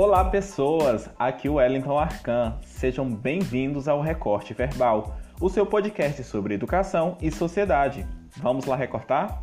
Olá, pessoas! Aqui é o Wellington Arcan. Sejam bem-vindos ao Recorte Verbal, o seu podcast sobre educação e sociedade. Vamos lá recortar?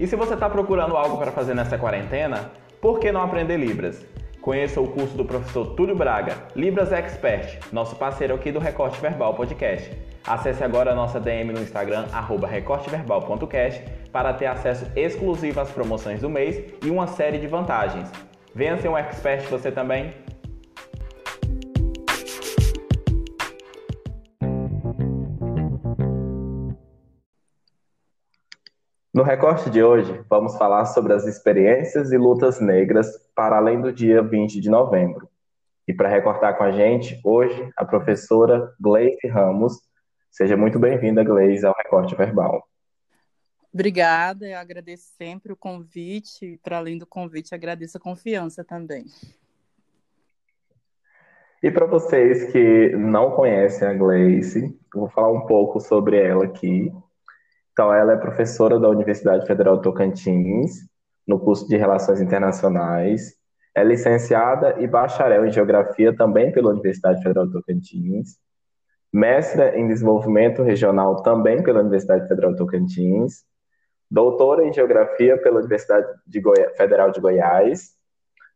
E se você está procurando algo para fazer nessa quarentena, por que não aprender Libras? Conheça o curso do professor Túlio Braga, Libras Expert, nosso parceiro aqui do Recorte Verbal Podcast. Acesse agora a nossa DM no Instagram, recorteverbal.cast, para ter acesso exclusivo às promoções do mês e uma série de vantagens. Venha ser um expert você também! No recorte de hoje, vamos falar sobre as experiências e lutas negras para além do dia 20 de novembro. E para recortar com a gente, hoje, a professora Gleice Ramos. Seja muito bem-vinda, Gleice, ao Recorte Verbal. Obrigada, eu agradeço sempre o convite, e para além do convite, agradeço a confiança também. E para vocês que não conhecem a Gleice, eu vou falar um pouco sobre ela aqui, então, ela é professora da Universidade Federal Tocantins, no curso de Relações Internacionais. É licenciada e bacharel em Geografia também pela Universidade Federal Tocantins. Mestra em Desenvolvimento Regional também pela Universidade Federal Tocantins. Doutora em Geografia pela Universidade de Federal de Goiás.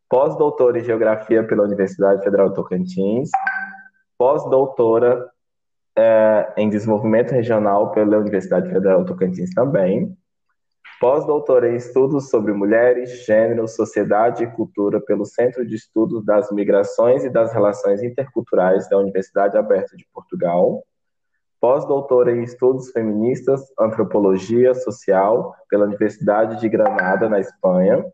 Pós-doutora em Geografia pela Universidade Federal Tocantins. Pós-doutora é, em Desenvolvimento Regional pela Universidade Federal Tocantins também. Pós-doutora em Estudos sobre Mulheres, Gênero, Sociedade e Cultura pelo Centro de Estudos das Migrações e das Relações Interculturais da Universidade Aberta de Portugal. Pós-doutora em Estudos Feministas, Antropologia Social pela Universidade de Granada, na Espanha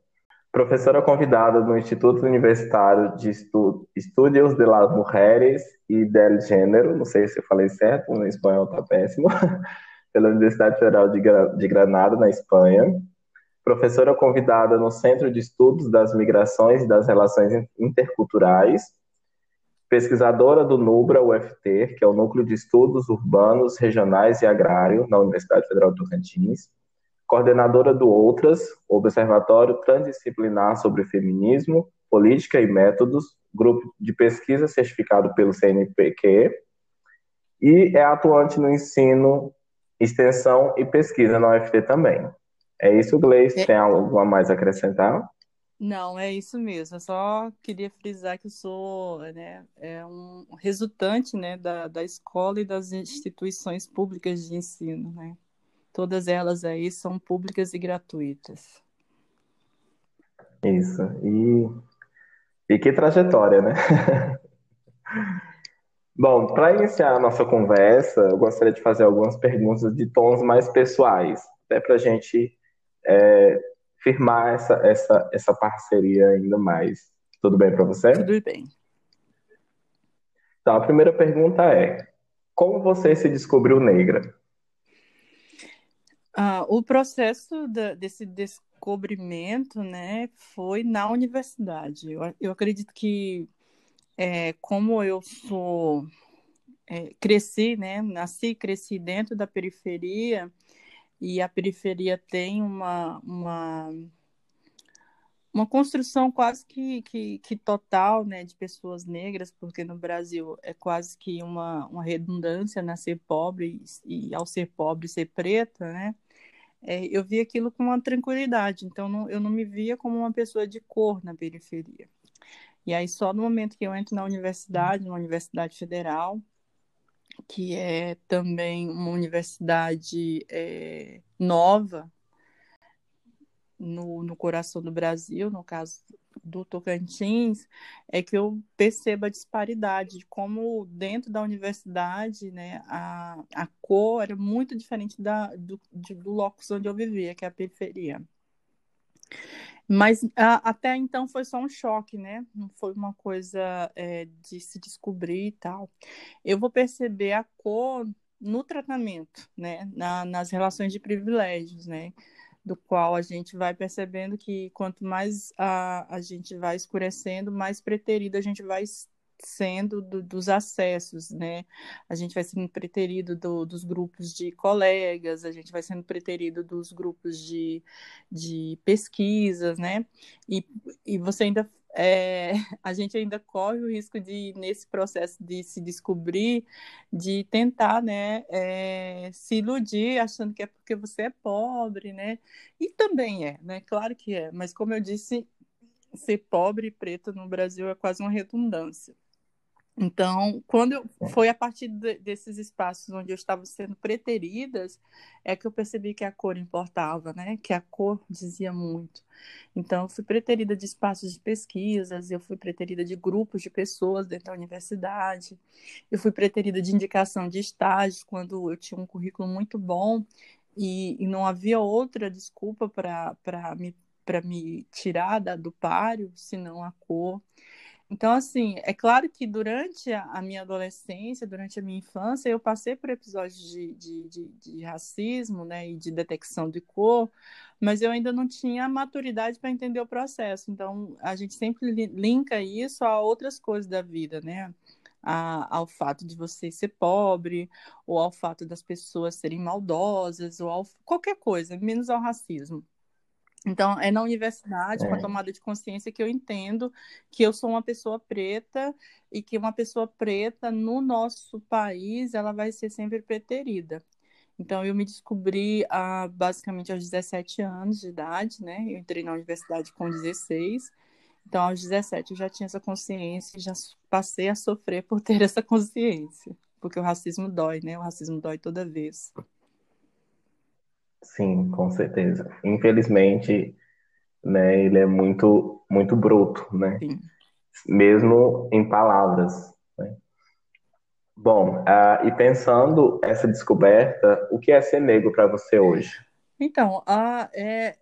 professora convidada no Instituto Universitário de Estudos de las Mujeres e del Gênero, não sei se eu falei certo, no espanhol está péssimo, pela Universidade Federal de Granada, na Espanha. Professora convidada no Centro de Estudos das Migrações e das Relações Interculturais. Pesquisadora do NUBRA UFT, que é o Núcleo de Estudos Urbanos, Regionais e Agrário, na Universidade Federal do Tocantins coordenadora do Outras, Observatório Transdisciplinar sobre Feminismo, Política e Métodos, grupo de pesquisa certificado pelo CNPq, e é atuante no ensino, extensão e pesquisa na UFT também. É isso, Gleice? É... Tem algo a mais a acrescentar? Não, é isso mesmo. Eu só queria frisar que eu sou né, é um resultante né, da, da escola e das instituições públicas de ensino. Né? Todas elas aí são públicas e gratuitas. Isso. E, e que trajetória, né? Bom, para iniciar a nossa conversa, eu gostaria de fazer algumas perguntas de tons mais pessoais, até para a gente é, firmar essa, essa, essa parceria ainda mais. Tudo bem para você? Tudo bem. Então, a primeira pergunta é: como você se descobriu negra? Ah, o processo da, desse descobrimento, né, foi na universidade. Eu, eu acredito que, é, como eu sou, é, cresci, né, nasci cresci dentro da periferia, e a periferia tem uma, uma uma construção quase que, que, que, total né, de pessoas negras, porque no Brasil é quase que uma, uma redundância nascer pobre e, ao ser pobre ser preta, né? É, eu vi aquilo com uma tranquilidade, então não, eu não me via como uma pessoa de cor na periferia. E aí só no momento que eu entro na universidade, na Universidade Federal, que é também uma universidade é, nova, no, no coração do Brasil, no caso do Tocantins, é que eu percebo a disparidade de como dentro da universidade, né, a, a cor era muito diferente da, do, de, do locus onde eu vivia, que é a periferia. Mas a, até então foi só um choque, né? Não foi uma coisa é, de se descobrir e tal. Eu vou perceber a cor no tratamento, né? Na, nas relações de privilégios, né? do qual a gente vai percebendo que quanto mais a, a gente vai escurecendo, mais preterido a gente vai sendo do, dos acessos, né? A gente vai sendo preterido do, dos grupos de colegas, a gente vai sendo preterido dos grupos de, de pesquisas, né? E, e você ainda é, a gente ainda corre o risco de, nesse processo de se descobrir, de tentar, né, é, se iludir achando que é porque você é pobre, né? E também é, né? Claro que é, mas como eu disse, ser pobre e preto no Brasil é quase uma redundância. Então, quando eu, é. foi a partir de, desses espaços onde eu estava sendo preteridas, é que eu percebi que a cor importava, né? Que a cor dizia muito. Então, eu fui preterida de espaços de pesquisas, eu fui preterida de grupos de pessoas dentro da universidade, eu fui preterida de indicação de estágios quando eu tinha um currículo muito bom e, e não havia outra desculpa para me, me tirar da, do páreo, senão a cor. Então, assim, é claro que durante a minha adolescência, durante a minha infância, eu passei por episódios de, de, de, de racismo, né, e de detecção de cor, mas eu ainda não tinha maturidade para entender o processo. Então, a gente sempre linka isso a outras coisas da vida, né? A, ao fato de você ser pobre, ou ao fato das pessoas serem maldosas, ou ao, qualquer coisa, menos ao racismo. Então, é na universidade, é. com a tomada de consciência, que eu entendo que eu sou uma pessoa preta e que uma pessoa preta no nosso país, ela vai ser sempre preterida. Então, eu me descobri ah, basicamente aos 17 anos de idade, né? Eu entrei na universidade com 16. Então, aos 17, eu já tinha essa consciência e já passei a sofrer por ter essa consciência. Porque o racismo dói, né? O racismo dói toda vez. Sim, com certeza. Infelizmente, né, ele é muito, muito bruto, né? Sim. Mesmo em palavras. Né? Bom, uh, e pensando essa descoberta, o que é ser negro para você hoje? Então, uh, é...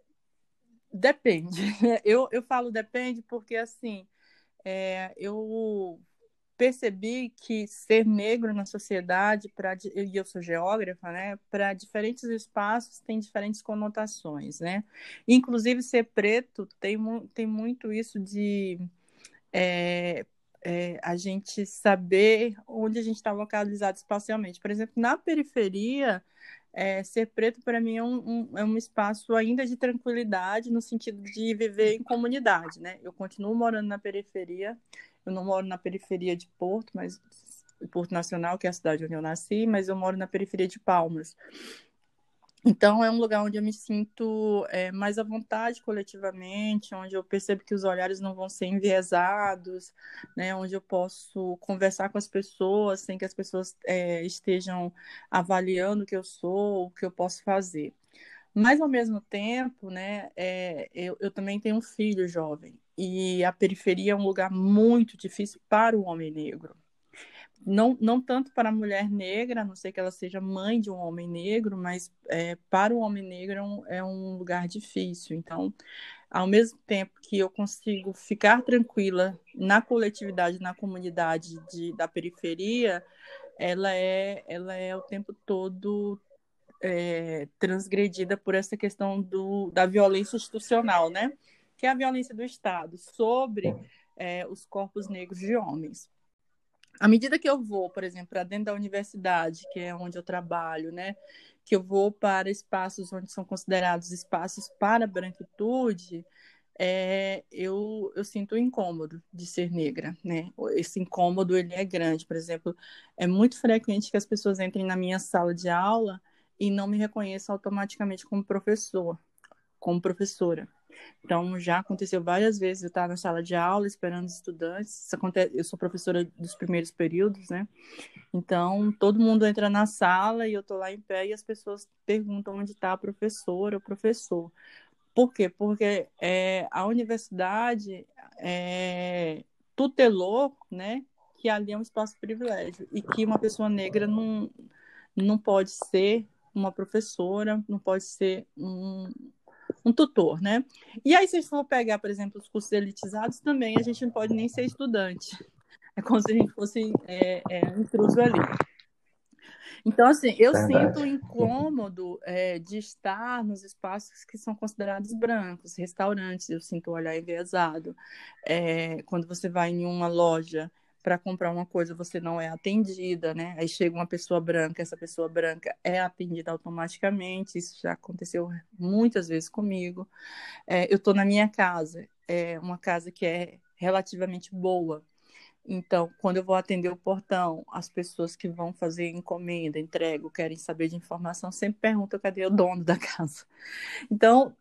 depende. Eu, eu falo depende porque, assim, é, eu percebi que ser negro na sociedade, para e eu sou geógrafa, né, para diferentes espaços tem diferentes conotações, né? Inclusive ser preto tem, tem muito isso de é, é, a gente saber onde a gente está localizado espacialmente. Por exemplo, na periferia, é, ser preto para mim é um, um, é um espaço ainda de tranquilidade no sentido de viver em comunidade, né? Eu continuo morando na periferia, eu não moro na periferia de Porto, mas Porto Nacional, que é a cidade onde eu nasci, mas eu moro na periferia de Palmas. Então, é um lugar onde eu me sinto é, mais à vontade coletivamente, onde eu percebo que os olhares não vão ser enviesados, né? onde eu posso conversar com as pessoas sem que as pessoas é, estejam avaliando o que eu sou, o que eu posso fazer. Mas, ao mesmo tempo, né, é, eu, eu também tenho um filho jovem, e a periferia é um lugar muito difícil para o homem negro. Não, não tanto para a mulher negra, a não ser que ela seja mãe de um homem negro, mas é, para o homem negro é um, é um lugar difícil. Então, ao mesmo tempo que eu consigo ficar tranquila na coletividade, na comunidade de, da periferia, ela é, ela é o tempo todo é, transgredida por essa questão do, da violência institucional, né? Que é a violência do Estado sobre é, os corpos negros de homens. À medida que eu vou, por exemplo, para dentro da universidade, que é onde eu trabalho, né, que eu vou para espaços onde são considerados espaços para branquitude, é, eu, eu sinto o incômodo de ser negra, né? Esse incômodo ele é grande. Por exemplo, é muito frequente que as pessoas entrem na minha sala de aula e não me reconheçam automaticamente como professor, como professora. Então, já aconteceu várias vezes eu estar na sala de aula esperando os estudantes. Acontece, eu sou professora dos primeiros períodos, né? Então, todo mundo entra na sala e eu estou lá em pé e as pessoas perguntam onde está a professora ou professor. Por quê? Porque é, a universidade é, tutelou, né, que ali é um espaço de privilégio e que uma pessoa negra não, não pode ser uma professora, não pode ser um, um tutor, né? E aí, se a gente for pegar, por exemplo, os cursos elitizados, também a gente não pode nem ser estudante. É como se a gente fosse é, é, intruso ali. Então, assim, eu Verdade. sinto incômodo é, de estar nos espaços que são considerados brancos, restaurantes, eu sinto o olhar enviesado. É, quando você vai em uma loja para comprar uma coisa você não é atendida, né? Aí chega uma pessoa branca, essa pessoa branca é atendida automaticamente. Isso já aconteceu muitas vezes comigo. É, eu estou na minha casa, é uma casa que é relativamente boa. Então, quando eu vou atender o portão, as pessoas que vão fazer encomenda, entrega, querem saber de informação, sempre perguntam cadê o dono da casa. Então,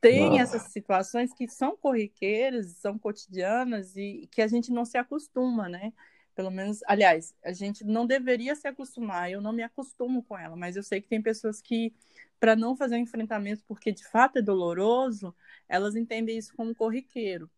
tem Nossa. essas situações que são corriqueiras, são cotidianas e que a gente não se acostuma, né? Pelo menos, aliás, a gente não deveria se acostumar, eu não me acostumo com ela, mas eu sei que tem pessoas que, para não fazer o um enfrentamento porque de fato é doloroso, elas entendem isso como corriqueiro.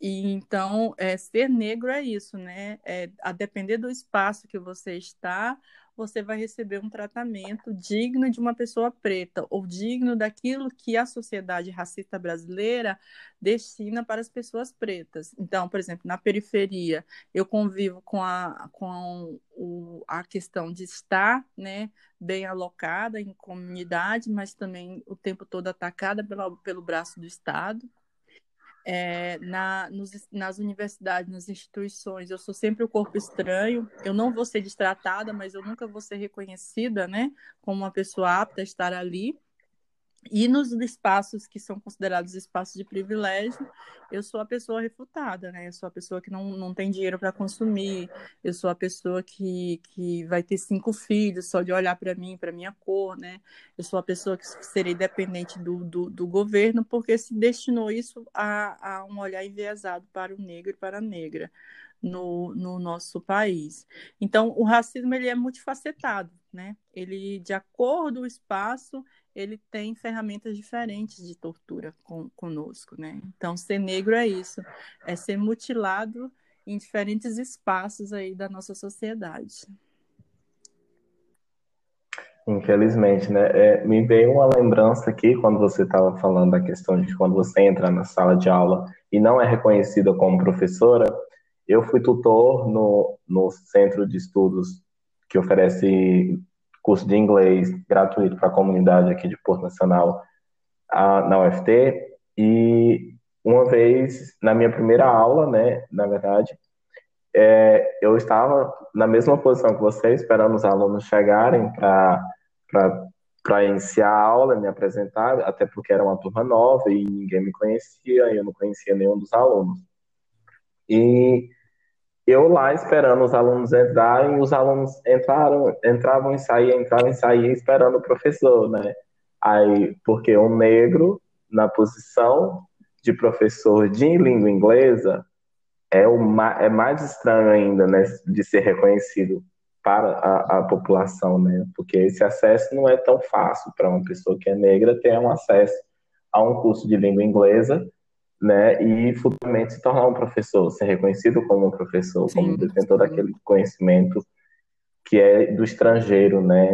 E então, é, ser negro é isso, né? É, a depender do espaço que você está, você vai receber um tratamento digno de uma pessoa preta, ou digno daquilo que a sociedade racista brasileira destina para as pessoas pretas. Então, por exemplo, na periferia, eu convivo com a, com o, a questão de estar né, bem alocada em comunidade, mas também o tempo todo atacada pela, pelo braço do Estado é, na, nos, nas universidades, nas instituições, eu sou sempre o corpo estranho, eu não vou ser destratada, mas eu nunca vou ser reconhecida, né, como uma pessoa apta a estar ali. E nos espaços que são considerados espaços de privilégio, eu sou a pessoa refutada, né? Eu sou a pessoa que não, não tem dinheiro para consumir, eu sou a pessoa que, que vai ter cinco filhos só de olhar para mim, para minha cor, né? Eu sou a pessoa que serei dependente do, do, do governo, porque se destinou isso a, a um olhar enviesado para o negro e para a negra no, no nosso país. Então, o racismo ele é multifacetado, né? Ele, de acordo com o espaço, ele tem ferramentas diferentes de tortura com, conosco, né? Então, ser negro é isso, é ser mutilado em diferentes espaços aí da nossa sociedade. Infelizmente, né? É, me veio uma lembrança aqui quando você estava falando da questão de quando você entra na sala de aula e não é reconhecida como professora. Eu fui tutor no, no centro de estudos que oferece curso de inglês gratuito para a comunidade aqui de Porto Nacional a, na UFT. E uma vez, na minha primeira aula, né, na verdade, é, eu estava na mesma posição que você, esperando os alunos chegarem para iniciar a aula, me apresentar, até porque era uma turma nova e ninguém me conhecia, e eu não conhecia nenhum dos alunos. E eu lá esperando os alunos entrarem, os alunos entraram, entravam e saíam, entravam e saíam esperando o professor, né? Aí, porque um negro na posição de professor de língua inglesa é, o, é mais estranho ainda, né, de ser reconhecido para a, a população, né? Porque esse acesso não é tão fácil para uma pessoa que é negra ter um acesso a um curso de língua inglesa né, e futuramente se tornar um professor, ser reconhecido como um professor, sim, como detentor sim. daquele conhecimento que é do estrangeiro, né?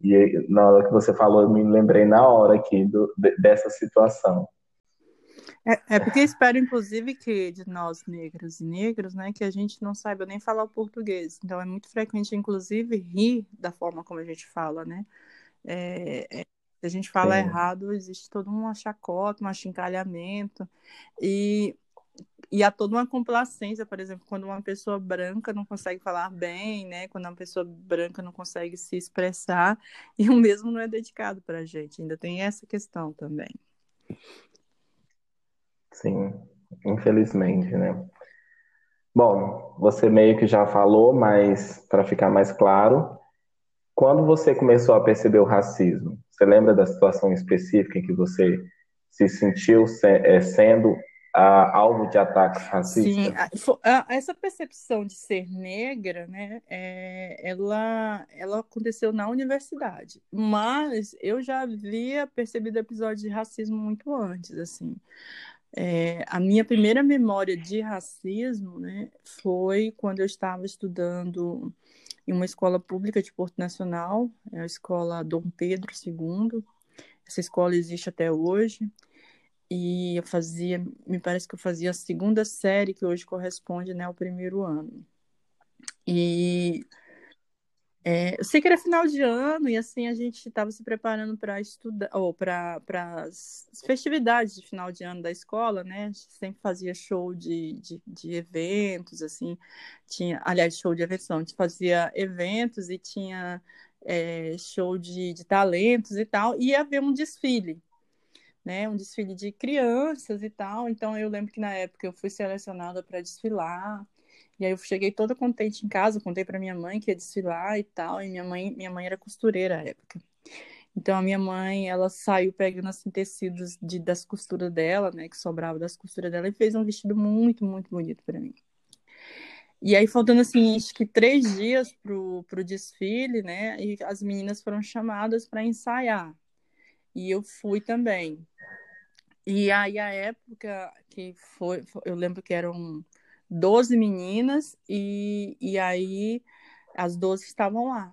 E na hora que você falou, eu me lembrei na hora aqui do, dessa situação. É, é, porque espero, inclusive, que de nós negros e negros, né, que a gente não saiba nem falar o português. Então é muito frequente, inclusive, rir da forma como a gente fala, né? É, é se a gente fala Sim. errado, existe toda uma chacota, um achincalhamento. E, e há toda uma complacência, por exemplo, quando uma pessoa branca não consegue falar bem, né? Quando uma pessoa branca não consegue se expressar, e o mesmo não é dedicado para a gente. Ainda tem essa questão também. Sim, infelizmente, né? Bom, você meio que já falou, mas para ficar mais claro, quando você começou a perceber o racismo, você lembra da situação específica em que você se sentiu é, sendo a, alvo de ataques racistas? Sim, essa percepção de ser negra, né, é, ela, ela aconteceu na universidade, mas eu já havia percebido episódios de racismo muito antes, assim. É, a minha primeira memória de racismo, né, foi quando eu estava estudando em uma escola pública de Porto Nacional, é a escola Dom Pedro II. Essa escola existe até hoje. E eu fazia, me parece que eu fazia a segunda série, que hoje corresponde né, ao primeiro ano. E É, eu sei que era final de ano e assim a gente estava se preparando para estudar ou para as festividades de final de ano da escola, né? A gente sempre fazia show de, de, de, eventos, assim, tinha, aliás, show de eventos, não, a gente fazia eventos e tinha é, show de, de talentos e tal, e ia haver um desfile, né? Um desfile de crianças e tal. Então eu lembro que na época eu fui selecionada para desfilar. E aí eu cheguei toda contente em casa, contei para minha mãe que ia desfilar e tal, e minha mãe, minha mãe era costureira à época. Então a minha mãe, ela saiu pegando assim tecidos de, das costuras dela, né, que sobrava das costuras dela e fez um vestido muito, muito bonito para mim. E aí faltando assim, acho que três dias pro, pro desfile, né, e as meninas foram chamadas para ensaiar. E eu fui também. E aí a época que foi, eu lembro que eram 12 meninas e, e aí as 12 estavam lá.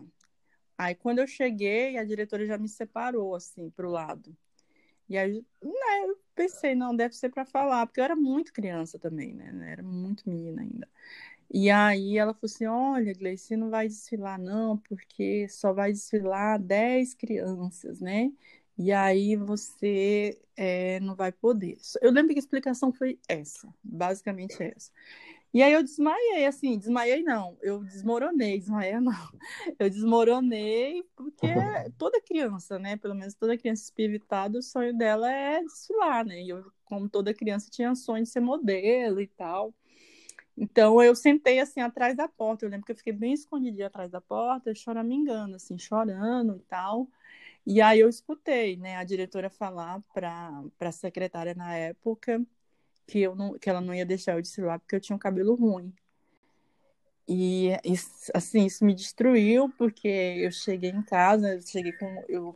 Aí quando eu cheguei, a diretora já me separou assim para o lado. E aí né, eu pensei, não, deve ser para falar, porque eu era muito criança também, né? Era muito menina ainda. E aí ela falou assim: olha, Gleice, não vai desfilar, não, porque só vai desfilar 10 crianças, né? E aí você é, não vai poder. Eu lembro que a explicação foi essa, basicamente essa. E aí eu desmaiei, assim, desmaiei não, eu desmoronei, desmaiei não. Eu desmoronei porque toda criança, né, pelo menos toda criança espiritada, o sonho dela é desfilar, né? E eu, como toda criança, tinha sonho de ser modelo e tal. Então eu sentei assim atrás da porta. Eu lembro que eu fiquei bem escondidinha atrás da porta, choramingando, assim, chorando e tal. E aí eu escutei, né, a diretora falar para a secretária na época que, eu não, que ela não ia deixar eu desfilar porque eu tinha um cabelo ruim. E assim, isso me destruiu porque eu cheguei em casa, eu cheguei com eu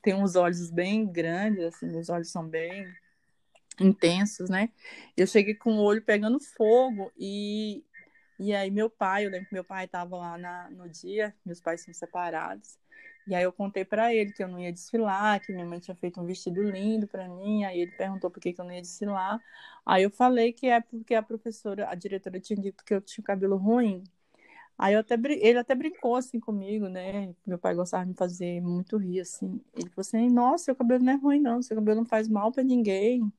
tenho uns olhos bem grandes, assim, meus olhos são bem intensos, né? Eu cheguei com o olho pegando fogo e e aí meu pai, eu lembro que meu pai estava lá na, no dia, meus pais são separados. E aí eu contei para ele que eu não ia desfilar, que minha mãe tinha feito um vestido lindo para mim. Aí ele perguntou por que, que eu não ia desfilar. Aí eu falei que é porque a professora, a diretora tinha dito que eu tinha cabelo ruim. Aí eu até, ele até brincou assim comigo, né? Meu pai gostava de me fazer muito rir assim. Ele falou assim: "Nossa, seu cabelo não é ruim não, seu cabelo não faz mal para ninguém.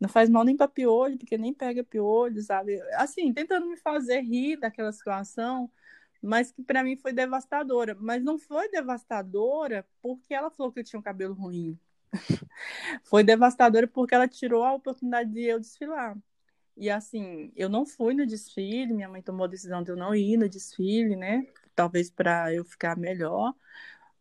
Não faz mal nem para piolho, porque nem pega piolho, sabe? Assim, tentando me fazer rir daquela situação mas que para mim foi devastadora. Mas não foi devastadora porque ela falou que eu tinha um cabelo ruim. foi devastadora porque ela tirou a oportunidade de eu desfilar. E assim, eu não fui no desfile, minha mãe tomou a decisão de eu não ir no desfile, né? Talvez para eu ficar melhor.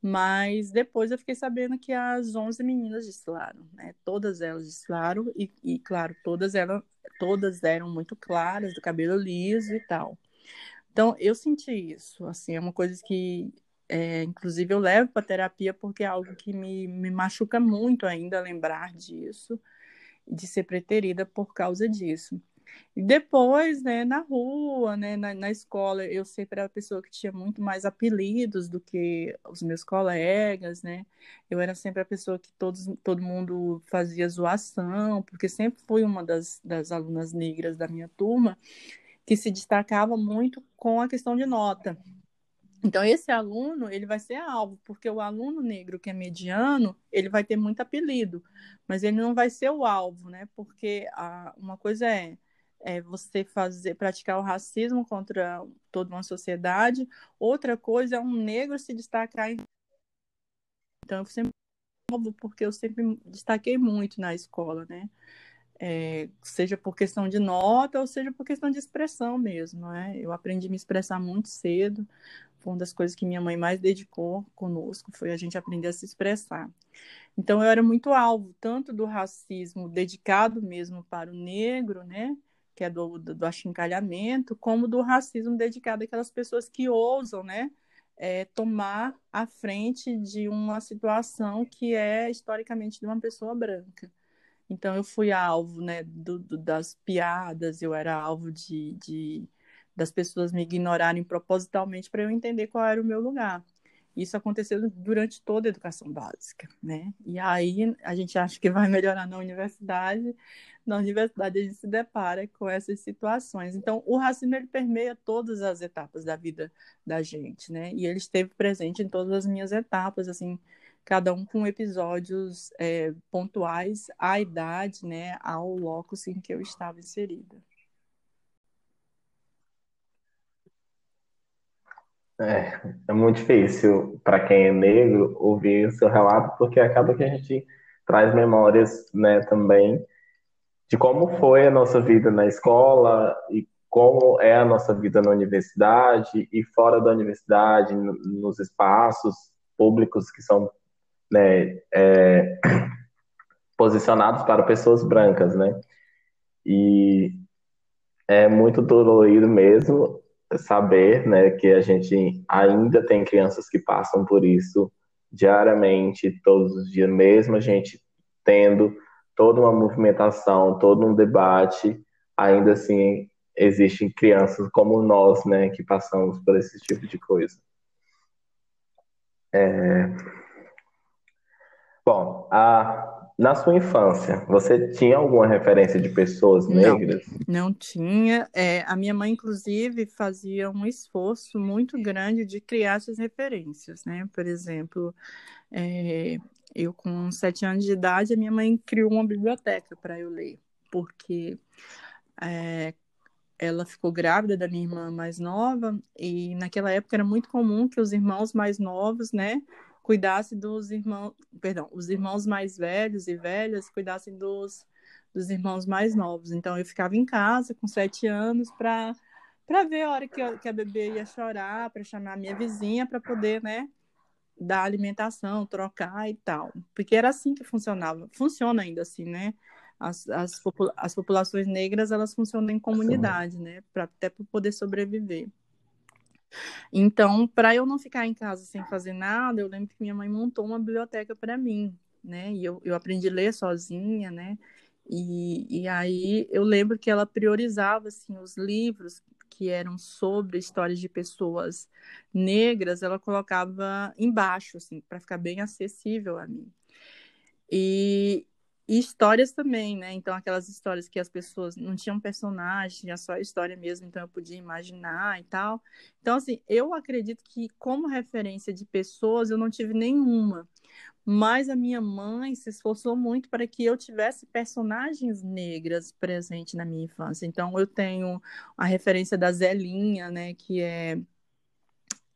Mas depois eu fiquei sabendo que as 11 meninas desfilaram, né? Todas elas desfilaram e, e claro, todas elas todas eram muito claras, do cabelo liso e tal. Então, eu senti isso, assim, é uma coisa que, é, inclusive, eu levo para terapia porque é algo que me, me machuca muito ainda lembrar disso, de ser preterida por causa disso. E depois, né, na rua, né, na, na, escola, eu sempre era a pessoa que tinha muito mais apelidos do que os meus colegas, né? Eu era sempre a pessoa que todos, todo mundo fazia zoação, porque sempre fui uma das, das alunas negras da minha turma que se destacava muito com a questão de nota. Então, esse aluno, ele vai ser alvo, porque o aluno negro que é mediano, ele vai ter muito apelido, mas ele não vai ser o alvo, né? Porque a, uma coisa é, é você fazer, praticar o racismo contra toda uma sociedade, outra coisa é um negro se destacar. Em... Então, eu sempre porque eu sempre destaquei muito na escola, né? É, seja por questão de nota ou seja por questão de expressão mesmo. Né? Eu aprendi a me expressar muito cedo. Foi uma das coisas que minha mãe mais dedicou conosco, foi a gente aprender a se expressar. Então eu era muito alvo, tanto do racismo dedicado mesmo para o negro, né? que é do, do, do achincalhamento, como do racismo dedicado àquelas pessoas que ousam, né? É, tomar a frente de uma situação que é historicamente de uma pessoa branca. Então eu fui alvo, né, do, do, das piadas, eu era alvo de, de das pessoas me ignorarem propositalmente para eu entender qual era o meu lugar. Isso aconteceu durante toda a educação básica, né? E aí a gente acha que vai melhorar na universidade, na universidade a gente se depara com essas situações. Então, o racismo ele permeia todas as etapas da vida da gente, né? E ele esteve presente em todas as minhas etapas, assim, cada um com episódios é, pontuais à idade, né, ao locus em que eu estava inserida. É, é muito difícil para quem é negro ouvir o seu relato, porque acaba que a gente traz memórias, né, também de como foi a nossa vida na escola e como é a nossa vida na universidade e fora da universidade, nos espaços públicos que são né, é, posicionados para pessoas brancas, né? E é muito dolorido mesmo saber, né, que a gente ainda tem crianças que passam por isso diariamente, todos os dias, mesmo a gente tendo toda uma movimentação, todo um debate, ainda assim existem crianças como nós, né, que passamos por esse tipo de coisa. É... Bom, a... na sua infância, você tinha alguma referência de pessoas negras? Não, não tinha. É, a minha mãe, inclusive, fazia um esforço muito grande de criar essas referências, né? Por exemplo, é, eu, com sete anos de idade, a minha mãe criou uma biblioteca para eu ler, porque é, ela ficou grávida da minha irmã mais nova, e naquela época era muito comum que os irmãos mais novos, né, cuidassem dos irmãos, perdão, os irmãos mais velhos e velhas cuidassem dos, dos irmãos mais novos. Então eu ficava em casa com sete anos para para ver a hora que, a, que a bebê ia chorar, para chamar a minha vizinha para poder, né, da alimentação, trocar e tal. Porque era assim que funcionava. Funciona ainda assim, né? As, as, popula as populações negras, elas funcionam em comunidade, né? Pra, até para poder sobreviver. Então, para eu não ficar em casa sem fazer nada, eu lembro que minha mãe montou uma biblioteca para mim, né? E eu, eu aprendi a ler sozinha, né? E, e aí eu lembro que ela priorizava assim os livros que eram sobre histórias de pessoas negras, ela colocava embaixo, assim, para ficar bem acessível a mim. E, e, histórias também, né? Então, aquelas histórias que as pessoas não tinham personagem, tinha só história mesmo, então eu podia imaginar e tal. Então, assim, eu acredito que, como referência de pessoas, eu não tive nenhuma mas a minha mãe se esforçou muito para que eu tivesse personagens negras presentes na minha infância. Então eu tenho a referência da Zelinha, né, que é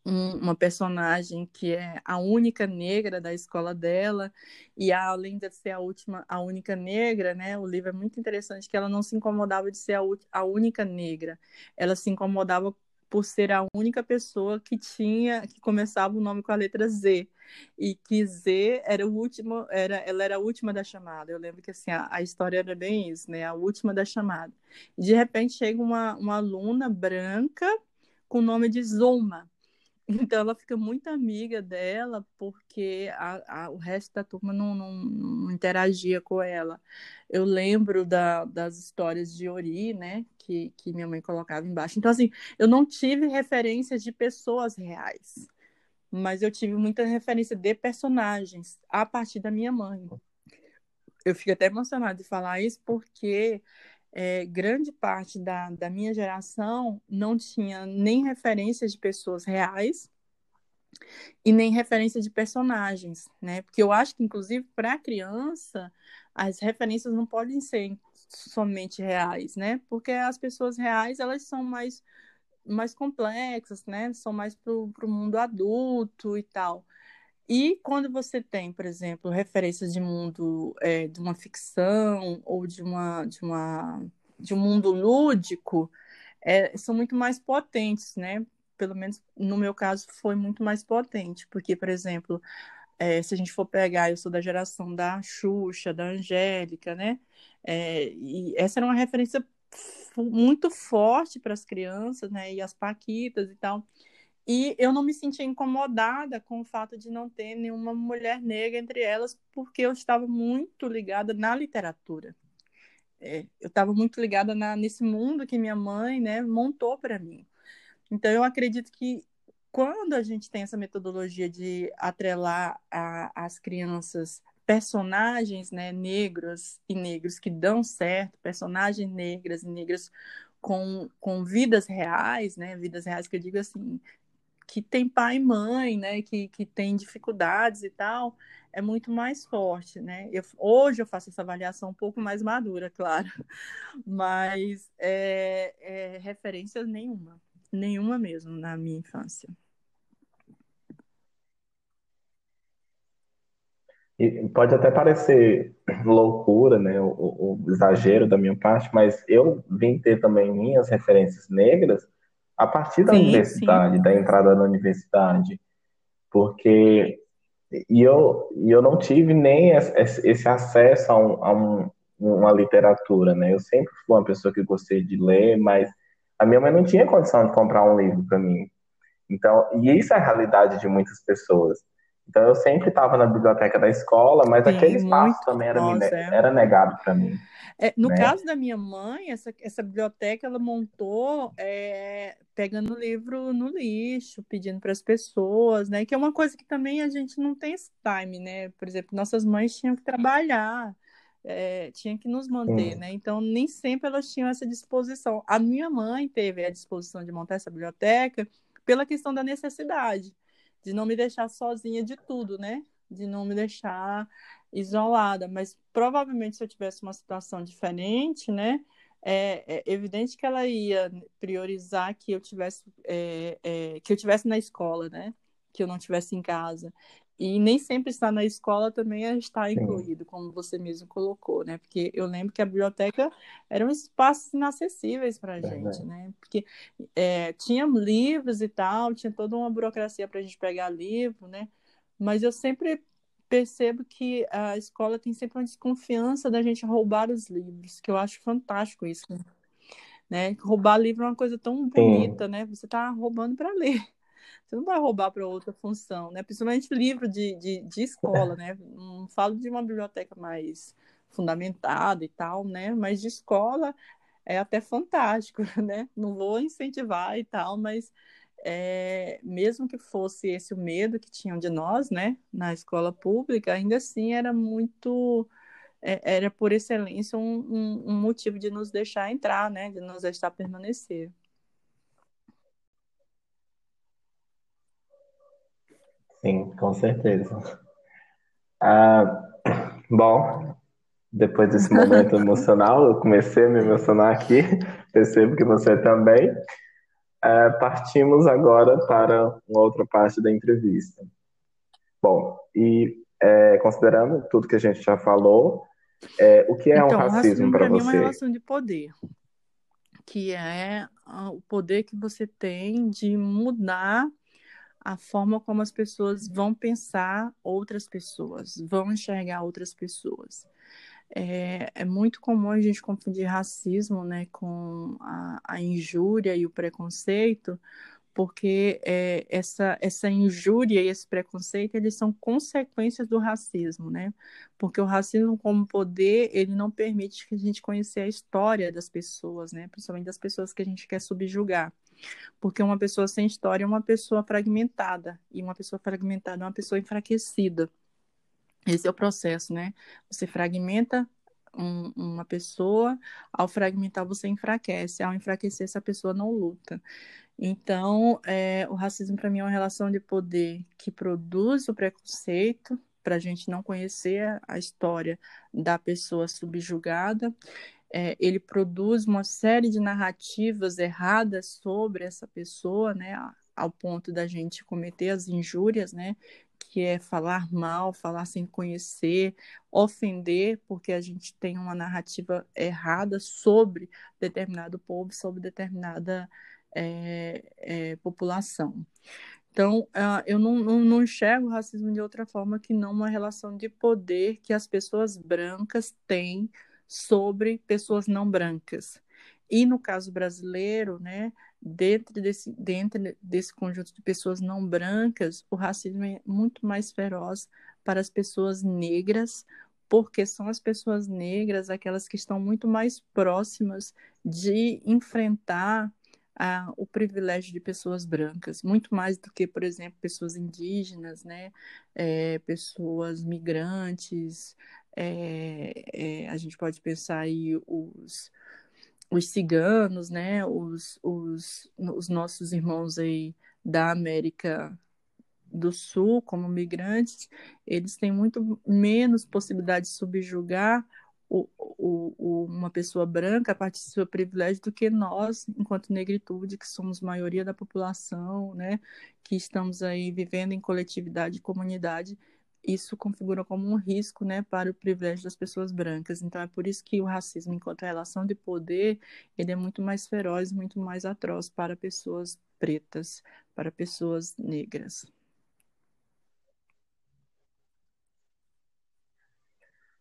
um, uma personagem que é a única negra da escola dela e além de ser a última, a única negra, né, o livro é muito interessante que ela não se incomodava de ser a, a única negra, ela se incomodava por ser a única pessoa que tinha que começava o nome com a letra Z e que Z era o último, era, ela era a última da chamada. Eu lembro que assim a, a história era bem isso, né? A última da chamada. De repente chega uma, uma aluna branca com o nome de Zoma. Então ela fica muito amiga dela porque a, a, o resto da turma não, não, não, interagia com ela. Eu lembro da, das histórias de Ori, né? Que, que minha mãe colocava embaixo. Então, assim, eu não tive referências de pessoas reais, mas eu tive muita referência de personagens a partir da minha mãe. Eu fico até emocionada de falar isso porque é, grande parte da, da minha geração não tinha nem referência de pessoas reais e nem referência de personagens, né? Porque eu acho que, inclusive, para a criança, as referências não podem ser somente reais, né? Porque as pessoas reais, elas são mais, mais complexas, né? São mais para o mundo adulto e tal. E quando você tem, por exemplo, referências de mundo é, de uma ficção ou de uma de uma de um mundo lúdico, é, são muito mais potentes, né? Pelo menos no meu caso foi muito mais potente, porque, por exemplo, é, se a gente for pegar, eu sou da geração da Xuxa, da Angélica, né? E essa era uma referência muito forte para as crianças, né? E as Paquitas e tal. E eu não me sentia incomodada com o fato de não ter nenhuma mulher negra entre elas, porque eu estava muito ligada na literatura. É, eu estava muito ligada na, nesse mundo que minha mãe né, montou para mim. Então, eu acredito que quando a gente tem essa metodologia de atrelar as crianças personagens né, negros e negros que dão certo, personagens negras e negras com, com vidas reais, né, vidas reais que eu digo assim, que tem pai e mãe, né, que, que tem dificuldades e tal, é muito mais forte, né? Eu, hoje eu faço essa avaliação um pouco mais madura, claro, mas é, é, referência nenhuma, nenhuma mesmo na minha infância. E pode até parecer loucura, né, o, o, exagero da minha parte, mas eu vim ter também minhas referências negras a partir da sim, universidade, sim. da entrada na universidade, porque e eu, e eu não tive nem esse acesso a, um, a um, uma literatura, né? Eu sempre fui uma pessoa que gostei de ler, mas a minha mãe não tinha condição de comprar um livro para mim. Então, e isso é a realidade de muitas pessoas. Então eu sempre estava na biblioteca da escola, mas Sim, aquele espaço também era, me, é. era negado para mim. É, no né? caso da minha mãe, essa, essa biblioteca ela montou é, pegando livro no lixo, pedindo para as pessoas, né? Que é uma coisa que também a gente não tem esse time, né? Por exemplo, nossas mães tinham que trabalhar, é, tinham que nos manter, né? Então nem sempre elas tinham essa disposição. A minha mãe teve a disposição de montar essa biblioteca pela questão da necessidade de não me deixar sozinha de tudo, né? De não me deixar isolada. Mas provavelmente se eu tivesse uma situação diferente, né? É, é evidente que ela ia priorizar que eu tivesse é, é, que eu tivesse na escola, né? Que eu não tivesse em casa. E nem sempre estar na escola também é está incluído, Sim. como você mesmo colocou, né? Porque eu lembro que a biblioteca eram espaços inacessíveis para a gente, né? Porque é, tinha livros e tal, tinha toda uma burocracia para a gente pegar livro, né? Mas eu sempre percebo que a escola tem sempre uma desconfiança da gente roubar os livros, que eu acho fantástico isso, né? Roubar livro é uma coisa tão bonita, Sim. né? Você está roubando para ler. Você não vai roubar para outra função, né? Principalmente livro de, de, de escola, né? Não falo de uma biblioteca mais fundamentada e tal, né? Mas de escola é até fantástico, né? Não vou incentivar e tal, mas é, mesmo que fosse esse o medo que tinham de nós, né? Na escola pública, ainda assim era muito é, era por excelência um, um, um, motivo de nos deixar entrar, né? De nos deixar permanecer. Sim, com certeza. Ah, bom, depois desse momento emocional, eu comecei a me emocionar aqui, percebo que você também. Ah, partimos agora para uma outra parte da entrevista. Bom, e é, considerando tudo que a gente já falou, é, o que é então, um racismo para você? É uma relação de poder, que é ah, o poder que você tem de mudar a forma como as pessoas vão pensar outras pessoas, vão enxergar outras pessoas. É, é muito comum a gente confundir racismo né, com a, a injúria e o preconceito, porque é, essa, essa injúria e esse preconceito, eles são consequências do racismo, né? Porque o racismo como poder, ele não permite que a gente conheça a história das pessoas, né? Principalmente das pessoas que a gente quer subjugar. Porque uma pessoa sem história é uma pessoa fragmentada, e uma pessoa fragmentada é uma pessoa enfraquecida. Esse é o processo, né? Você fragmenta um, uma pessoa, ao fragmentar você enfraquece, ao enfraquecer essa pessoa não luta. Então, é, o racismo para mim é uma relação de poder que produz o preconceito, para a gente não conhecer a história da pessoa subjugada é, ele produz uma série de narrativas erradas sobre essa pessoa, né, ao ponto da gente cometer as injúrias, né, que é falar mal, falar sem conhecer, ofender, porque a gente tem uma narrativa errada sobre determinado povo, sobre determinada é, é, população. Então, uh, eu não, não, não enxergo o racismo de outra forma que não uma relação de poder que as pessoas brancas têm sobre pessoas não brancas. E no caso brasileiro, né, dentro desse, dentro desse conjunto de pessoas não brancas, o racismo é muito mais feroz para as pessoas negras, porque são as pessoas negras aquelas que estão muito mais próximas de enfrentar a, o privilégio de pessoas brancas, muito mais do que, por exemplo, pessoas indígenas, né? É, pessoas migrantes. É, é, a gente pode pensar aí os, os ciganos, né? Os, os, os nossos irmãos aí da América do Sul, como migrantes, eles têm muito menos possibilidade de subjugar o, o, uma pessoa branca a partir do seu privilégio do que nós, enquanto negritude, que somos maioria da população, né, que estamos aí vivendo em coletividade e comunidade, isso configura como um risco, né, para o privilégio das pessoas brancas. Então é por isso que o racismo, enquanto relação de poder, ele é muito mais feroz, muito mais atroz para pessoas pretas, para pessoas negras.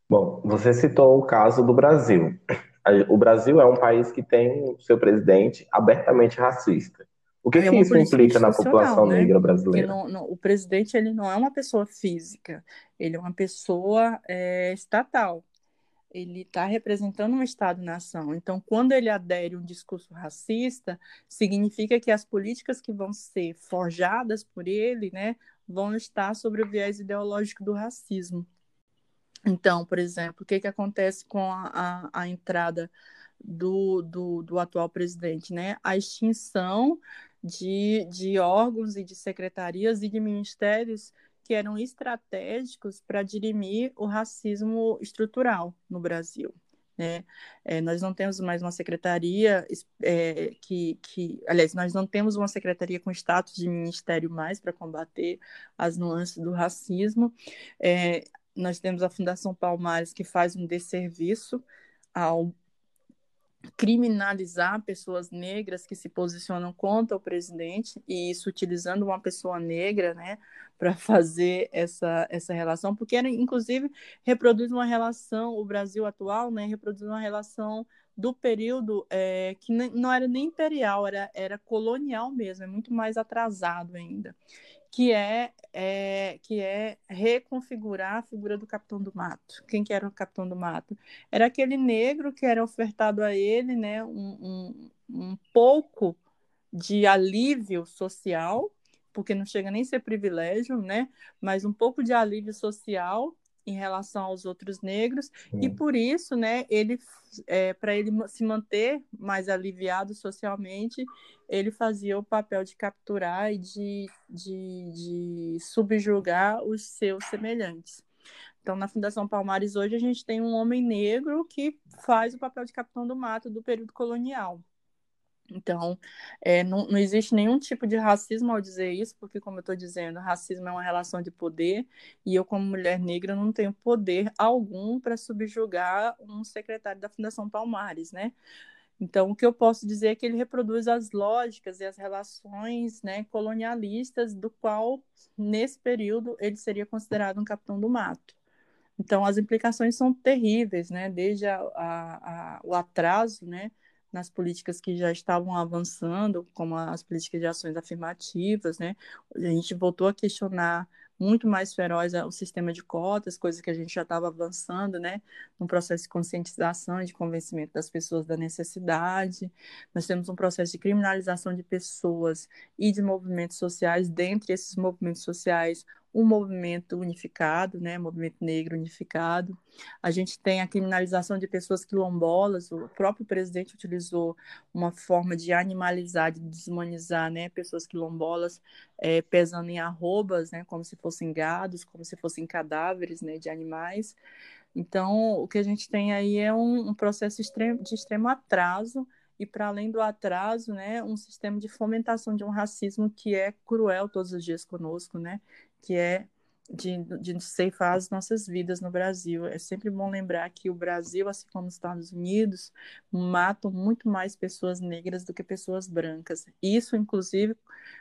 Bom, você citou o caso do Brasil. O Brasil é um país que tem seu presidente abertamente racista. O que, é que isso implica na população né? negra brasileira? Não, não, o presidente ele não é uma pessoa física, ele é uma pessoa é, estatal. Ele está representando uma Estado-nação. Então, quando ele adere a um discurso racista, significa que as políticas que vão ser forjadas por ele né, vão estar sobre o viés ideológico do racismo. Então, por exemplo, o que, que acontece com a, a, a entrada do, do, do, atual presidente? Né? A extinção de, de órgãos e de secretarias e de ministérios que eram estratégicos para dirimir o racismo estrutural no Brasil. Né? É, nós não temos mais uma secretaria é, que, que, aliás, nós não temos uma secretaria com status de ministério mais para combater as nuances do racismo. É, nós temos a Fundação Palmares, que faz um desserviço ao criminalizar pessoas negras que se posicionam contra o presidente e isso utilizando uma pessoa negra, né, para fazer essa, essa relação, porque era, inclusive reproduz uma relação, o Brasil atual, né, reproduz uma relação do período é, que não era nem imperial, era, era colonial mesmo, é muito mais atrasado ainda que é, é, que é reconfigurar a figura do Capitão do Mato. Quem que era o Capitão do Mato? Era aquele negro que era ofertado a ele né, um, um, um pouco de alívio social, porque não chega nem a ser privilégio, né? Mas um pouco de alívio social em relação aos outros negros Sim. e por isso, né, ele é, para ele se manter mais aliviado socialmente, ele fazia o papel de capturar e de, de, de subjugar os seus semelhantes. Então, na Fundação Palmares hoje a gente tem um homem negro que faz o papel de capitão do mato do período colonial. Então, é, não, não existe nenhum tipo de racismo ao dizer isso, porque, como eu estou dizendo, racismo é uma relação de poder, e eu, como mulher negra, não tenho poder algum para subjugar um secretário da Fundação Palmares, né? Então, o que eu posso dizer é que ele reproduz as lógicas e as relações né, colonialistas, do qual, nesse período, ele seria considerado um capitão do mato. Então, as implicações são terríveis, né? desde a, a, a, o atraso né, nas políticas que já estavam avançando, como as políticas de ações afirmativas, né? A gente voltou a questionar muito mais feroz o sistema de cotas, coisa que a gente já estava avançando, né, no processo de conscientização e de convencimento das pessoas da necessidade. Nós temos um processo de criminalização de pessoas e de movimentos sociais. Dentre esses movimentos sociais, um movimento unificado, né, movimento negro unificado. A gente tem a criminalização de pessoas quilombolas, o próprio presidente utilizou uma forma de animalizar, de desumanizar, né, pessoas quilombolas, é, pesando em arrobas, né, como se fossem gados, como se fossem cadáveres, né, de animais. Então, o que a gente tem aí é um, um processo de extremo atraso e para além do atraso, né, um sistema de fomentação de um racismo que é cruel todos os dias conosco, né, que é de, de ceifar as nossas vidas no Brasil. É sempre bom lembrar que o Brasil, assim como os Estados Unidos, matam muito mais pessoas negras do que pessoas brancas. Isso, inclusive,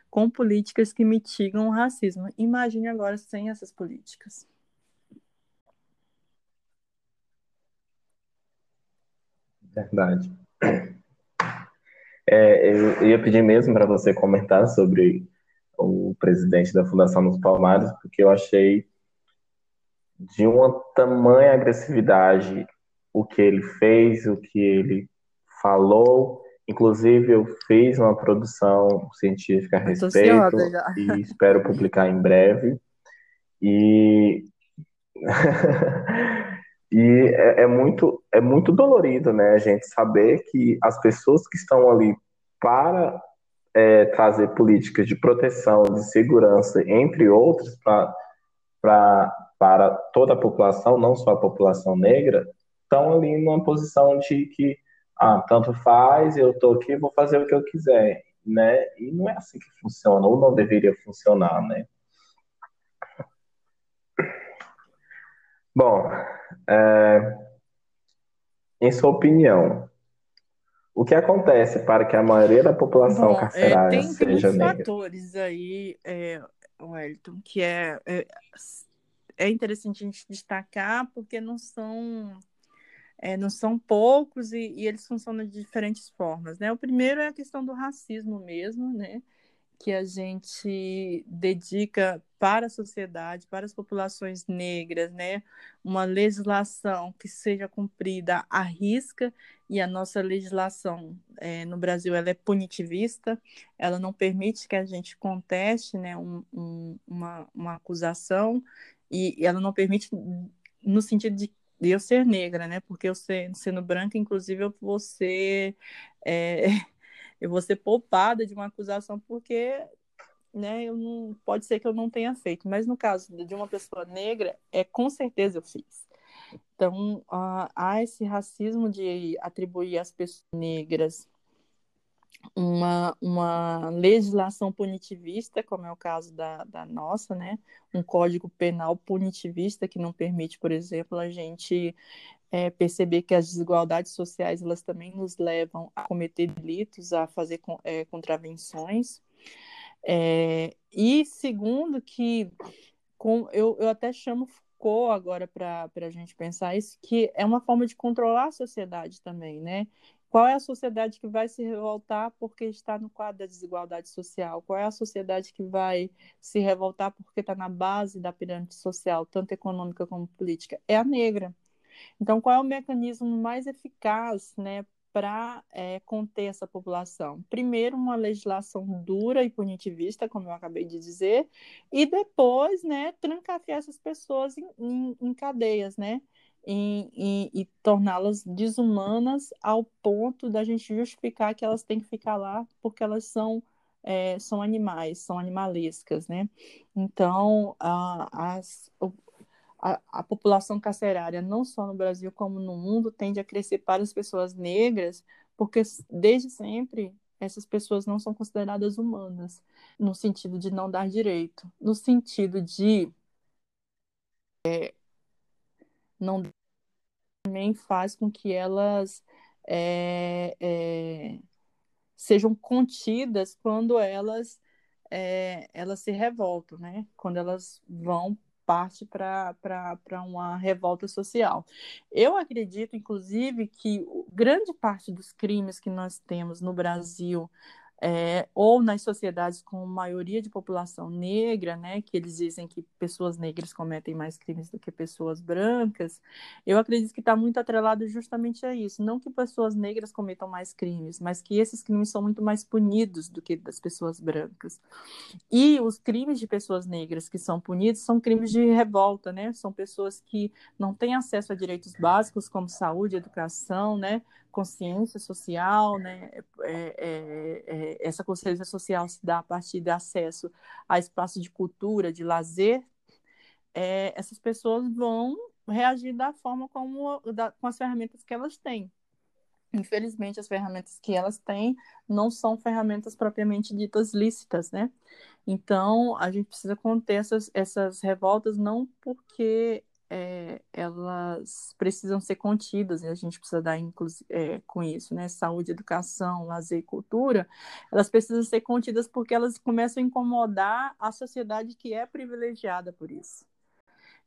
com políticas que mitigam o racismo. Imagine agora sem essas políticas. Verdade. É, eu ia pedir mesmo para você comentar sobre o presidente da Fundação dos Palmares, porque eu achei de uma tamanha agressividade o que ele fez, o que ele falou inclusive, eu fiz uma produção científica a respeito e espero publicar em breve. E, e é, é, muito, é muito dolorido, né, a gente saber que as pessoas que estão ali para é, trazer políticas de proteção, de segurança, entre outros, para toda a população, não só a população negra, estão ali numa posição de que, ah, tanto faz, eu estou aqui, vou fazer o que eu quiser, né? E não é assim que funciona, ou não deveria funcionar, né? Bom, é, em sua opinião, o que acontece para que a maioria da população Bom, é, carcerária tem, tem seja negra? fatores aí, é, Wellington, que é, é, é interessante a gente destacar porque não são é, não são poucos e, e, eles funcionam de diferentes formas, né? O primeiro é a questão do racismo mesmo, né? Que a gente dedica para a sociedade, para as populações negras, né? Uma legislação que seja cumprida à risca e a nossa legislação é, no Brasil ela é punitivista, ela não permite que a gente conteste, né? Um, um, uma, uma acusação e ela não permite no sentido de eu ser negra, né? Porque eu ser, sendo branca, inclusive, eu vou ser é, eu vou ser poupada de uma acusação porque né, eu não, pode ser que eu não tenha feito, mas no caso de uma pessoa negra, é com certeza eu fiz. Então, uh, há esse racismo de atribuir às pessoas negras uma, uma legislação punitivista, como é o caso da, da nossa, né? Um código penal punitivista que não permite, por exemplo, a gente é, perceber que as desigualdades sociais elas também nos levam a cometer delitos, a fazer é, contravenções. É, e segundo que com, eu, eu até chamo Foucault agora para a gente pensar isso, que é uma forma de controlar a sociedade também, né? Qual é a sociedade que vai se revoltar porque está no quadro da desigualdade social? Qual é a sociedade que vai se revoltar porque está na base da pirâmide social, tanto econômica como política? É a negra. Então, qual é o mecanismo mais eficaz né, para é, conter essa população? Primeiro, uma legislação dura e punitivista, como eu acabei de dizer, e depois né, trancafiar essas pessoas em, em, em cadeias, né? E, e, e torná-las desumanas ao ponto da gente justificar que elas têm que ficar lá porque elas são é, são animais, são animalescas, né? Então, a, as, a, a, população carcerária, não só no Brasil como no mundo, tende a crescer para as pessoas negras, porque desde sempre essas pessoas não são consideradas humanas, no sentido de não dar direito, no sentido de é, não também faz com que elas é, é, sejam contidas quando elas é, elas se revoltam, né? Quando elas vão parte para uma revolta social. Eu acredito, inclusive, que grande parte dos crimes que nós temos no Brasil é, ou nas sociedades com maioria de população negra, né, que eles dizem que pessoas negras cometem mais crimes do que pessoas brancas, eu acredito que está muito atrelado justamente a isso. Não que pessoas negras cometam mais crimes, mas que esses crimes são muito mais punidos do que das pessoas brancas. E os crimes de pessoas negras que são punidos são crimes de revolta, né? São pessoas que não têm acesso a direitos básicos como saúde, educação, né? Consciência social, né? É, é, é, essa consciência social se dá a partir do acesso a espaços de cultura, de lazer. É, essas pessoas vão reagir da forma como da, com as ferramentas que elas têm. Infelizmente, as ferramentas que elas têm não são ferramentas propriamente ditas lícitas, né? Então, a gente precisa conter essas, essas revoltas não porque é, elas precisam ser contidas e a gente precisa dar é, com isso, né? Saúde, educação, lazer e cultura, elas precisam ser contidas porque elas começam a incomodar a sociedade que é privilegiada por isso.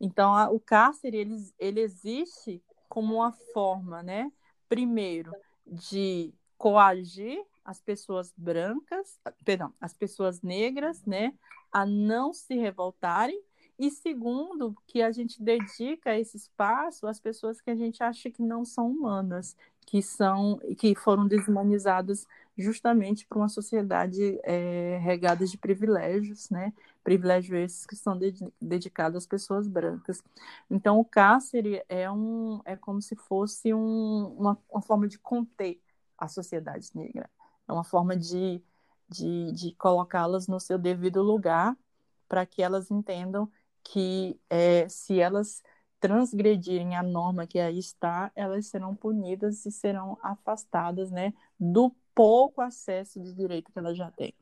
Então, a, o cárcere ele, ele existe como uma forma, né? Primeiro, de coagir as pessoas brancas, perdão, as pessoas negras, né, a não se revoltarem e segundo, que a gente dedica esse espaço às pessoas que a gente acha que não são humanas, que são que foram desumanizadas justamente por uma sociedade é, regada de privilégios, né? Privilégios esses que são de, dedicados às pessoas brancas. Então, o cárcere é um é como se fosse um, uma, uma forma de conter a sociedade negra, é uma forma de, de, de colocá-las no seu devido lugar para que elas entendam que é, se elas transgredirem a norma que aí está, elas serão punidas e serão afastadas, né, do pouco acesso de direito que elas já têm.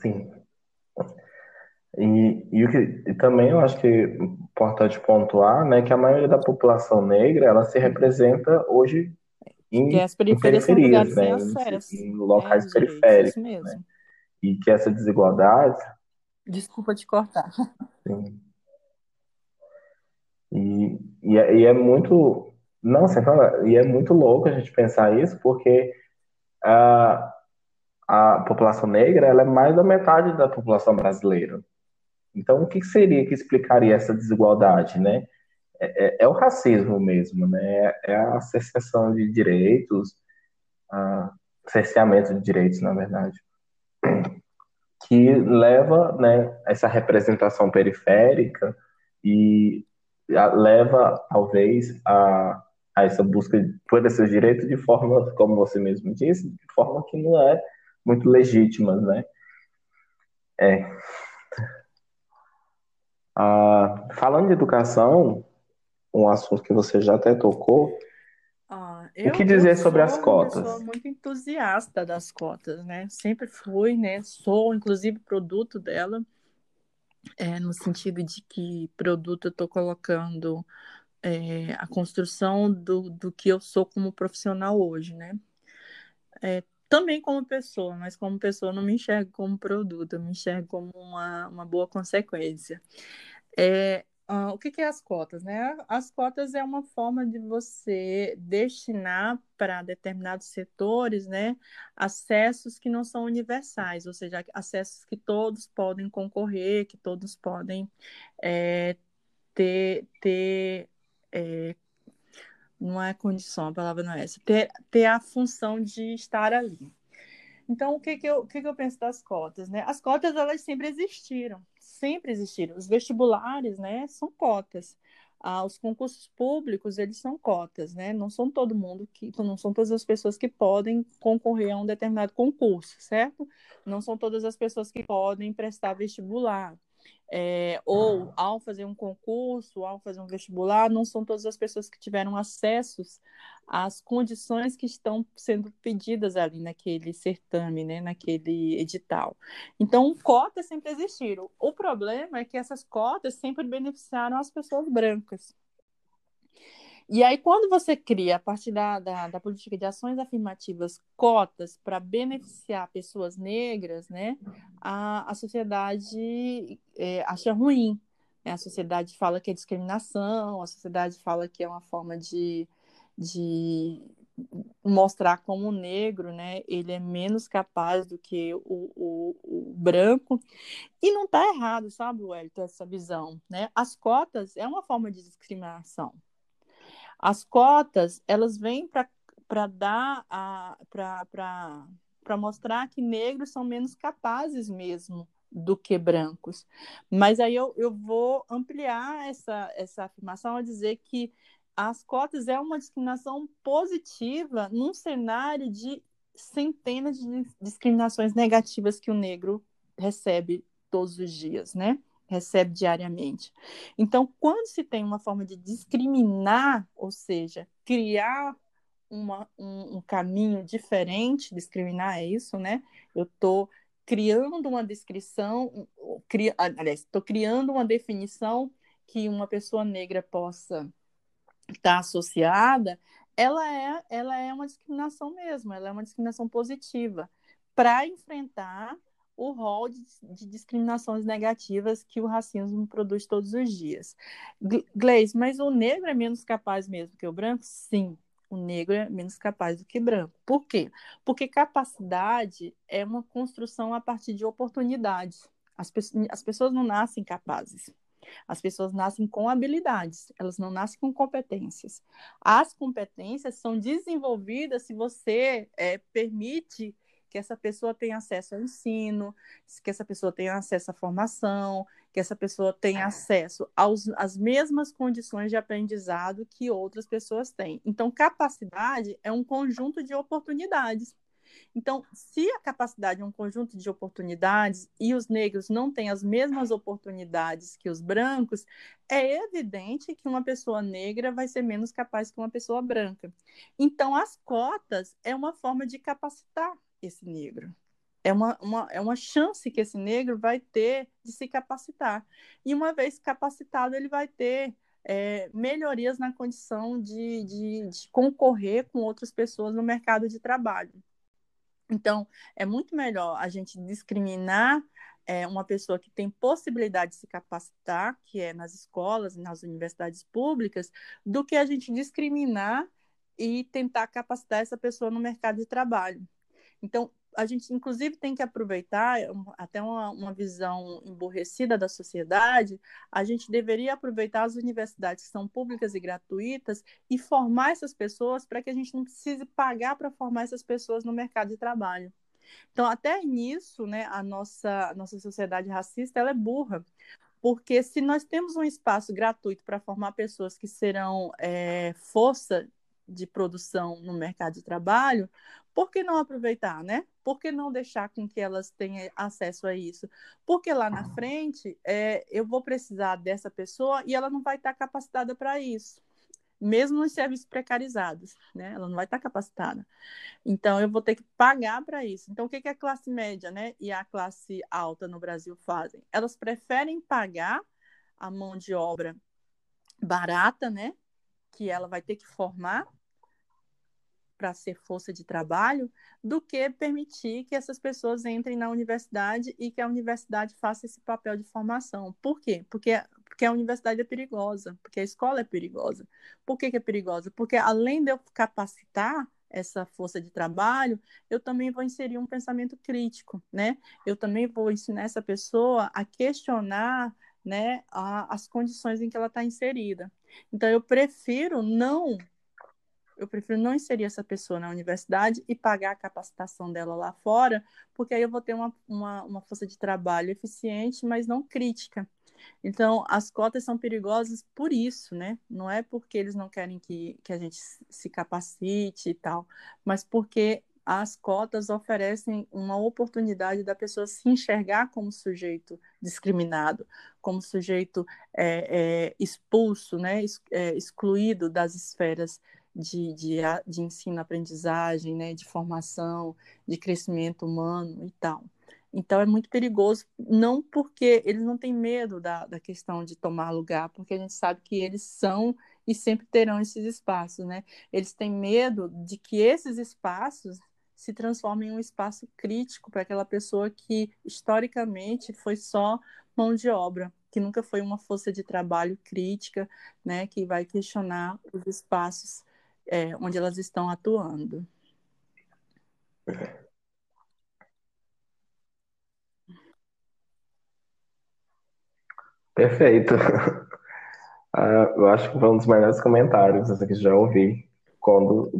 Sim. E, e, que, e também eu acho que é importante pontuar, né, que a maioria da população negra, ela se representa hoje em, que as periferias, em periferias né, acesso, em, locais é, periféricos. Né? E que essa desigualdade. Desculpa te cortar. Sim. E, e, é, e é muito. Não, você fala, e é muito louco a gente pensar isso, porque a, a população negra ela é mais da metade da população brasileira. Então, o que seria que explicaria essa desigualdade, né? É, é, é o racismo mesmo, né? É a secessão de direitos, a cerceamento de direitos, na verdade, que leva, né, essa representação periférica e leva, talvez, a, a essa busca por esses direitos de forma, como você mesmo disse, de forma que não é muito legítima, né? É. Ah, falando de educação, um assunto que você já até tocou, ah, eu, o que dizer sobre as cotas? Eu sou muito entusiasta das cotas, né? Sempre fui, né? Sou, inclusive, produto dela, é, no sentido de que produto eu estou colocando é, a construção do, do que eu sou como profissional hoje, né? É, também como pessoa, mas como pessoa eu não me enxergo como produto, eu me enxergo como uma, uma boa consequência. É, o que, que é as cotas? Né? As cotas é uma forma de você destinar para determinados setores né, acessos que não são universais, ou seja, acessos que todos podem concorrer, que todos podem é, ter, ter é, não é condição, a palavra não é essa, ter, ter a função de estar ali. Então, o que, que, eu, o que, que eu penso das cotas? Né? As cotas, elas sempre existiram, sempre existiram. Os vestibulares, né, são cotas. Ah, os concursos públicos, eles são cotas, né? Não são todo mundo que, não são todas as pessoas que podem concorrer a um determinado concurso, certo? Não são todas as pessoas que podem prestar vestibular é, ou ao fazer um concurso, ao fazer um vestibular, não são todas as pessoas que tiveram acessos às condições que estão sendo pedidas ali naquele certame, né, naquele edital. Então, cotas sempre existiram. O problema é que essas cotas sempre beneficiaram as pessoas brancas. E aí, quando você cria, a partir da, da, da política de ações afirmativas, cotas para beneficiar pessoas negras, né, a, a sociedade é, acha ruim. Né? A sociedade fala que é discriminação, a sociedade fala que é uma forma de, de mostrar como o negro, né, ele é menos capaz do que o, o, o branco. E não está errado, sabe, Wellington, essa visão. Né? As cotas é uma forma de discriminação. As cotas, elas vêm para dar para mostrar que negros são menos capazes mesmo do que brancos. Mas aí eu, eu vou ampliar essa, essa afirmação a dizer que as cotas é uma discriminação positiva num cenário de centenas de discriminações negativas que o negro recebe todos os dias, né? Recebe diariamente. Então, quando se tem uma forma de discriminar, ou seja, criar uma, um, um caminho diferente, discriminar é isso, né? Eu estou criando uma descrição, cri, aliás, estou criando uma definição que uma pessoa negra possa estar tá associada, ela é, ela é uma discriminação mesmo, ela é uma discriminação positiva para enfrentar o rol de, de, discriminações negativas que o racismo produz todos os dias. Gleis, mas o negro é menos capaz mesmo que o branco? Sim, o negro é menos capaz do que branco. Por quê? Porque capacidade é uma construção a partir de oportunidades. As, pe as pessoas não nascem capazes. As pessoas nascem com habilidades, elas não nascem com competências. As competências são desenvolvidas se você é, permite que essa pessoa tenha acesso ao ensino, que essa pessoa tenha acesso à formação, que essa pessoa tenha acesso aos, às mesmas condições de aprendizado que outras pessoas têm. Então, capacidade é um conjunto de oportunidades. Então, se a capacidade é um conjunto de oportunidades e os negros não têm as mesmas oportunidades que os brancos, é evidente que uma pessoa negra vai ser menos capaz que uma pessoa branca. Então, as cotas é uma forma de capacitar esse negro. É uma, uma, é uma chance que esse negro vai ter de se capacitar. E uma vez capacitado, ele vai ter é, melhorias na condição de, de, de concorrer com outras pessoas no mercado de trabalho. Então, é muito melhor a gente discriminar é, uma pessoa que tem possibilidade de se capacitar, que é nas escolas, nas universidades públicas, do que a gente discriminar e tentar capacitar essa pessoa no mercado de trabalho. Então, a gente, inclusive, tem que aproveitar, até uma, uma visão emborrecida da sociedade, a gente deveria aproveitar as universidades que são públicas e gratuitas e formar essas pessoas para que a gente não precise pagar para formar essas pessoas no mercado de trabalho. Então, até nisso, né, a nossa, a nossa sociedade racista ela é burra, porque se nós temos um espaço gratuito para formar pessoas que serão é, força de produção no mercado de trabalho, por que não aproveitar, né? Por que não deixar com que elas tenham acesso a isso? Porque lá na frente é, eu vou precisar dessa pessoa e ela não vai estar capacitada para isso, mesmo nos serviços precarizados, né? Ela não vai estar capacitada. Então eu vou ter que pagar para isso. Então o que, que a classe média, né, e a classe alta no Brasil fazem? Elas preferem pagar a mão de obra barata, né? Que ela vai ter que formar para ser força de trabalho, do que permitir que essas pessoas entrem na universidade e que a universidade faça esse papel de formação. Por quê? Porque, porque a universidade é perigosa, porque a escola é perigosa. Por que, que é perigosa? Porque além de eu capacitar essa força de trabalho, eu também vou inserir um pensamento crítico, né? Eu também vou ensinar essa pessoa a questionar né, a, as condições em que ela está inserida. Então, eu prefiro não eu prefiro não inserir essa pessoa na universidade e pagar a capacitação dela lá fora, porque aí eu vou ter uma, uma, uma força de trabalho eficiente, mas não crítica. Então, as cotas são perigosas por isso, né? Não é porque eles não querem que, que a gente se capacite e tal, mas porque as cotas oferecem uma oportunidade da pessoa se enxergar como sujeito discriminado, como sujeito é, é, expulso, né, é, excluído das esferas de, de, de ensino-aprendizagem, né, de formação, de crescimento humano e tal. Então é muito perigoso, não porque eles não têm medo da, da questão de tomar lugar, porque a gente sabe que eles são e sempre terão esses espaços, né? Eles têm medo de que esses espaços se transforma em um espaço crítico para aquela pessoa que historicamente foi só mão de obra, que nunca foi uma força de trabalho crítica, né, que vai questionar os espaços é, onde elas estão atuando. Perfeito. Uh, eu acho que foi um dos melhores comentários que já ouvi quando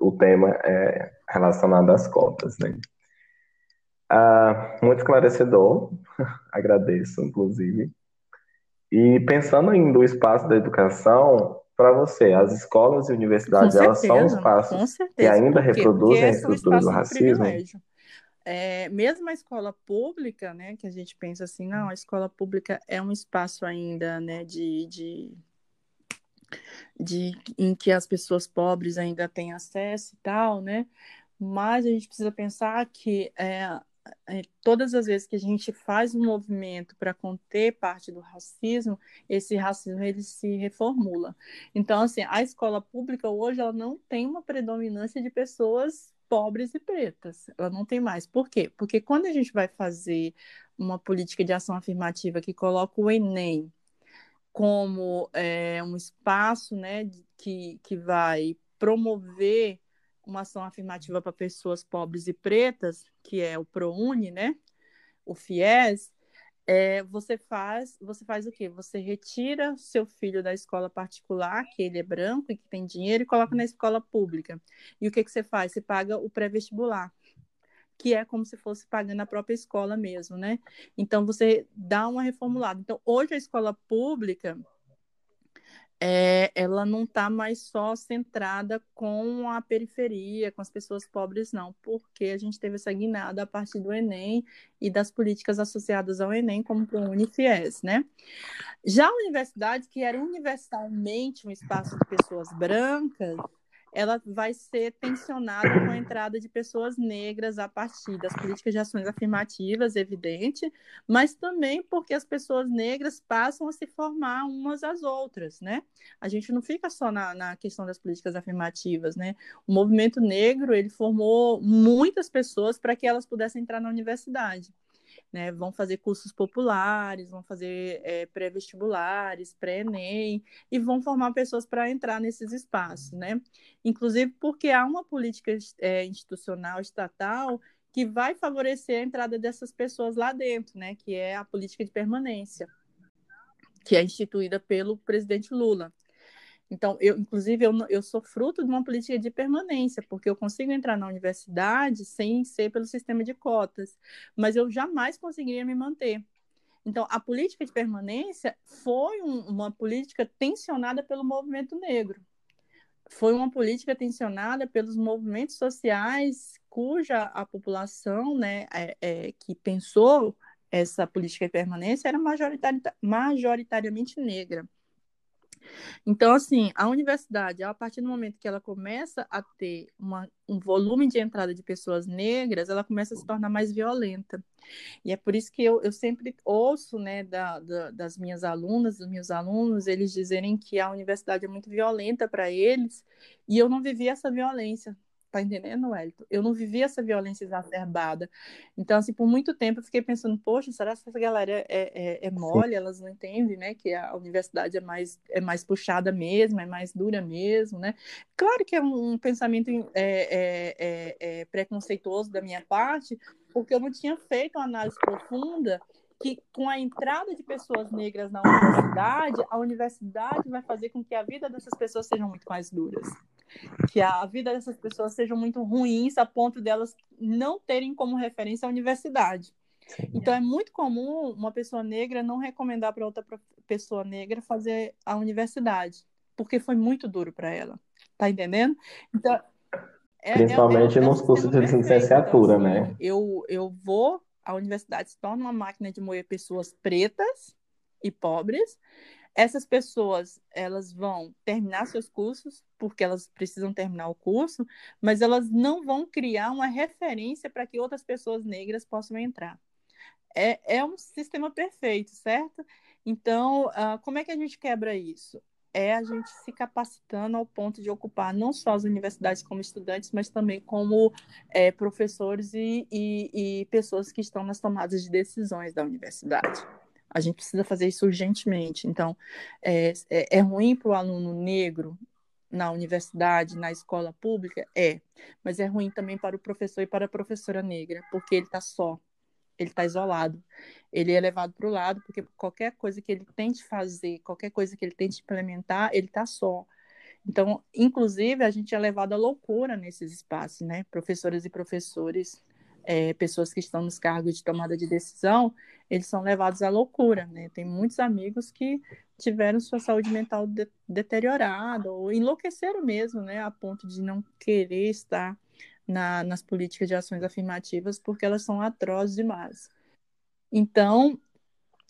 o tema é relacionado às cotas, né? Ah, muito esclarecedor, agradeço, inclusive. E pensando em do espaço da educação, para você, as escolas e universidades, certeza, elas são espaços que ainda reproduzem a estrutura do racismo? É, mesmo a escola pública, né, que a gente pensa assim, não, a escola pública é um espaço ainda, né, de, de de em que as pessoas pobres ainda têm acesso e tal, né? Mas a gente precisa pensar que é, é, todas as vezes que a gente faz um movimento para conter parte do racismo, esse racismo ele se reformula. Então, assim, a escola pública hoje ela não tem uma predominância de pessoas pobres e pretas. Ela não tem mais. Por quê? Porque quando a gente vai fazer uma política de ação afirmativa que coloca o Enem como é, um espaço né, que, que vai promover uma ação afirmativa para pessoas pobres e pretas, que é o ProUni, né, o FIES, é, você faz você faz o quê? Você retira seu filho da escola particular, que ele é branco e que tem dinheiro, e coloca na escola pública. E o que, que você faz? Você paga o pré-vestibular, que é como se fosse pagando a própria escola mesmo, né? Então você dá uma reformulada. Então, hoje a escola pública é, ela não está mais só centrada com a periferia, com as pessoas pobres, não, porque a gente teve essa guinada a partir do Enem e das políticas associadas ao Enem, como o Unifies, né? Já a universidade, que era universalmente um espaço de pessoas brancas, ela vai ser tensionada com a entrada de pessoas negras a partir das políticas de ações afirmativas, evidente, mas também porque as pessoas negras passam a se formar umas às outras, né? A gente não fica só na, na questão das políticas afirmativas, né? O movimento negro, ele formou muitas pessoas para que elas pudessem entrar na universidade né? Vão fazer cursos populares, vão fazer é, pré-vestibulares, pré-ENEM, e vão formar pessoas para entrar nesses espaços, né? Inclusive porque há uma política é, institucional, estatal, que vai favorecer a entrada dessas pessoas lá dentro, né? Que é a política de permanência, que é instituída pelo presidente Lula. Então, eu, inclusive, eu, eu sou fruto de uma política de permanência, porque eu consigo entrar na universidade sem ser pelo sistema de cotas, mas eu jamais conseguiria me manter. Então, a política de permanência foi um, uma política tensionada pelo movimento negro. Foi uma política tensionada pelos movimentos sociais cuja a população né, é, é, que pensou essa política de permanência era majoritariamente negra. Então, assim, a universidade, a partir do momento que ela começa a ter uma, um volume de entrada de pessoas negras, ela começa a se tornar mais violenta. E é por isso que eu, eu sempre ouço, né, da, da, das minhas alunas, dos meus alunos, eles dizerem que a universidade é muito violenta para eles, e eu não vivi essa violência. Tá entendendo, Wellington? Eu não vivi essa violência exacerbada. Então, assim, por muito tempo eu fiquei pensando, poxa, será que essa galera é, é, é mole? Elas não entendem, né? Que a universidade é mais, é mais puxada mesmo, é mais dura mesmo, né? Claro que é um, um pensamento é, é, é, é, preconceituoso da minha parte, porque eu não tinha feito uma análise profunda que com a entrada de pessoas negras na universidade, a universidade vai fazer com que a vida dessas pessoas sejam muito mais duras que a vida dessas pessoas sejam muito ruins a ponto delas não terem como referência a universidade. Sim. Então é muito comum uma pessoa negra não recomendar para outra pessoa negra fazer a universidade, porque foi muito duro para ela. Tá entendendo? Então é, Principalmente é, é, nos cursos de licenciatura, então, assim, né? Eu, eu vou, a universidade se torna uma máquina de moer pessoas pretas e pobres, essas pessoas, elas vão terminar seus cursos, porque elas precisam terminar o curso, mas elas não vão criar uma referência para que outras pessoas negras possam entrar. É, é um sistema perfeito, certo? Então, uh, como é que a gente quebra isso? É a gente se capacitando ao ponto de ocupar não só as universidades como estudantes, mas também como é, professores e, e, e pessoas que estão nas tomadas de decisões da universidade. A gente precisa fazer isso urgentemente. Então, é, é, é ruim para o aluno negro na universidade, na escola pública? É. Mas é ruim também para o professor e para a professora negra, porque ele está só, ele está isolado. Ele é levado para o lado, porque qualquer coisa que ele tente fazer, qualquer coisa que ele tente implementar, ele está só. Então, inclusive, a gente é levado à loucura nesses espaços, né? Professoras e professores é, pessoas que estão nos cargos de tomada de decisão, eles são levados à loucura, né? Tem muitos amigos que tiveram sua saúde mental de deteriorada ou enlouqueceram mesmo, né? A ponto de não querer estar na, nas políticas de ações afirmativas porque elas são atrozes demais. Então,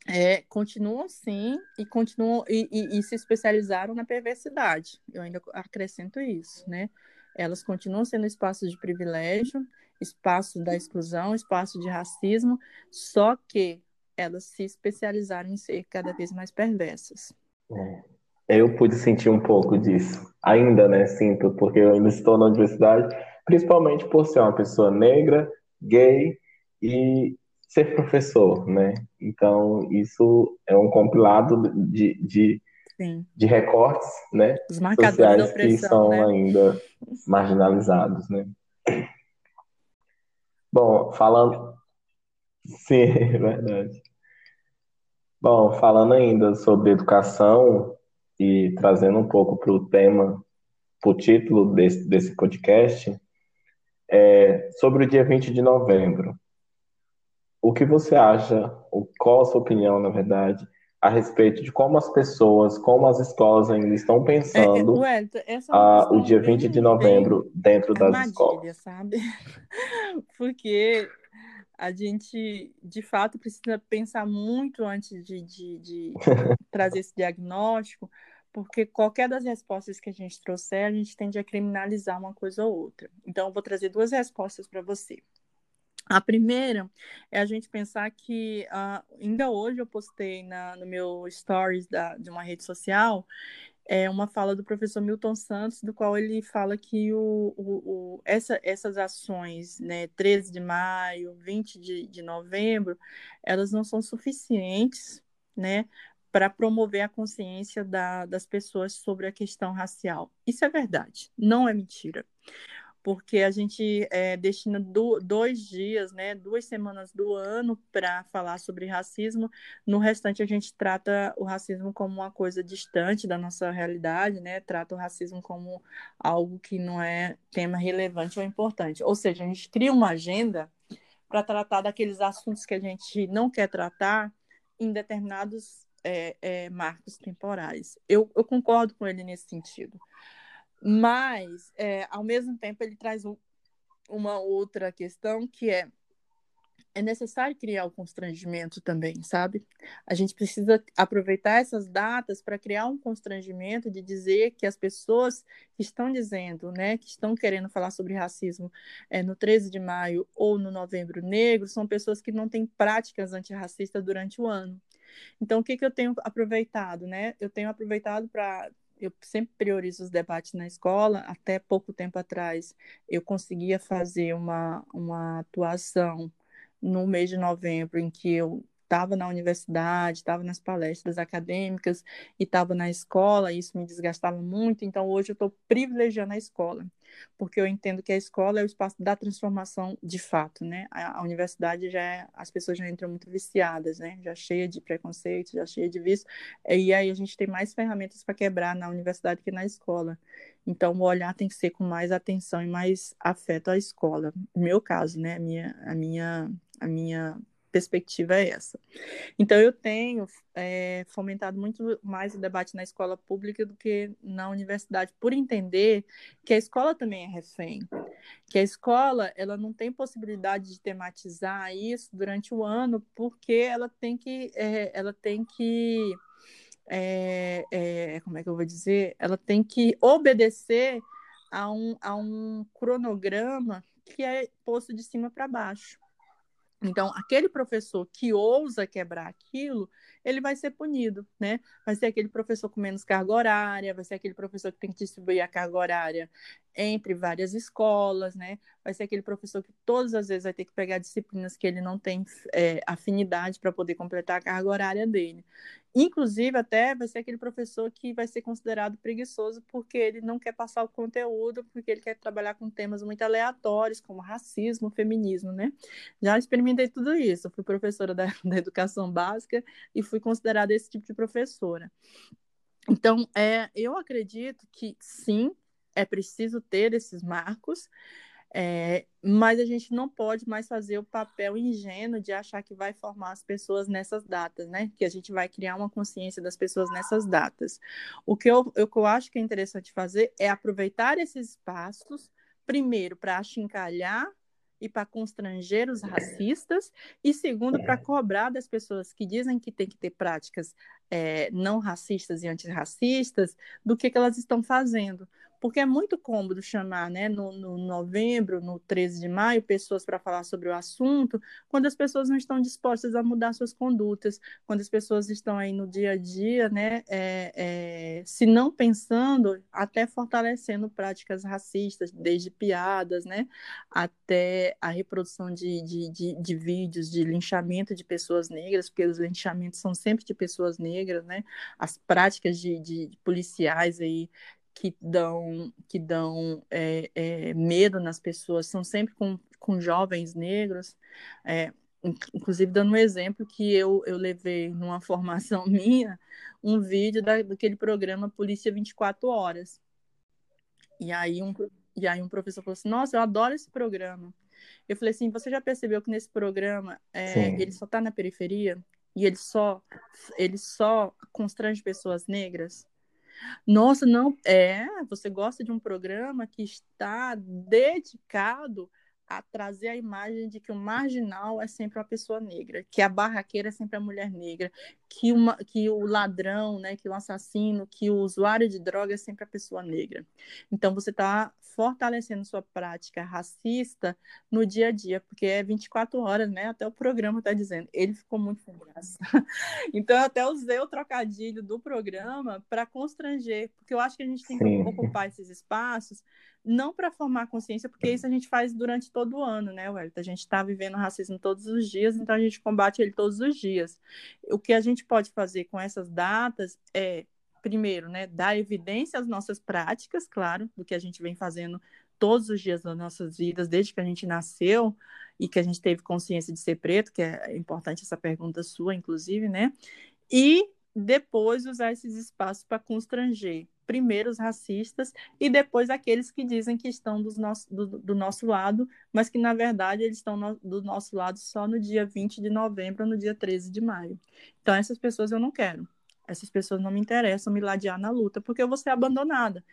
é, continuam sim e continuam e, e, e, se especializaram na perversidade. Eu ainda acrescento isso, né? Elas continuam sendo espaços de privilégio, espaço da exclusão, espaço de racismo, só que elas se especializaram em ser cada vez mais perversas. É. Eu pude sentir um pouco disso. Ainda, né? Sinto, porque eu ainda estou na universidade, principalmente por ser uma pessoa negra, gay e ser professor, né? Então, isso é um compilado de, de, de recortes, né? Os sociais opressão, que são né? ainda marginalizados, né? Bom, falando. Sim, é verdade. Bom, falando ainda sobre educação e trazendo um pouco para o tema, para o título desse, desse podcast, é, sobre o dia 20 de novembro. O que você acha, qual a sua opinião, na verdade, a respeito de como as pessoas, como as escolas ainda estão pensando é, Wellington, essa é uma o dia 20 bem, de novembro dentro das escolas? sabe? Porque a gente, de fato, precisa pensar muito antes de, de, de trazer esse diagnóstico, porque qualquer das respostas que a gente trouxer, a gente tende a criminalizar uma coisa ou outra. Então, eu vou trazer duas respostas para você. A primeira é a gente pensar que uh, ainda hoje eu postei na, no meu stories da, de uma rede social é uma fala do professor Milton Santos, do qual ele fala que o, o, o, essa, essas ações, né, 13 de maio, 20 de, de novembro, elas não são suficientes né, para promover a consciência da, das pessoas sobre a questão racial. Isso é verdade, não é mentira porque a gente é, destina do, dois dias, né, duas semanas do ano para falar sobre racismo. No restante, a gente trata o racismo como uma coisa distante da nossa realidade, né, trata o racismo como algo que não é tema relevante ou importante. Ou seja, a gente cria uma agenda para tratar daqueles assuntos que a gente não quer tratar em determinados é, é, marcos temporais. Eu, eu concordo com ele nesse sentido. Mas, é, ao mesmo tempo, ele traz um, uma outra questão que é é necessário criar o constrangimento também, sabe? A gente precisa aproveitar essas datas para criar um constrangimento de dizer que as pessoas que estão dizendo, né, que estão querendo falar sobre racismo é, no 13 de maio ou no Novembro Negro, são pessoas que não têm práticas antirracistas durante o ano. Então, o que, que eu tenho aproveitado, né? Eu tenho aproveitado para eu sempre priorizo os debates na escola. Até pouco tempo atrás, eu conseguia fazer uma, uma atuação no mês de novembro, em que eu estava na universidade, estava nas palestras acadêmicas e estava na escola, isso me desgastava muito, então hoje eu estou privilegiando a escola, porque eu entendo que a escola é o espaço da transformação de fato, né? A, a universidade já é, as pessoas já entram muito viciadas, né? Já cheia de preconceito, já cheia de vício, e aí a gente tem mais ferramentas para quebrar na universidade que na escola. Então, o olhar tem que ser com mais atenção e mais afeto à escola. No meu caso, né? A minha, a minha, a minha perspectiva é essa. Então, eu tenho é, fomentado muito mais o debate na escola pública do que na universidade, por entender que a escola também é refém, que a escola ela não tem possibilidade de tematizar isso durante o ano, porque ela tem que, é, ela tem que é, é, como é que eu vou dizer? Ela tem que obedecer a um, a um cronograma que é posto de cima para baixo. Então, aquele professor que ousa quebrar aquilo, ele vai ser punido, né? Vai ser aquele professor com menos carga horária, vai ser aquele professor que tem que distribuir a carga horária entre várias escolas, né? Vai ser aquele professor que todas as vezes vai ter que pegar disciplinas que ele não tem é, afinidade para poder completar a carga horária dele. Inclusive, até vai ser aquele professor que vai ser considerado preguiçoso porque ele não quer passar o conteúdo, porque ele quer trabalhar com temas muito aleatórios, como racismo, feminismo, né? Já experimentei tudo isso. fui professora da, da educação básica e fui considerada esse tipo de professora. Então, é, eu acredito que sim, é preciso ter esses marcos, é, mas a gente não pode mais fazer o papel ingênuo de achar que vai formar as pessoas nessas datas, né? Que a gente vai criar uma consciência das pessoas nessas datas. O que eu, o que eu acho que é interessante fazer é aproveitar esses espaços, primeiro, para achincalhar e para constranger os racistas, e segundo, para cobrar das pessoas que dizem que tem que ter práticas é, não racistas e antirracistas, do que, que elas estão fazendo porque é muito cômodo chamar, né, no, no novembro, no 13 de maio, pessoas para falar sobre o assunto, quando as pessoas não estão dispostas a mudar suas condutas, quando as pessoas estão aí no dia a dia, né, é, é, se não pensando, até fortalecendo práticas racistas, desde piadas, né, até a reprodução de, de, de, de vídeos de linchamento de pessoas negras, porque os linchamentos são sempre de pessoas negras, né, as práticas de, de policiais aí que dão, que dão é, é, medo nas pessoas são sempre com, com jovens negros. É, inclusive dando um exemplo que eu, eu levei numa formação minha, um vídeo da, daquele programa Polícia 24 Horas. E aí um, e aí um professor falou assim, nossa, eu adoro esse programa. Eu falei assim, você já percebeu que nesse programa é, ele só está na periferia e ele só ele só constrange pessoas negras? Nossa, não é. Você gosta de um programa que está dedicado a trazer a imagem de que o marginal é sempre uma pessoa negra, que a barraqueira é sempre a mulher negra, que, uma, que o ladrão, né, que o assassino, que o usuário de droga é sempre a pessoa negra. Então você está fortalecendo sua prática racista no dia a dia, porque é 24 horas, né? Até o programa está dizendo. Ele ficou muito sem graça. então eu até usei o trocadilho do programa para constranger, porque eu acho que a gente tem que Sim. ocupar esses espaços não para formar consciência, porque isso a gente faz durante todo o ano, né, Wellington? A gente está vivendo racismo todos os dias, então a gente combate ele todos os dias. O que a gente pode fazer com essas datas é, primeiro, né, dar evidência às nossas práticas, claro, do que a gente vem fazendo todos os dias das nossas vidas, desde que a gente nasceu e que a gente teve consciência de ser preto, que é importante essa pergunta sua, inclusive, né? E depois usar esses espaços para constranger primeiro os racistas e depois aqueles que dizem que estão nosso, do, do nosso lado, mas que na verdade eles estão no, do nosso lado só no dia 20 de novembro no dia 13 de maio. Então essas pessoas eu não quero. Essas pessoas não me interessam me ladear na luta, porque eu vou ser abandonada.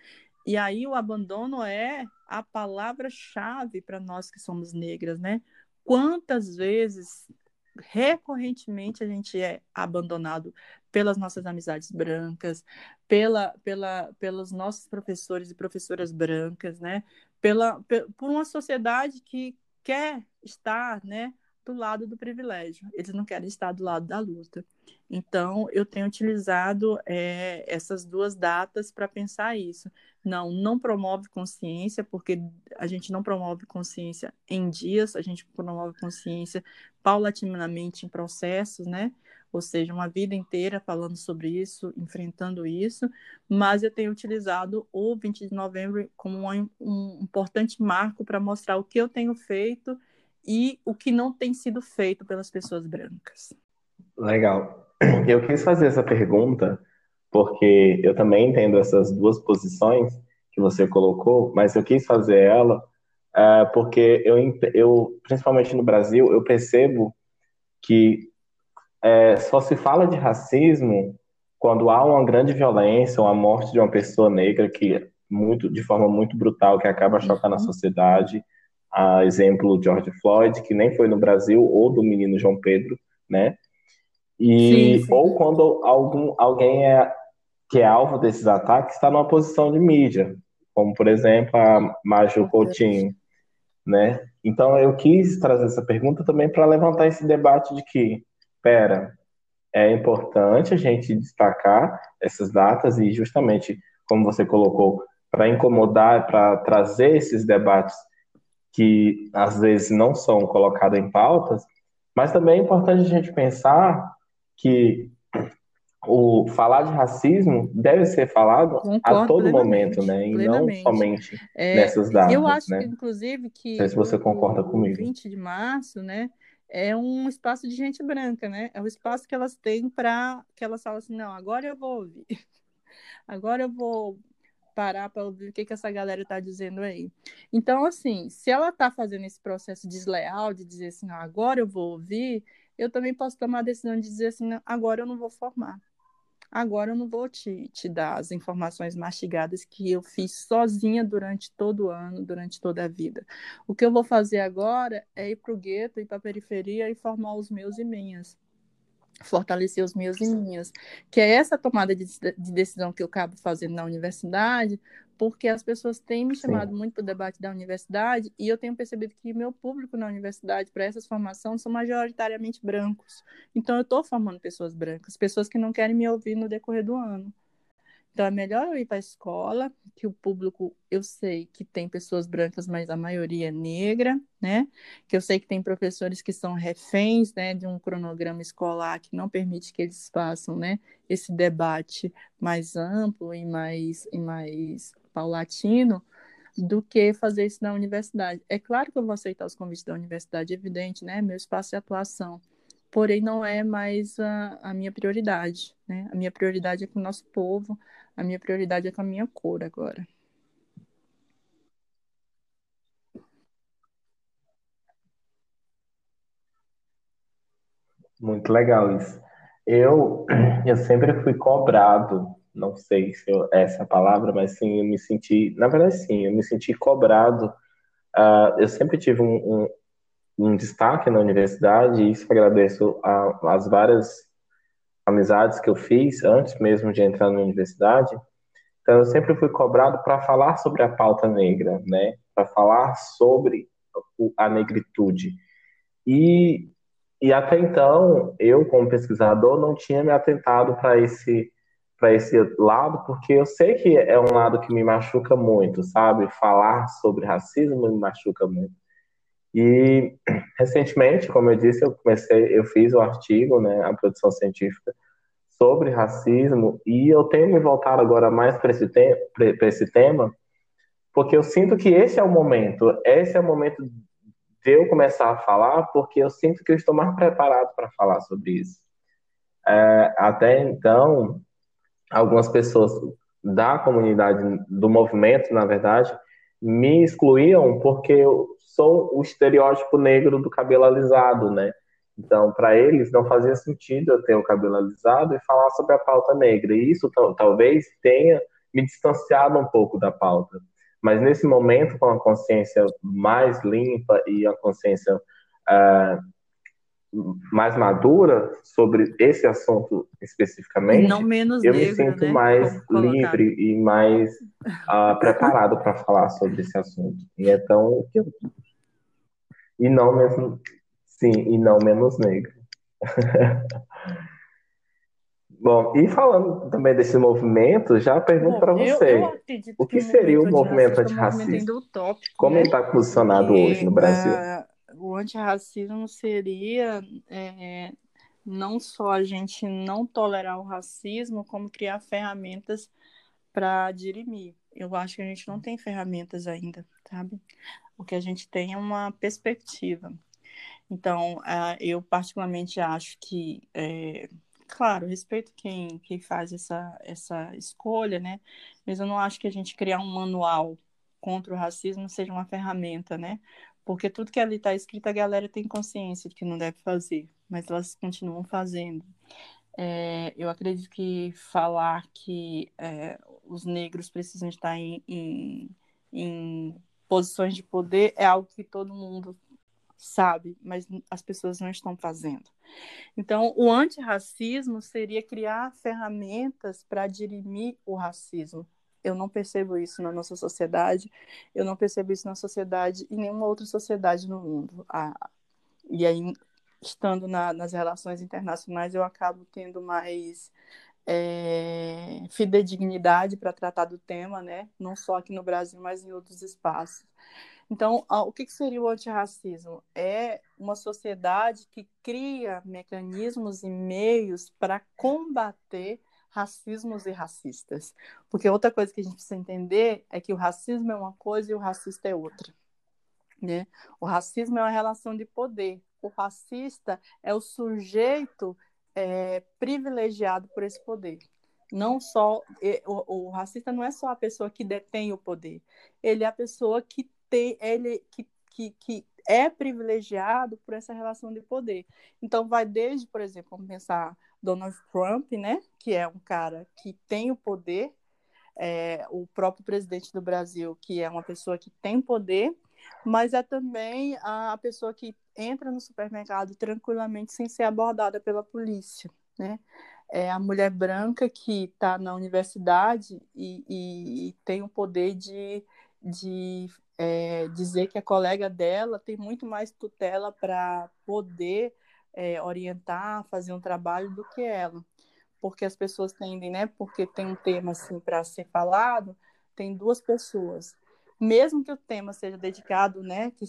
E aí o abandono é a palavra-chave para nós que somos negras, né? Quantas vezes recorrentemente a gente é abandonado pelas nossas amizades brancas, pela, pela, pelos nossos professores e professoras brancas, né? Pela, por uma sociedade que quer estar, né, do lado do privilégio. Eles não querem estar do lado da luta. Então, eu tenho utilizado é, essas duas datas para pensar isso. Não, não promove consciência, porque a gente não promove consciência em dias, a gente promove consciência paulatinamente em processos, né? Ou seja, uma vida inteira falando sobre isso, enfrentando isso, mas eu tenho utilizado o 20 de novembro como um, um importante marco para mostrar o que eu tenho feito e o que não tem sido feito pelas pessoas brancas. Legal. Eu quis fazer essa pergunta porque eu também entendo essas duas posições que você colocou, mas eu quis fazer ela uh, porque eu, eu, principalmente no Brasil, eu percebo que é, só se fala de racismo quando há uma grande violência, uma morte de uma pessoa negra que muito de forma muito brutal que acaba chocando a uhum. sociedade a exemplo George Floyd, que nem foi no Brasil, ou do menino João Pedro, né? E, sim, sim. Ou quando algum, alguém é, que é alvo desses ataques está numa posição de mídia, como, por exemplo, a Maju Coutinho, né? Então, eu quis trazer essa pergunta também para levantar esse debate de que, pera, é importante a gente destacar essas datas e justamente, como você colocou, para incomodar, para trazer esses debates que às vezes não são colocadas em pautas, mas também é importante a gente pensar que o falar de racismo deve ser falado Concordo a todo momento, né? E não somente é, nessas datas. Eu acho, né? que, inclusive, que. Não sei se você concorda o, comigo. 20 de março, né? É um espaço de gente branca, né? É o espaço que elas têm para que elas falam assim: não, agora eu vou ouvir. Agora eu vou parar para ouvir o que, que essa galera está dizendo aí. Então, assim, se ela está fazendo esse processo desleal de dizer assim, agora eu vou ouvir, eu também posso tomar a decisão de dizer assim, agora eu não vou formar. Agora eu não vou te, te dar as informações mastigadas que eu fiz sozinha durante todo o ano, durante toda a vida. O que eu vou fazer agora é ir para o gueto, ir para a periferia e formar os meus e minhas fortalecer os meus e minhas, que é essa tomada de, de decisão que eu acabo fazendo na universidade, porque as pessoas têm me chamado Sim. muito para o debate da universidade e eu tenho percebido que meu público na universidade para essas formações são majoritariamente brancos. Então eu estou formando pessoas brancas, pessoas que não querem me ouvir no decorrer do ano. Então é melhor eu ir para a escola, que o público eu sei que tem pessoas brancas, mas a maioria é negra, né? Que eu sei que tem professores que são reféns, né, de um cronograma escolar que não permite que eles façam, né, esse debate mais amplo e mais e mais paulatino, do que fazer isso na universidade. É claro que eu vou aceitar os convites da universidade, evidente, né? Meu espaço de atuação. Porém, não é mais a, a minha prioridade, né? A minha prioridade é com o nosso povo, a minha prioridade é com a minha cor agora. Muito legal isso. Eu, eu sempre fui cobrado, não sei se eu, é essa palavra, mas sim, eu me senti, na verdade sim, eu me senti cobrado. Uh, eu sempre tive um, um, um, destaque na universidade e isso agradeço às várias amizades que eu fiz antes mesmo de entrar na universidade. Então eu sempre fui cobrado para falar sobre a pauta negra, né? Para falar sobre a negritude. E e até então, eu, como pesquisador, não tinha me atentado para esse, esse lado, porque eu sei que é um lado que me machuca muito, sabe? Falar sobre racismo me machuca muito. E recentemente, como eu disse, eu comecei, eu fiz o um artigo, né, a produção científica sobre racismo, e eu tenho me voltado agora mais para esse, te esse tema, porque eu sinto que esse é o momento, esse é o momento de eu começar a falar, porque eu sinto que eu estou mais preparado para falar sobre isso. É, até então, algumas pessoas da comunidade, do movimento, na verdade, me excluíam porque eu sou o estereótipo negro do cabelo alisado, né? Então, para eles, não fazia sentido eu ter o cabelo alisado e falar sobre a pauta negra. E isso talvez tenha me distanciado um pouco da pauta. Mas nesse momento, com a consciência mais limpa e a consciência uh, mais madura sobre esse assunto especificamente, eu negra, me sinto né? mais livre e mais uh, preparado para falar sobre esse assunto. E então, e não mesmo, sim, e não menos negro. Bom, e falando também desse movimento, já pergunto para você, eu, eu o que, que seria o movimento antirracista? É um utópico, Como né? ele está posicionado Porque, hoje no Brasil? Uh, o antirracismo seria é, não só a gente não tolerar o racismo, como criar ferramentas para dirimir. Eu acho que a gente não tem ferramentas ainda, sabe? O que a gente tem é uma perspectiva. Então, eu particularmente acho que é, claro, respeito quem, quem faz essa, essa escolha, né? Mas eu não acho que a gente criar um manual contra o racismo seja uma ferramenta, né? Porque tudo que ali está escrito, a galera tem consciência de que não deve fazer, mas elas continuam fazendo. É, eu acredito que falar que é, os negros precisam estar em, em, em posições de poder é algo que todo mundo sabe, mas as pessoas não estão fazendo. Então, o antirracismo seria criar ferramentas para dirimir o racismo. Eu não percebo isso na nossa sociedade, eu não percebo isso na sociedade e nenhuma outra sociedade no mundo. Ah, e aí, estando na, nas relações internacionais, eu acabo tendo mais é, fidedignidade para tratar do tema, né? não só aqui no Brasil, mas em outros espaços. Então, o que seria o antirracismo? É uma sociedade que cria mecanismos e meios para combater racismos e racistas. Porque outra coisa que a gente precisa entender é que o racismo é uma coisa e o racista é outra. Né? O racismo é uma relação de poder. O racista é o sujeito é, privilegiado por esse poder. Não só o, o racista não é só a pessoa que detém o poder, ele é a pessoa que tem, ele que, que, que é privilegiado por essa relação de poder. Então, vai desde, por exemplo, vamos pensar Donald Trump, né, que é um cara que tem o poder, é, o próprio presidente do Brasil, que é uma pessoa que tem poder, mas é também a pessoa que entra no supermercado tranquilamente sem ser abordada pela polícia, né? É a mulher branca que está na universidade e, e, e, tem o poder de, de é, dizer que a colega dela tem muito mais tutela para poder é, orientar, fazer um trabalho do que ela. Porque as pessoas tendem, né? Porque tem um tema assim para ser falado, tem duas pessoas. Mesmo que o tema seja dedicado, né? Que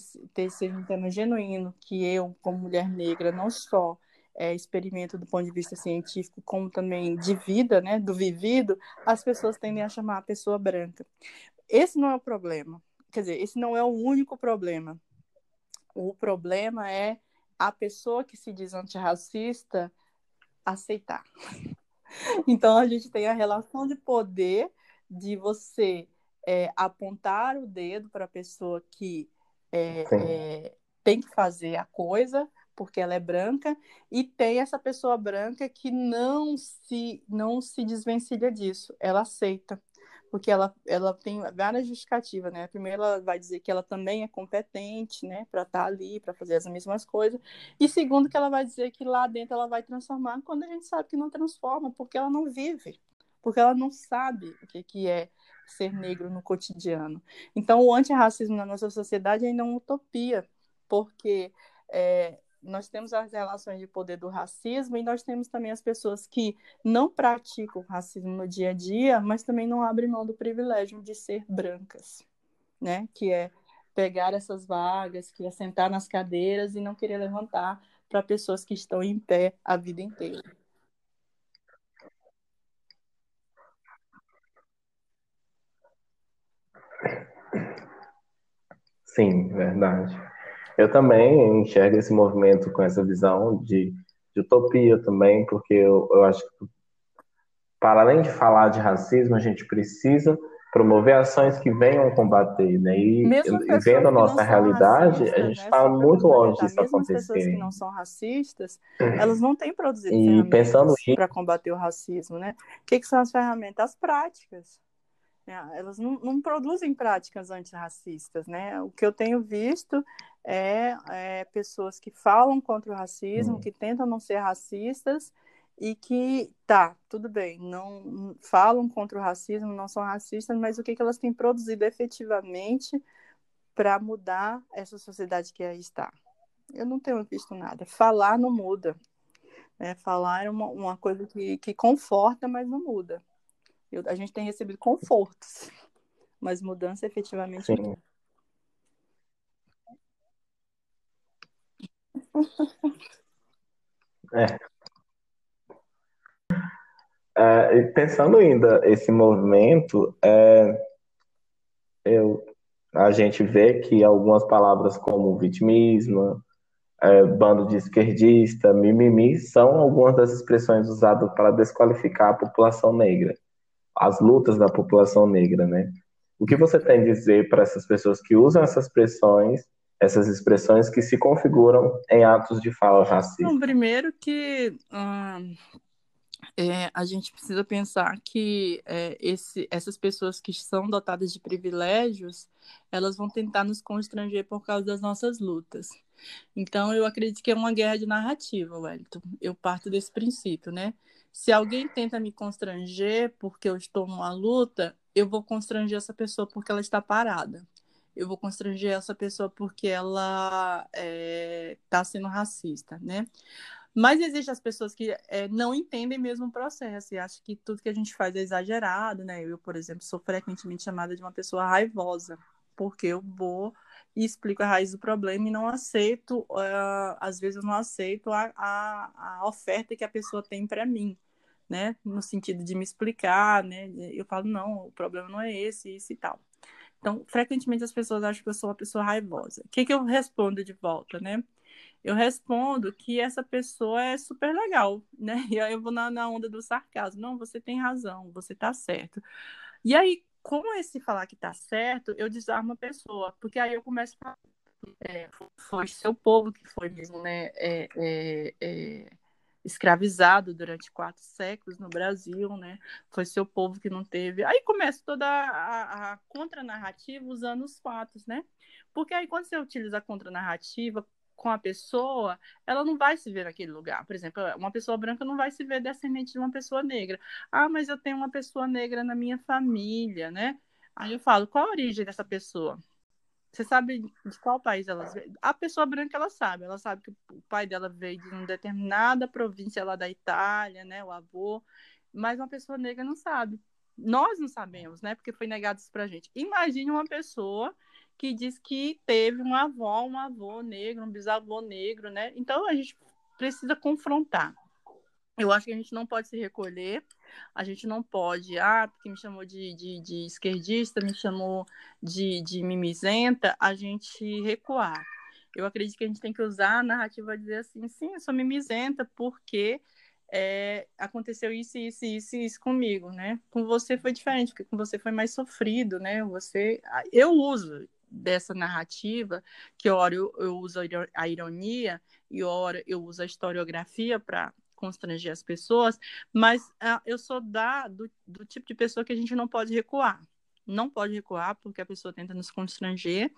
seja um tema genuíno, que eu, como mulher negra, não só é, experimento do ponto de vista científico, como também de vida, né, do vivido, as pessoas tendem a chamar a pessoa branca. Esse não é o problema. quer dizer, esse não é o único problema. O problema é a pessoa que se diz antirracista aceitar. Então a gente tem a relação de poder de você é, apontar o dedo para a pessoa que é, é, tem que fazer a coisa porque ela é branca e tem essa pessoa branca que não se não se desvencilha disso, ela aceita porque ela, ela tem várias justificativas, né? Primeiro, ela vai dizer que ela também é competente, né, para estar tá ali, para fazer as mesmas coisas. E segundo, que ela vai dizer que lá dentro ela vai transformar, quando a gente sabe que não transforma, porque ela não vive, porque ela não sabe o que, que é ser negro no cotidiano. Então, o antirracismo na nossa sociedade ainda é uma utopia, porque é, nós temos as relações de poder do racismo e nós temos também as pessoas que não praticam racismo no dia a dia, mas também não abrem mão do privilégio de ser brancas, né? Que é pegar essas vagas, que é sentar nas cadeiras e não querer levantar para pessoas que estão em pé a vida inteira. Sim, verdade. Eu também enxergo esse movimento com essa visão de, de utopia também, porque eu, eu acho que, para além de falar de racismo, a gente precisa promover ações que venham combater, né? E, vendo a nossa realidade, a gente está né? muito longe disso acontecer. Mesmo as pessoas que não são racistas, elas não têm produzido e ferramentas para combater o racismo, né? O que, que são as ferramentas? práticas. Né? Elas não, não produzem práticas antirracistas, né? O que eu tenho visto é, é pessoas que falam contra o racismo, hum. que tentam não ser racistas e que, tá, tudo bem, não falam contra o racismo, não são racistas, mas o que, que elas têm produzido efetivamente para mudar essa sociedade que aí está? Eu não tenho visto nada. Falar não muda. Né? Falar é uma, uma coisa que, que conforta, mas não muda. Eu, a gente tem recebido confortos, mas mudança efetivamente Sim. não. É. é. pensando ainda esse movimento, é, eu, a gente vê que algumas palavras como vitimismo, é, bando de esquerdista, mimimi, são algumas das expressões usadas para desqualificar a população negra as lutas da população negra, né? O que você tem a dizer para essas pessoas que usam essas expressões, essas expressões que se configuram em atos de fala racista? Bom, primeiro que hum, é, a gente precisa pensar que é, esse, essas pessoas que são dotadas de privilégios, elas vão tentar nos constranger por causa das nossas lutas. Então, eu acredito que é uma guerra de narrativa, Wellington. Eu parto desse princípio, né? Se alguém tenta me constranger porque eu estou numa luta, eu vou constranger essa pessoa porque ela está parada. Eu vou constranger essa pessoa porque ela está é, tá sendo racista, né? Mas existem as pessoas que é, não entendem mesmo o processo e acham que tudo que a gente faz é exagerado, né? Eu, por exemplo, sou frequentemente chamada de uma pessoa raivosa, porque eu vou e explico a raiz do problema e não aceito, uh, às vezes eu não aceito a, a, a oferta que a pessoa tem para mim né? No sentido de me explicar, né? Eu falo, não, o problema não é esse, isso e tal. Então, frequentemente as pessoas acham que eu sou uma pessoa raivosa. O que, que eu respondo de volta, né? Eu respondo que essa pessoa é super legal, né? E aí eu vou na, na onda do sarcasmo. Não, você tem razão, você tá certo. E aí, com esse falar que tá certo, eu desarmo a pessoa, porque aí eu começo a é, foi seu povo que foi mesmo, né? É, é, é escravizado durante quatro séculos no Brasil, né? Foi seu povo que não teve. Aí começa toda a, a contranarrativa usando os fatos, né? Porque aí quando você utiliza a contranarrativa com a pessoa, ela não vai se ver naquele lugar. Por exemplo, uma pessoa branca não vai se ver descendente de uma pessoa negra. Ah, mas eu tenho uma pessoa negra na minha família, né? Aí eu falo, qual a origem dessa pessoa? Você sabe de qual país ela veio? A pessoa branca, ela sabe. Ela sabe que o pai dela veio de uma determinada província lá da Itália, né? O avô. Mas uma pessoa negra não sabe. Nós não sabemos, né? Porque foi negado isso pra gente. Imagine uma pessoa que diz que teve uma avó, um avô negro, um bisavô negro, né? Então a gente precisa confrontar. Eu acho que a gente não pode se recolher, A gente não pode, ah, porque me chamou de, de, de esquerdista, me chamou de, de mimizenta, a gente recuar. Eu acredito que a gente tem que usar a narrativa dizer assim, sim, eu sou mimizenta porque é, aconteceu isso, isso, isso, isso comigo, né? Com você foi diferente, porque com você foi mais sofrido, né? Você, eu uso dessa narrativa, que hora eu, eu uso a ironia e hora eu uso a historiografia para constranger as pessoas, mas uh, eu sou da, do, do tipo de pessoa que a gente não pode recuar. Não pode recuar porque a pessoa tenta nos constranger,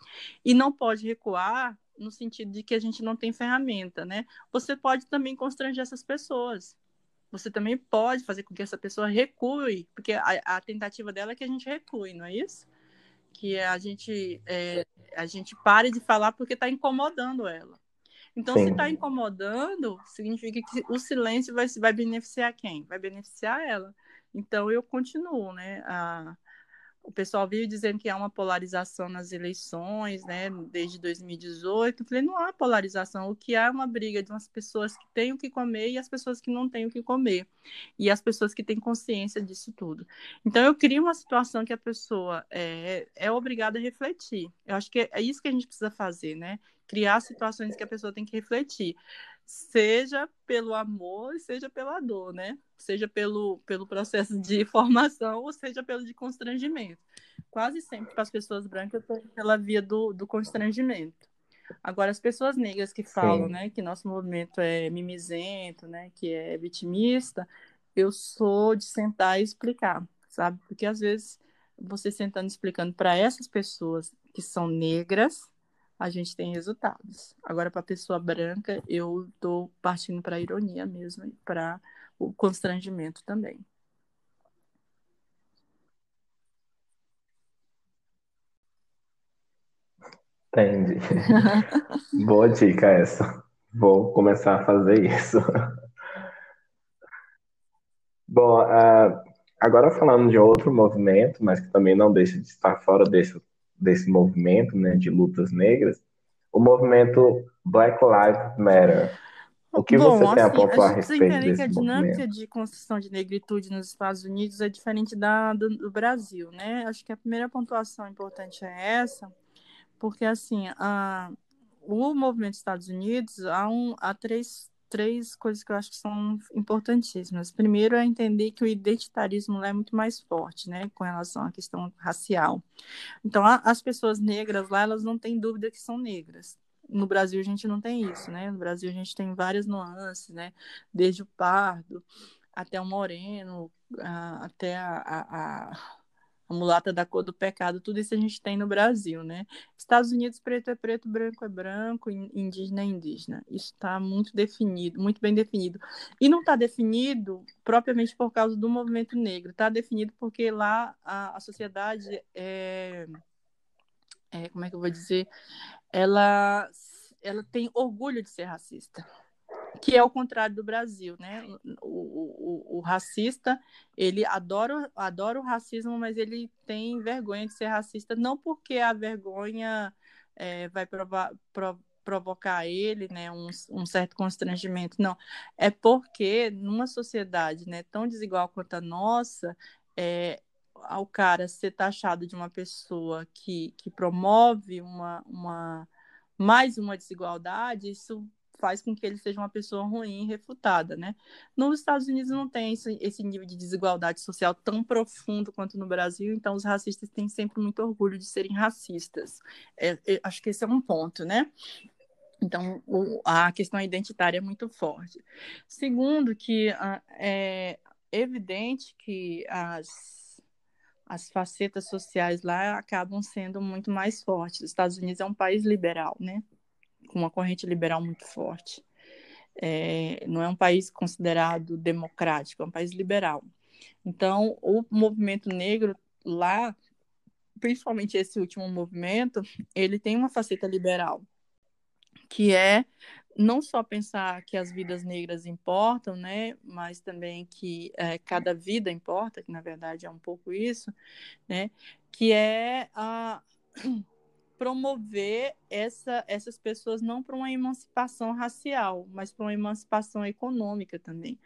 e não pode recuar no sentido de que a gente não tem ferramenta, né? Você pode também constranger essas pessoas. Você também pode fazer com que essa pessoa recue, porque a, a tentativa dela é que a gente recue, não é isso? Que a gente, é, a gente pare de falar porque está incomodando ela. Então, Sim. se está incomodando, significa que o silêncio vai, vai beneficiar quem? Vai beneficiar ela. Então, eu continuo, né? A, o pessoal vive dizendo que há uma polarização nas eleições, né, desde 2018. Eu falei, não há polarização, o que há é uma briga de umas pessoas que têm o que comer e as pessoas que não têm o que comer. E as pessoas que têm consciência disso tudo. Então, eu crio uma situação que a pessoa é, é obrigada a refletir. Eu acho que é isso que a gente precisa fazer, né? Criar situações que a pessoa tem que refletir seja pelo amor, seja pela dor, né? Seja pelo, pelo processo de formação, ou seja pelo de constrangimento. Quase sempre para as pessoas brancas pela via do, do constrangimento. Agora, as pessoas negras que falam, Sim. né, que nosso movimento é mimizento, né, que é vitimista, eu sou de sentar e explicar, sabe? Porque às vezes você sentando explicando para essas pessoas que são negras, a gente tem resultados. Agora, para a pessoa branca, eu estou partindo para a ironia mesmo e para o constrangimento também. Entendi. Boa dica essa. Vou começar a fazer isso. Bom, uh, agora falando de outro movimento, mas que também não deixa de estar fora desse desse movimento né, de lutas negras, o movimento Black Lives Matter. O que Bom, você tem a assim, pontuar a, a respeito desse que a dinâmica movimento? de construção de negritude nos Estados Unidos é diferente da do, do, Brasil, né? Acho que a primeira pontuação importante é essa, porque assim, a, o movimento dos Estados Unidos há, um, há três três coisas que eu acho que são importantíssimas. Primeiro é entender que o identitarismo lá é muito mais forte, né, com relação à questão racial. Então, as pessoas negras lá, elas não têm dúvida que são negras. No Brasil a gente não tem isso, né? No Brasil a gente tem várias nuances, né? Desde o pardo até o moreno, a, até a, a a mulata da cor do pecado, tudo isso a gente tem no Brasil, né? Estados Unidos, preto é preto, branco é branco, indígena é indígena. Isso está muito definido, muito bem definido. E não está definido propriamente por causa do movimento negro, está definido porque lá a, a sociedade é, é, como é que eu vou dizer, ela, ela tem orgulho de ser racista que é o contrário do Brasil, né? O, o, o, racista, ele adora, adora o racismo, mas ele tem vergonha de ser racista, não porque a vergonha é, vai provar, pro, provocar ele, né, um, um, certo constrangimento, não. É porque numa sociedade, né, tão desigual quanto a nossa, é, ao cara ser taxado de uma pessoa que, que promove uma, uma mais uma desigualdade, isso faz com que ele seja uma pessoa ruim, refutada, né? Nos Estados Unidos não tem esse, nível de desigualdade social tão profundo quanto no Brasil, então os racistas têm sempre muito orgulho de serem racistas. É, é, acho que esse é um ponto, né? Então, o, a questão identitária é muito forte. Segundo, que uh, é evidente que as, as facetas sociais lá acabam sendo muito mais fortes. Os Estados Unidos é um país liberal, né? Com uma corrente liberal muito forte. É, não é um país considerado democrático, é um país liberal. Então, o movimento negro lá, principalmente esse último movimento, ele tem uma faceta liberal, que é não só pensar que as vidas negras importam, né, mas também que é, cada vida importa, que na verdade é um pouco isso, né, que é a promover essa, essas pessoas não para uma emancipação racial, mas para uma emancipação econômica também.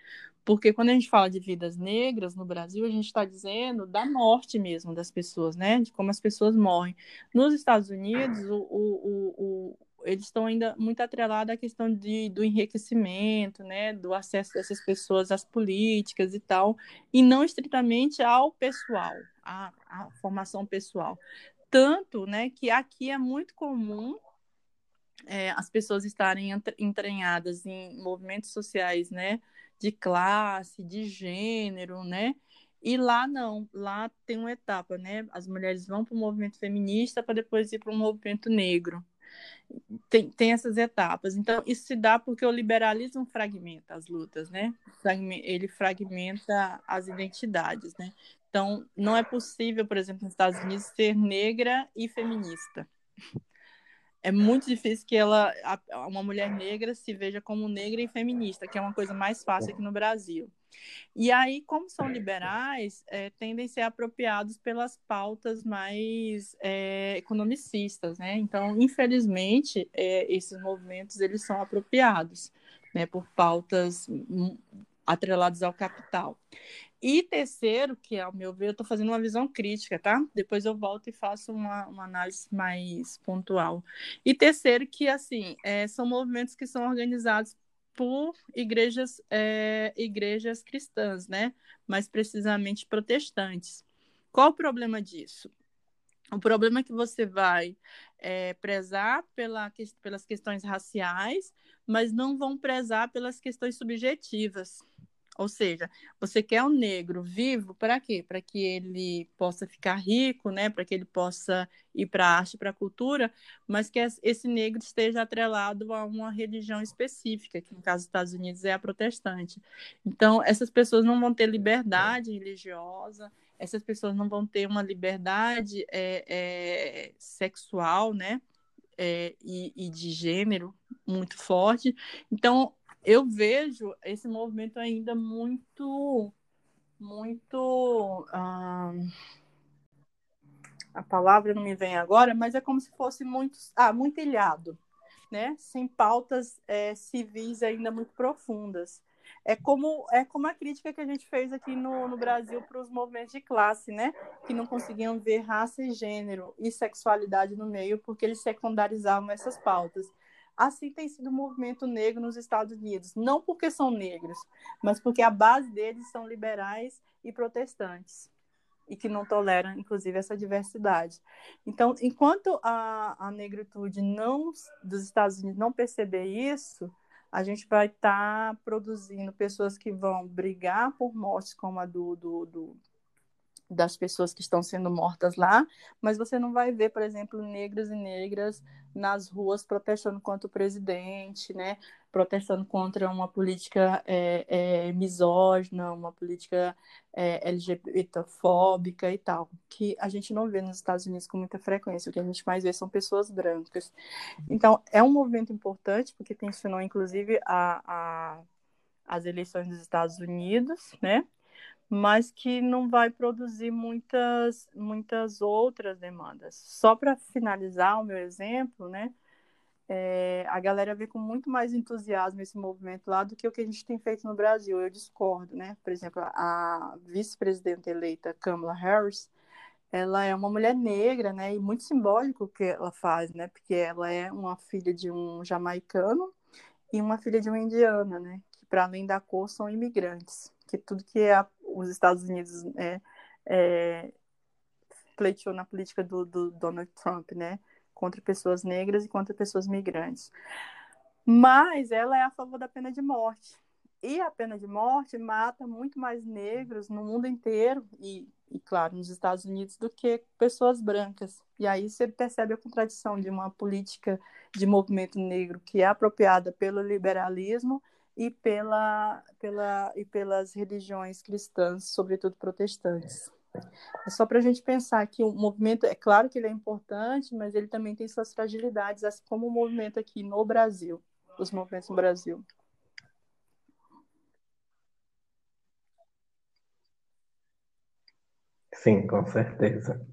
Porque quando a gente fala de vidas negras no Brasil, a gente está dizendo da morte mesmo das pessoas, né? De como as pessoas morrem. Nos Estados Unidos, o, o, o, eles estão ainda muito atrelados à questão de, do enriquecimento, né? Do acesso dessas pessoas às políticas e tal, e não estritamente ao pessoal, à, à formação pessoal. Tanto né, que aqui é muito comum é, as pessoas estarem entranhadas em movimentos sociais né, de classe, de gênero, né? E lá não, lá tem uma etapa, né? As mulheres vão para o movimento feminista para depois ir para o movimento negro. Tem, tem essas etapas. Então, isso se dá porque o liberalismo fragmenta as lutas, né? Ele fragmenta as identidades, né? Então, não é possível, por exemplo, nos Estados Unidos, ser negra e feminista. É muito difícil que ela, uma mulher negra se veja como negra e feminista, que é uma coisa mais fácil aqui no Brasil. E aí, como são liberais, é, tendem a ser apropriados pelas pautas mais é, economicistas, né? Então, infelizmente, é, esses movimentos eles são apropriados, né, por pautas hum, atreladas ao capital. E terceiro, que ao meu ver, eu estou fazendo uma visão crítica, tá? Depois eu volto e faço uma, uma análise mais pontual. E terceiro, que assim, é, são movimentos que são organizados por igrejas, é, igrejas cristãs, né? Mais precisamente protestantes. Qual o problema disso? O problema é que você vai é, prezar pela, pelas questões raciais, mas não vão prezar pelas questões subjetivas. Ou seja, você quer um negro vivo para quê? Para que ele possa ficar rico, né? Para que ele possa ir para a arte, para a cultura, mas que esse negro esteja atrelado a uma religião específica, que no caso dos Estados Unidos é a protestante. Então, essas pessoas não vão ter liberdade religiosa, essas pessoas não vão ter uma liberdade é, é, sexual, né? É, e, e de gênero muito forte. Então, eu vejo esse movimento ainda muito, muito. Ah, a palavra não me vem agora, mas é como se fosse muito, ah, muito ilhado, né? Sem pautas é, civis ainda muito profundas. É como, é como a crítica que a gente fez aqui no, no Brasil para os movimentos de classe, né? Que não conseguiam ver raça e gênero e sexualidade no meio porque eles secundarizavam essas pautas. Assim tem sido o movimento negro nos Estados Unidos, não porque são negros, mas porque a base deles são liberais e protestantes e que não toleram, inclusive, essa diversidade. Então, enquanto a, a negritude não dos Estados Unidos não perceber isso, a gente vai estar tá produzindo pessoas que vão brigar por mortes como a do, do, do das pessoas que estão sendo mortas lá, mas você não vai ver, por exemplo, negros e negras nas ruas protestando contra o presidente, né? protestando contra uma política é, é, misógina, uma política é, LGBTfóbica e tal, que a gente não vê nos Estados Unidos com muita frequência. O que a gente mais vê são pessoas brancas. Então, é um movimento importante, porque tensionou, inclusive, a, a as eleições dos Estados Unidos, né? Mas que não vai produzir muitas, muitas outras demandas. Só para finalizar o meu exemplo, né, é, a galera vê com muito mais entusiasmo esse movimento lá do que o que a gente tem feito no Brasil. Eu discordo, né? Por exemplo, a vice-presidenta eleita Kamala Harris, ela é uma mulher negra, né? E muito simbólico o que ela faz, né? Porque ela é uma filha de um jamaicano e uma filha de uma indiana, né? Que para além da cor são imigrantes que tudo que é os Estados Unidos é, é, pleiteou na política do, do, Donald Trump, né? Contra pessoas negras e contra pessoas migrantes. Mas ela é a favor da pena de morte. E a pena de morte mata muito mais negros no mundo inteiro e, e, claro, nos Estados Unidos do que pessoas brancas. E aí você percebe a contradição de uma política de movimento negro que é apropriada pelo liberalismo e, pela, pela, e pelas religiões cristãs, sobretudo protestantes. É só para a gente pensar que o movimento, é claro que ele é importante, mas ele também tem suas fragilidades, assim como o movimento aqui no Brasil, os movimentos no Brasil. Sim, com certeza.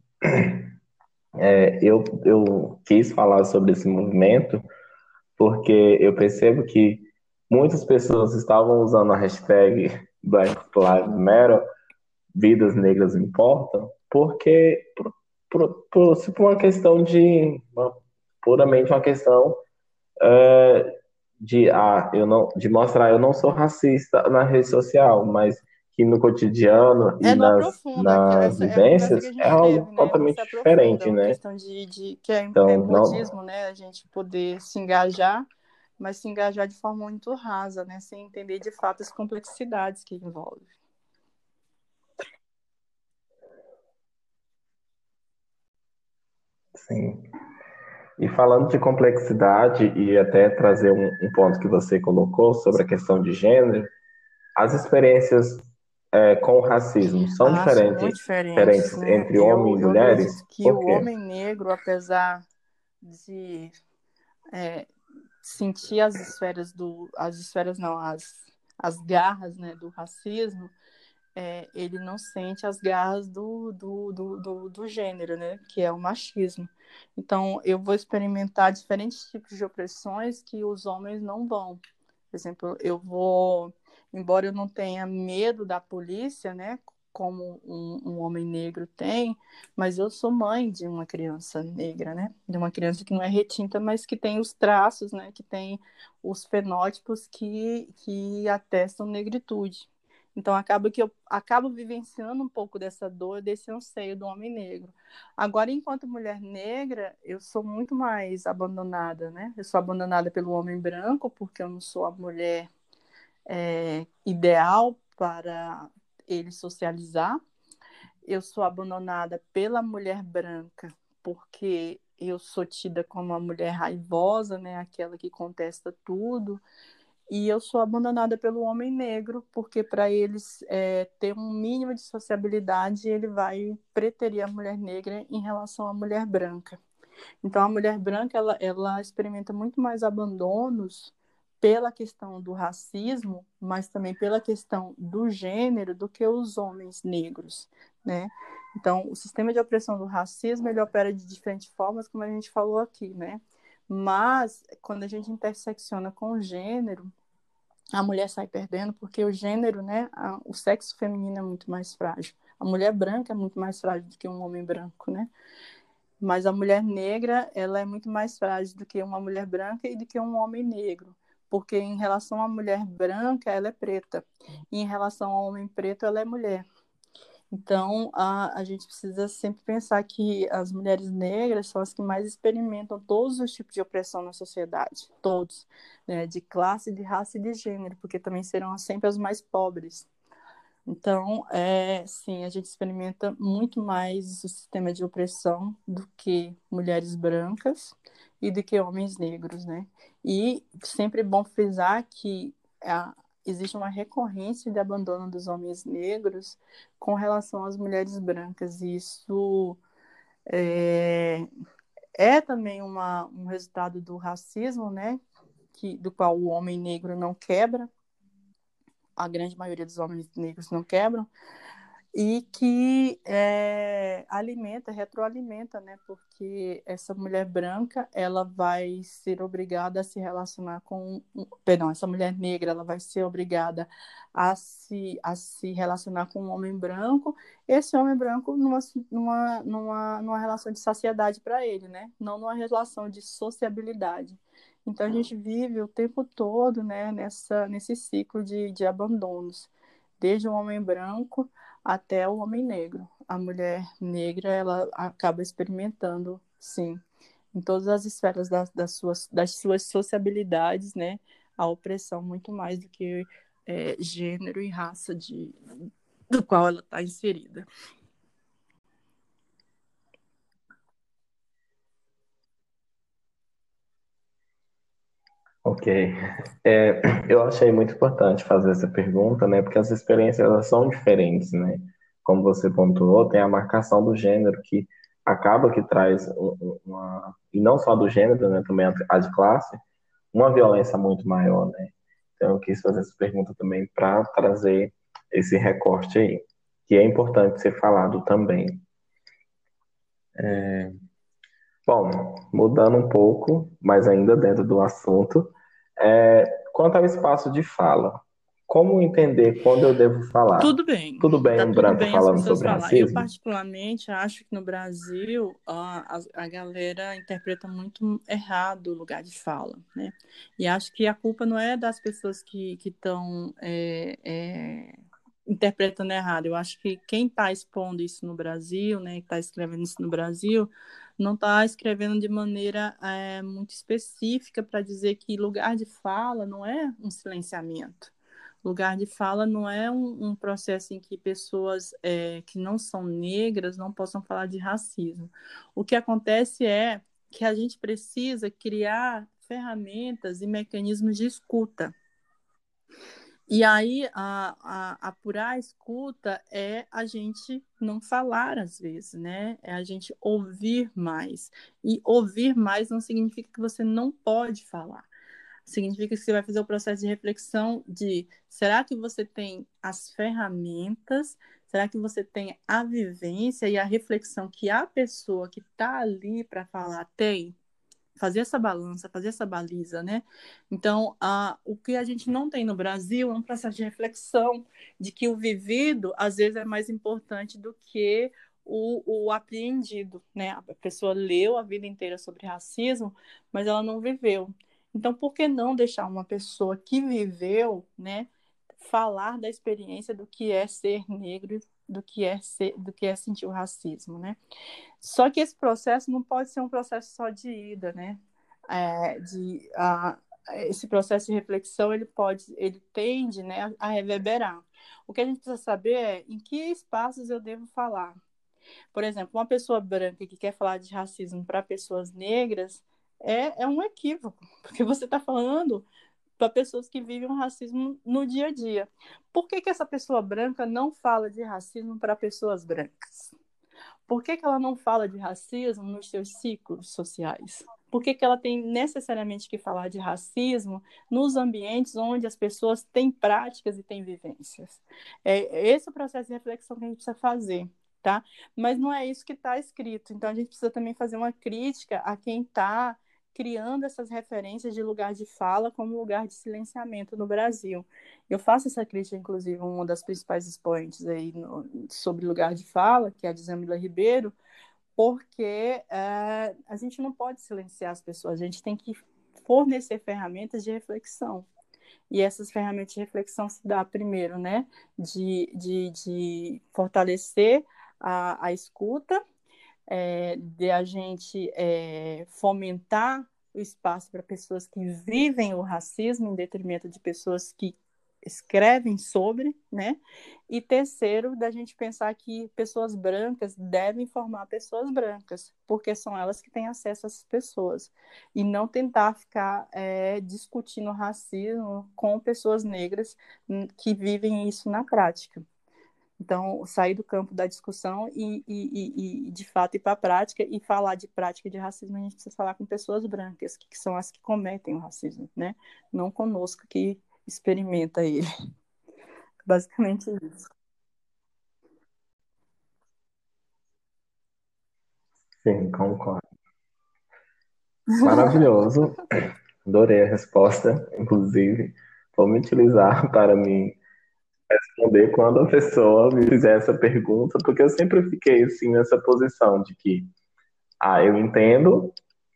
É, eu, eu quis falar sobre esse movimento porque eu percebo que muitas pessoas estavam usando a hashtag Black Lives Matter, vidas negras importam, porque por, por, por, por uma questão de uma, puramente uma questão é, de ah, eu não de mostrar eu não sou racista na rede social, mas que no cotidiano é, e nas, nas essa, vivências é, é algo teve, né? totalmente diferente, né? questão de, de que é, então, é modismo, né? A gente poder se engajar, mas se engajar de forma muito rasa, né? Sem entender de fato as complexidades que envolve. Sim. E falando de complexidade, e até trazer um, um, ponto que você colocou sobre a questão de gênero, as experiências é, com o racismo são ah, diferentes, diferentes, né? entre homens e mulheres? que o homem negro, apesar de é, sentir as esferas do. As esferas não, as, as garras né, do racismo, é, ele não sente as garras do, do, do, do, do gênero, né? Que é o machismo. Então, eu vou experimentar diferentes tipos de opressões que os homens não vão. Por exemplo, eu vou, embora eu não tenha medo da polícia, né? Como um, um, homem negro tem, mas eu sou mãe de uma criança negra, né? De uma criança que não é retinta, mas que tem os traços, né? Que tem os fenótipos que, que atestam negritude. Então acaba que eu acabo vivenciando um pouco dessa dor, desse anseio do homem negro. Agora, enquanto mulher negra, eu sou muito mais abandonada, né? Eu sou abandonada pelo homem branco porque eu não sou a mulher é, ideal para ele socializar. Eu sou abandonada pela mulher branca porque eu sou tida como uma mulher raivosa, né? Aquela que contesta tudo e eu sou abandonada pelo homem negro, porque para eles é, ter um mínimo de sociabilidade, ele vai preterir a mulher negra em relação à mulher branca. Então, a mulher branca ela, ela experimenta muito mais abandonos pela questão do racismo, mas também pela questão do gênero do que os homens negros, né? Então, o sistema de opressão do racismo ele opera de diferentes formas, como a gente falou aqui, né? Mas, quando a gente intersecciona com o gênero, a mulher sai perdendo porque o gênero, né, a, o sexo feminino é muito mais frágil. A mulher branca é muito mais frágil do que um homem branco, né? Mas a mulher negra, ela é muito mais frágil do que uma mulher branca e do que um homem negro. Porque em relação à mulher branca, ela é preta. E em relação ao homem preto, ela é mulher. Então, a, a gente precisa sempre pensar que as mulheres negras são as que mais experimentam todos os tipos de opressão na sociedade, todos, né, de classe, de raça e de gênero, porque também serão sempre as mais pobres. Então, é, sim, a gente experimenta muito mais o sistema de opressão do que mulheres brancas e do que homens negros, né? E sempre é bom frisar que a, existe uma recorrência de abandono dos homens negros com relação às mulheres brancas. E isso é, é também uma, um resultado do racismo, né? Que, do qual o homem negro não quebra, a grande maioria dos homens negros não quebram, e que é, alimenta, retroalimenta, né? Porque essa mulher branca, ela vai ser obrigada a se relacionar com, perdão, essa mulher negra, ela vai ser obrigada a se, a se relacionar com um homem branco, esse homem branco numa, numa, numa, numa relação de saciedade para ele, né? Não numa relação de sociabilidade. Então a gente vive o tempo todo, né, nessa, nesse ciclo de, de abandonos, desde o homem branco até o homem negro. A mulher negra, ela acaba experimentando, sim, em todas as esferas das, das, suas, das suas sociabilidades, né, a opressão muito mais do que é, gênero e raça de, do qual ela está inserida. Ok. É, eu achei muito importante fazer essa pergunta, né? Porque as experiências elas são diferentes, né? Como você pontuou, tem a marcação do gênero que acaba que traz uma e não só do gênero, né? Também a de classe, uma violência muito maior, né? Então eu quis fazer essa pergunta também para trazer esse recorte aí, que é importante ser falado também. É, Bom, mudando um pouco, mas ainda dentro do assunto, é, quanto ao espaço de fala, como entender quando eu devo falar? Tudo bem. Tudo bem Tá um branco bem falando sobre falar. Eu, racismo? particularmente, acho que no Brasil a, a, a galera interpreta muito errado o lugar de fala, né? E acho que a culpa não é das pessoas que estão é, é, interpretando errado. Eu acho que quem está expondo isso no Brasil, né, que está escrevendo isso no Brasil, não está escrevendo de maneira é, muito específica para dizer que lugar de fala não é um silenciamento. Lugar de fala não é um, um processo em que pessoas é, que não são negras não possam falar de racismo. O que acontece é que a gente precisa criar ferramentas e mecanismos de escuta. E aí, a, a, apurar escuta é a gente não falar às vezes, né? É a gente ouvir mais. E ouvir mais não significa que você não pode falar. Significa que você vai fazer o processo de reflexão de será que você tem as ferramentas? Será que você tem a vivência e a reflexão que a pessoa que está ali para falar tem? Fazer essa balança, fazer essa baliza, né? Então, a, o que a gente não tem no Brasil é um processo de reflexão de que o vivido, às vezes, é mais importante do que o, o apreendido, né? A pessoa leu a vida inteira sobre racismo, mas ela não viveu. Então, por que não deixar uma pessoa que viveu, né, falar da experiência do que é ser negro, do que é ser, do que é sentir o racismo, né? Só que esse processo não pode ser um processo só de ida, né? É, de, esse processo de reflexão ele pode, ele tende, né, a reverberar. O que a gente precisa saber é em que espaços eu devo falar. Por exemplo, uma pessoa branca que quer falar de racismo para pessoas negras é, é um equívoco, porque você está falando para pessoas que vivem o racismo no dia a dia. Por que, que essa pessoa branca não fala de racismo para pessoas brancas? Por que, que ela não fala de racismo nos seus ciclos sociais? Por que, que ela tem necessariamente que falar de racismo nos ambientes onde as pessoas têm práticas e têm vivências? É esse o processo de reflexão que a gente precisa fazer, tá? Mas não é isso que está escrito. Então a gente precisa também fazer uma crítica a quem está criando essas referências de lugar de fala como lugar de silenciamento no Brasil. Eu faço essa crítica, inclusive, uma das principais expoentes aí no, sobre lugar de fala, que é a Dizamila Ribeiro, porque é, a gente não pode silenciar as pessoas, a gente tem que fornecer ferramentas de reflexão. E essas ferramentas de reflexão se dá primeiro, né, de, de, de fortalecer a, a escuta, é, de a gente é, fomentar o espaço para pessoas que vivem o racismo em detrimento de pessoas que escrevem sobre, né? E terceiro, da gente pensar que pessoas brancas devem formar pessoas brancas, porque são elas que têm acesso essas pessoas, e não tentar ficar é, discutindo racismo com pessoas negras hum, que vivem isso na prática. Então, sair do campo da discussão e, e, e de fato, ir para a prática e falar de prática de racismo, a gente precisa falar com pessoas brancas, que são as que cometem o racismo, né? Não conosco que experimenta ele. Basicamente isso. Sim, concordo. Maravilhoso. Adorei a resposta, inclusive. Vou me utilizar para me responder quando a pessoa me fizer essa pergunta, porque eu sempre fiquei assim nessa posição de que, ah, eu entendo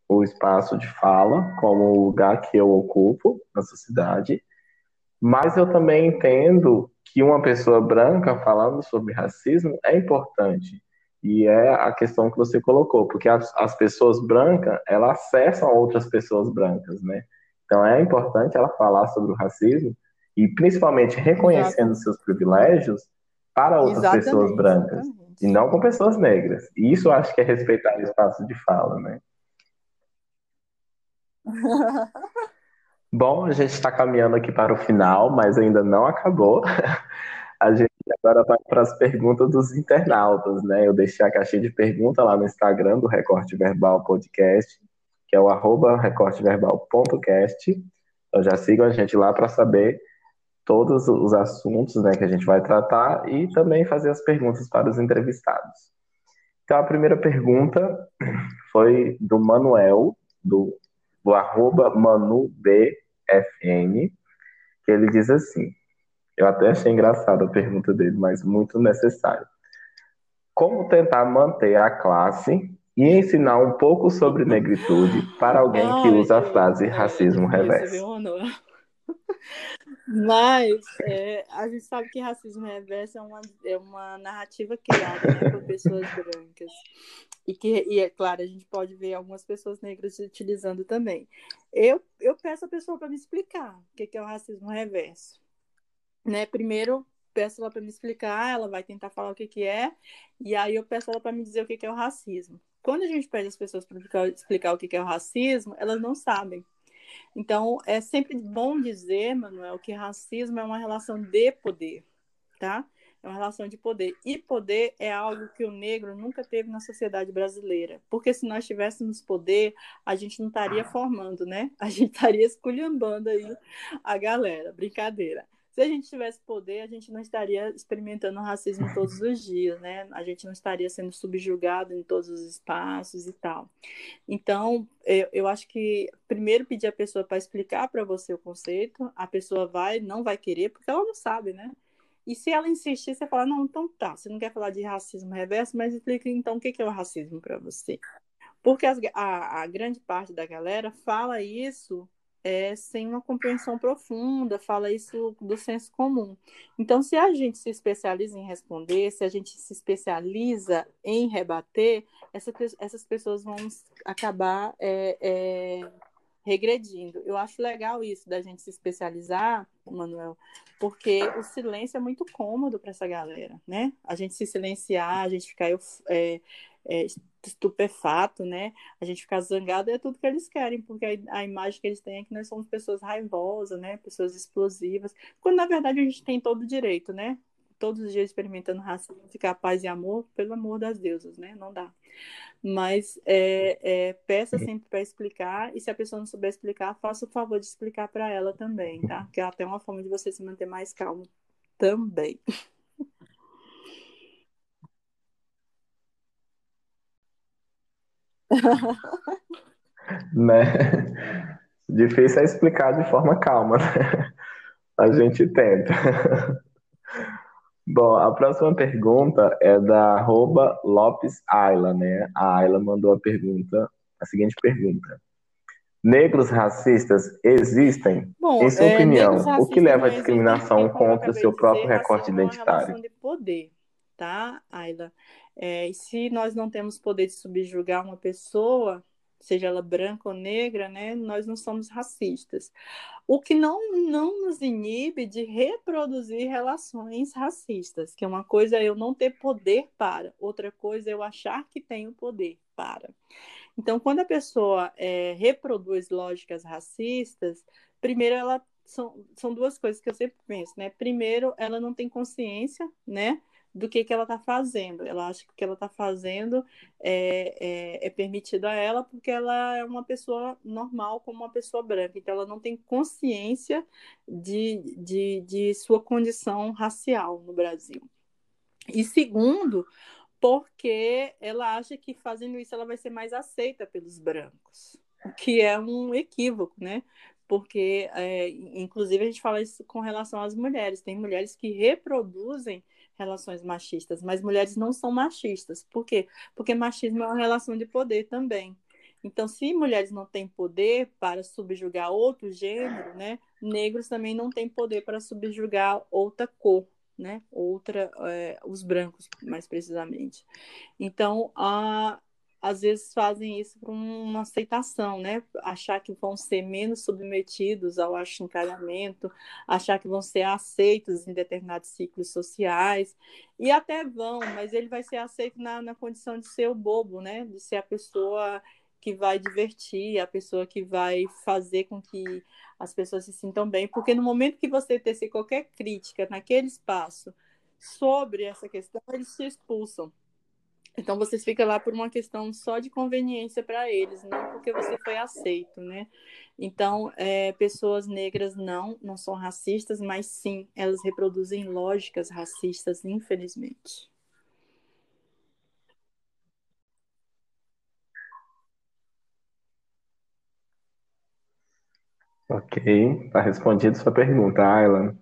o espaço de fala como o lugar que eu ocupo na sociedade, mas eu também entendo que uma pessoa branca falando sobre racismo é importante. E é a questão que você colocou, porque as, as pessoas brancas, elas acessam outras pessoas brancas, né? Então é importante ela falar sobre o racismo, e principalmente reconhecendo seus privilégios para outras exatamente, pessoas brancas exatamente. e não com pessoas negras. E isso eu acho que é respeitar o espaço de fala, né? Bom, a gente está caminhando aqui para o final, mas ainda não acabou. A gente agora vai para as perguntas dos internautas, né? Eu deixei a caixinha de pergunta lá no Instagram do Recorte Verbal Podcast, que é o arroba recorteverbal.cast. Então já sigam a gente lá para saber todos os assuntos né, que a gente vai tratar e também fazer as perguntas para os entrevistados. Então, a primeira pergunta foi do Manuel, do, do arroba ManuBFN, que ele diz assim, eu até achei engraçada a pergunta dele, mas muito necessária. Como tentar manter a classe e ensinar um pouco sobre negritude para alguém que usa a frase racismo reverso? Mas é, a gente sabe que racismo reverso é uma, é uma narrativa criada né, por pessoas brancas. E que, e é claro, a gente pode ver algumas pessoas negras utilizando também. Eu, eu peço a pessoa para me explicar o que, que é o racismo reverso. Né? Primeiro, peço ela para me explicar, ela vai tentar falar o que, que é, e aí eu peço ela para me dizer o que, que é o racismo. Quando a gente pede as pessoas para explicar o que, que é o racismo, elas não sabem. Então, é sempre bom dizer, Manuel, que racismo é uma relação de poder, tá? É uma relação de poder. E poder é algo que o negro nunca teve na sociedade brasileira. Porque se nós tivéssemos poder, a gente não estaria formando, né? A gente estaria esculhambando aí a galera. Brincadeira. Se a gente tivesse poder, a gente não estaria experimentando racismo todos os dias, né? A gente não estaria sendo subjugado em todos os espaços e tal. Então, eu, eu acho que primeiro pedir a pessoa para explicar para você o conceito, a pessoa vai, não vai querer, porque ela não sabe, né? E se ela insistir, você fala, não, então tá, você não quer falar de racismo reverso, mas explica então o que é o racismo para você. Porque as, a, a grande parte da galera fala isso é, sem uma compreensão profunda, fala isso do senso comum. Então, se a gente se especializa em responder, se a gente se especializa em rebater, essa, essas pessoas vão acabar é, é, regredindo. Eu acho legal isso da gente se especializar, Manuel, porque o silêncio é muito cômodo para essa galera, né? A gente se silenciar, a gente ficar é, é, estupefato, né? A gente ficar zangado é tudo que eles querem, porque a, a, imagem que eles têm é que nós somos pessoas raivosas, né? Pessoas explosivas, quando na verdade a gente tem todo o direito, né? Todos os dias experimentando racismo, ficar paz e amor, pelo amor das deusas, né? Não dá. Mas é, é, peça sempre para explicar, e se a pessoa não souber explicar, faça o favor de explicar para ela também, tá? Que é até uma forma de você se manter mais calmo também. né? Difícil é explicar de forma calma, né? A gente tenta. Bom, a próxima pergunta é da arroba Lopes Ayla, né? A Ayla mandou a pergunta, a seguinte pergunta. Negros racistas existem? Bom, em sua é, opinião, o que leva à discriminação contra o seu próprio dizer, recorte identitário? de poder, tá, Ayla? É, e se nós não temos poder de subjugar uma pessoa, seja ela branca ou negra, né, nós não somos racistas. O que não, não nos inibe de reproduzir relações racistas, que é uma coisa é eu não ter poder para, outra coisa é eu achar que tenho poder para. Então, quando a pessoa é, reproduz lógicas racistas, primeiro ela são, são duas coisas que eu sempre penso, né? Primeiro, ela não tem consciência, né? Do que, que ela está fazendo. Ela acha que o que ela está fazendo é, é, é, permitido a ela porque ela é uma pessoa normal, como uma pessoa branca. Então, ela não tem consciência de, de, de sua condição racial no Brasil. E segundo, porque ela acha que fazendo isso ela vai ser mais aceita pelos brancos, o que é um equívoco, né? Porque, é, inclusive, a gente fala isso com relação às mulheres. Tem mulheres que reproduzem relações machistas, mas mulheres não são machistas. Por quê? Porque machismo é uma relação de poder também. Então, se mulheres não têm poder para subjugar outro gênero, né, negros também não têm poder para subjugar outra cor, né, outra, é, os brancos, mais precisamente. Então, a, às vezes fazem isso por uma aceitação, né? Achar que vão ser menos submetidos ao achincalhamento, achar que vão ser aceitos em determinados ciclos sociais, e até vão, mas ele vai ser aceito na, na condição de ser o bobo, né? De ser a pessoa que vai divertir, a pessoa que vai fazer com que as pessoas se sintam bem, porque no momento que você tecer qualquer crítica naquele espaço sobre essa questão, eles te expulsam. Então vocês ficam lá por uma questão só de conveniência para eles, não porque você foi aceito, né? Então é, pessoas negras não não são racistas, mas sim elas reproduzem lógicas racistas, infelizmente. Ok, está respondida sua pergunta, Aylan.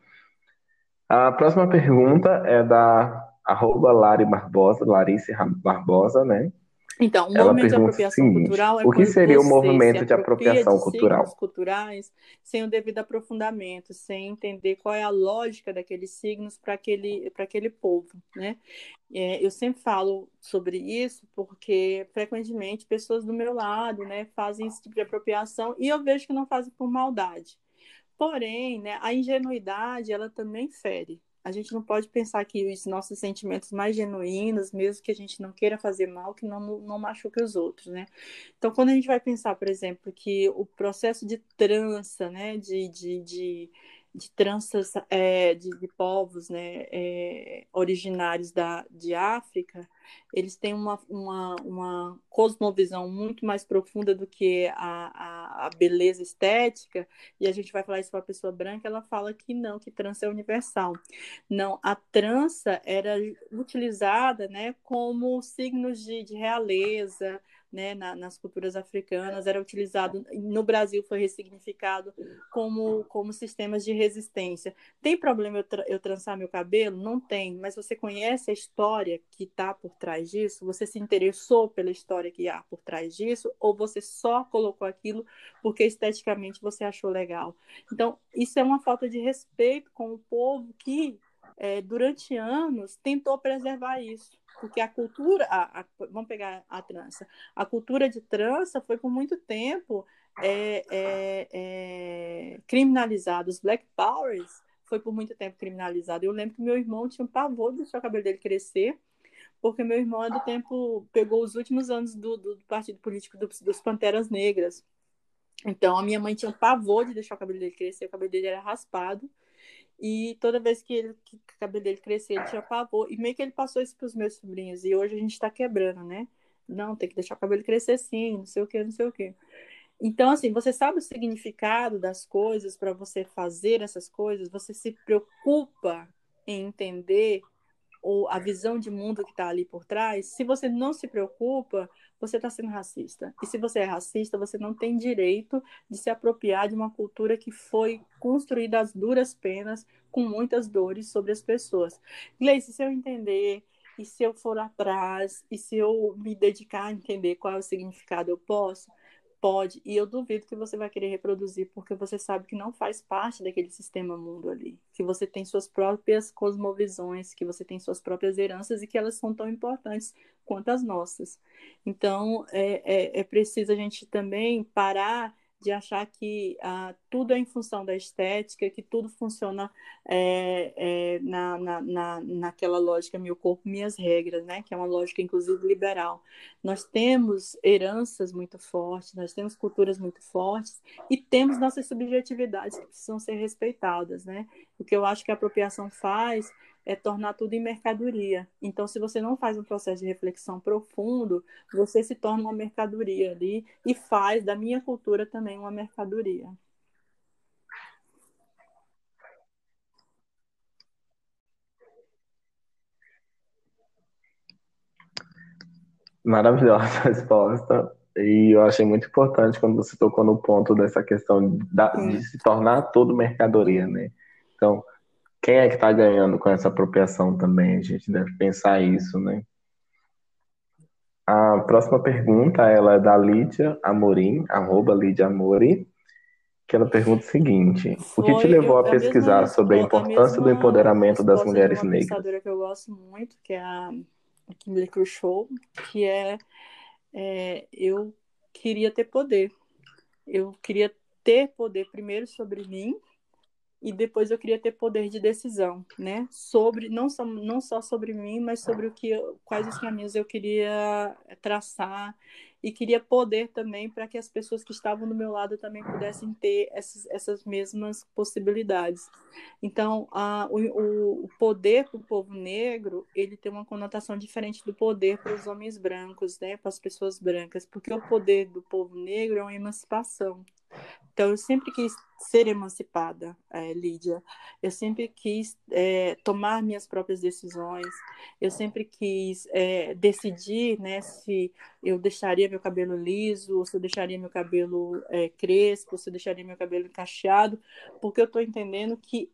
A próxima pergunta é da arroba Lari Barbosa, Larice Barbosa, né? Então, o Ela movimento de apropriação seguinte, cultural é o que seria o movimento de apropriação de cultural? culturais sem o devido aprofundamento, sem entender qual é a lógica daqueles signos para aquele, aquele povo, né? É, eu sempre falo sobre isso porque frequentemente pessoas do meu lado, né, fazem esse tipo de apropriação e eu vejo que não fazem por maldade. Porém, né, a ingenuidade ela também fere, a gente não pode pensar que os nossos sentimentos mais genuínos, mesmo que a gente não queira fazer mal, que não, não machuque os outros, né? Então, quando a gente vai pensar, por exemplo, que o processo de trança, né, de, de, de de tranças é, de, de, povos né, é, originários da, de África, eles têm uma, uma, uma cosmovisão muito mais profunda do que a, a, a beleza estética, e a gente vai falar isso para a pessoa branca, ela fala que não, que trança é universal. Não, a trança era utilizada né, como signos de, de realeza, né, na, nas culturas africanas, era utilizado, no Brasil foi ressignificado como, como sistemas de resistência. Tem problema eu, tra eu trançar meu cabelo? Não tem, mas você conhece a história que está por trás disso? Você se interessou pela história que há por trás disso? Ou você só colocou aquilo porque esteticamente você achou legal? Então, isso é uma falta de respeito com o povo que, é, durante anos, tentou preservar isso porque a cultura, a, a, vamos pegar a trança, a cultura de trança foi por muito tempo é, é, criminalizada. Os Black Powers foi por muito tempo criminalizado. Eu lembro que meu irmão tinha um pavor de deixar o cabelo dele crescer, porque meu irmão é do tempo, pegou os últimos anos do, do partido político do, dos Panteras Negras. Então, a minha mãe tinha um pavor de deixar o cabelo dele crescer, o cabelo dele era raspado. E toda vez que, ele, que o cabelo dele crescia, ele tinha pavor. E meio que ele passou isso para os meus sobrinhos. E hoje a gente está quebrando, né? Não, tem que deixar o cabelo crescer sim, não sei o que, não sei o que. Então, assim, você sabe o significado das coisas para você fazer essas coisas, você se preocupa em entender ou a visão de mundo que está ali por trás. Se você não se preocupa, você está sendo racista. E se você é racista, você não tem direito de se apropriar de uma cultura que foi construída às duras penas, com muitas dores sobre as pessoas. Gleice, se eu entender, e se eu for atrás, e se eu me dedicar a entender qual é o significado, eu posso, Pode, e eu duvido que você vai querer reproduzir, porque você sabe que não faz parte daquele sistema mundo ali. Que você tem suas próprias cosmovisões, que você tem suas próprias heranças e que elas são tão importantes quanto as nossas. Então, é, é, é preciso a gente também parar de achar que ah, tudo é em função da estética, que tudo funciona é, é, na, na, na, naquela lógica meu corpo, minhas regras, né? que é uma lógica, inclusive, liberal. Nós temos heranças muito fortes, nós temos culturas muito fortes e temos nossas subjetividades que precisam ser respeitadas. Né? O que eu acho que a apropriação faz é tornar tudo em mercadoria. Então, se você não faz um processo de reflexão profundo, você se torna uma mercadoria ali e faz da minha cultura também uma mercadoria. Maravilhosa resposta. E eu achei muito importante quando você tocou no ponto dessa questão de se tornar tudo mercadoria, né? Então, quem é que está ganhando com essa apropriação também? A gente deve pensar isso, né? A próxima pergunta ela é da Lídia Amorim, arroba Lídia Amorim, que ela pergunta o seguinte: Foi, O que te levou eu, a pesquisar a mesma, sobre a importância a do empoderamento das mulheres uma negras? Uma que eu gosto muito, que é a Kimberly Crenshaw, que é, é eu queria ter poder. Eu queria ter poder primeiro sobre mim e depois eu queria ter poder de decisão, né? Sobre não só, não só sobre mim, mas sobre o que quais os caminhos eu queria traçar e queria poder também para que as pessoas que estavam do meu lado também pudessem ter essas, essas mesmas possibilidades. Então, a, o, o poder para o povo negro ele tem uma conotação diferente do poder para os homens brancos, né? Para as pessoas brancas, porque o poder do povo negro é uma emancipação. Então, eu sempre quis ser emancipada, é, Lídia. eu sempre quis é, tomar minhas próprias decisões, eu sempre quis é, decidir né, se eu deixaria meu cabelo liso, ou se eu deixaria meu cabelo crespo, ou se eu deixaria meu cabelo encaixado, porque eu estou entendendo que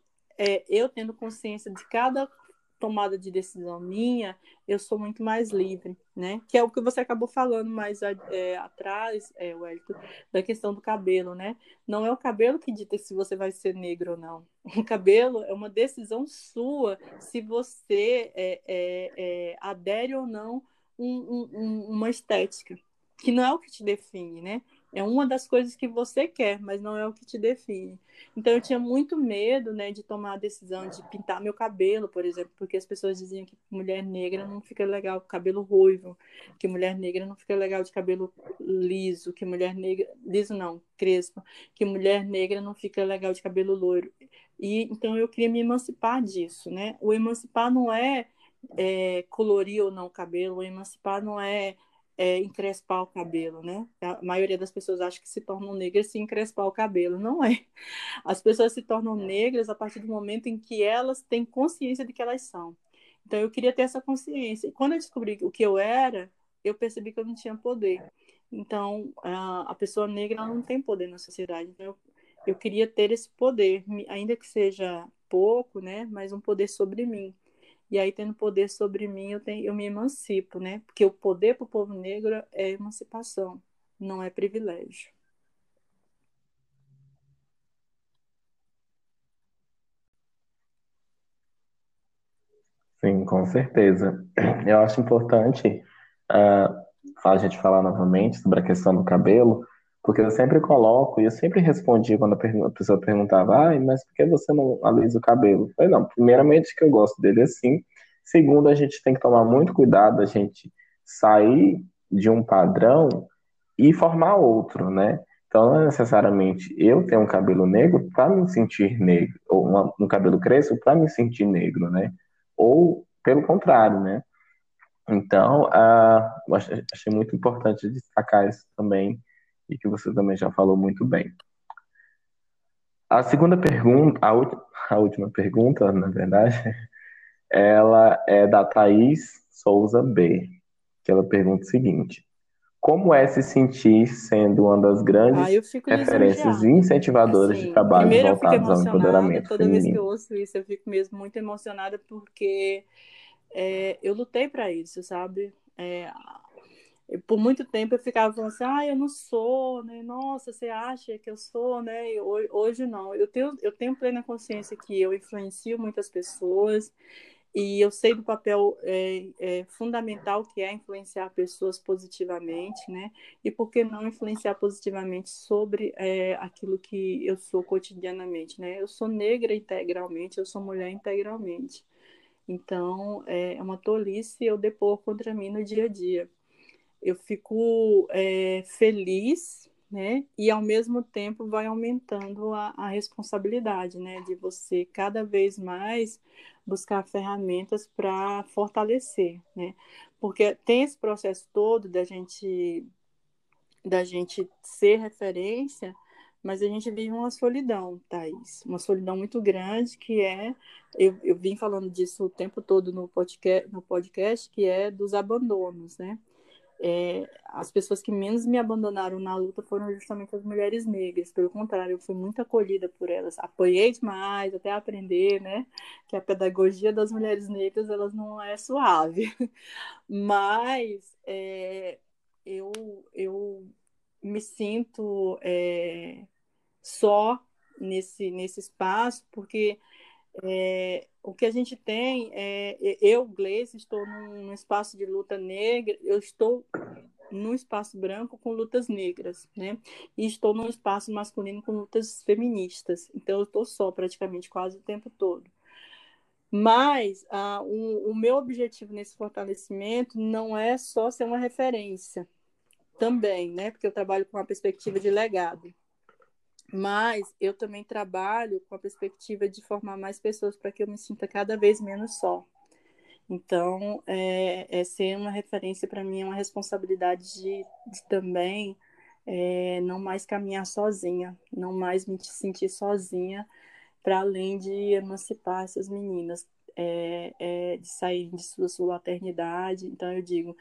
eu tendo consciência de cada tomada de decisão minha, eu sou muito mais livre, né? Que é o que você acabou falando mais é, atrás, é, Wellington, da questão do cabelo, né? Não é o cabelo que dita se você vai ser negro ou não. O cabelo é uma decisão sua se você é, é, é adere ou não um, um, uma estética, que não é o que te define, né? É uma das coisas que você quer, mas não é o que te define. Então eu tinha muito medo, né, de tomar a decisão de pintar meu cabelo, por exemplo, porque as pessoas diziam que mulher negra não fica legal com cabelo ruivo, que mulher negra não fica legal de cabelo liso, que mulher negra liso não, crespo, que mulher negra não fica legal de cabelo loiro. E então eu queria me emancipar disso, né? O emancipar não é, é colorir ou não o cabelo, emancipar não é é, encrespar o cabelo, né? A maioria das pessoas acha que se tornam negras se encrespar o cabelo. Não é. As pessoas se tornam negras a partir do momento em que elas têm consciência de que elas são. Então, eu queria ter essa consciência. E quando eu descobri o que eu era, eu percebi que eu não tinha poder. Então, a, a pessoa negra não tem poder na sociedade. Então, eu, eu queria ter esse poder, ainda que seja pouco, né? Mas um poder sobre mim. E aí, tendo poder sobre mim, eu, tenho, eu me emancipo, né? Porque o poder para o povo negro é emancipação, não é privilégio. Sim, com certeza. Eu acho importante uh, a gente falar novamente sobre a questão do cabelo, porque eu sempre coloco, e eu sempre respondi quando a, pessoa perguntava, ah, mas por que você não alisa o cabelo? Eu falei, não, primeiramente que eu gosto dele assim, segundo, a gente tem que tomar muito cuidado, a gente sair de um padrão e formar outro, né? Então, não é necessariamente eu ter um cabelo negro para me sentir negro, ou uma, um cabelo crespo para me sentir negro, né? Ou pelo contrário, né? Então, uh, achei muito importante destacar isso também e que você também já falou muito bem. A segunda pergunta, a, a última pergunta, na verdade, ela é da Thaís Souza B, que ela pergunta o seguinte: Como é se sentir sendo uma das grandes ah, referências e incentivadoras assim, de trabalho voltados ao empoderamento toda feminino? Toda vez que eu ouço isso, eu fico mesmo muito emocionada porque é, eu lutei para isso, sabe? É, por muito tempo eu ficava falando assim, ah, eu não sou, né? Nossa, você acha que eu sou, né? Hoje não. Eu tenho, eu tenho plena consciência que eu influencio muitas pessoas e eu sei do papel é, é, fundamental que é influenciar pessoas positivamente, né? E por que não influenciar positivamente sobre é, aquilo que eu sou cotidianamente, né? Eu sou negra integralmente, eu sou mulher integralmente. Então, é, é uma tolice eu depor contra mim no dia a dia eu fico é, feliz, né? E ao mesmo tempo vai aumentando a, a responsabilidade, né? De você cada vez mais buscar ferramentas para fortalecer, né? Porque tem esse processo todo da gente da gente ser referência, mas a gente vive uma solidão, Thaís, uma solidão muito grande que é, eu, eu vim falando disso o tempo todo no podcast, no podcast, que é dos abandonos, né? É, as pessoas que menos me abandonaram na luta foram justamente as mulheres negras. Pelo contrário, eu fui muito acolhida por elas. Apoiei demais até aprender, né? Que a pedagogia das mulheres negras elas não é suave. Mas é, eu, eu me sinto é, só nesse, nesse espaço, porque é, o que a gente tem é eu, Gleice, estou num, espaço de luta negra, eu estou num espaço branco com lutas negras, né? E estou num espaço masculino com lutas feministas. Então eu estou só praticamente quase o tempo todo. Mas ah, o, o meu objetivo nesse fortalecimento não é só ser uma referência, também, né? Porque eu trabalho com a perspectiva de legado. Mas eu também trabalho com a perspectiva de formar mais pessoas para que eu me sinta cada vez menos só. Então, é, é ser uma referência para mim é uma responsabilidade de, de também é, não mais caminhar sozinha, não mais me sentir sozinha para além de emancipar essas meninas, é, é, de sair de sua subalternidade. Então, eu digo,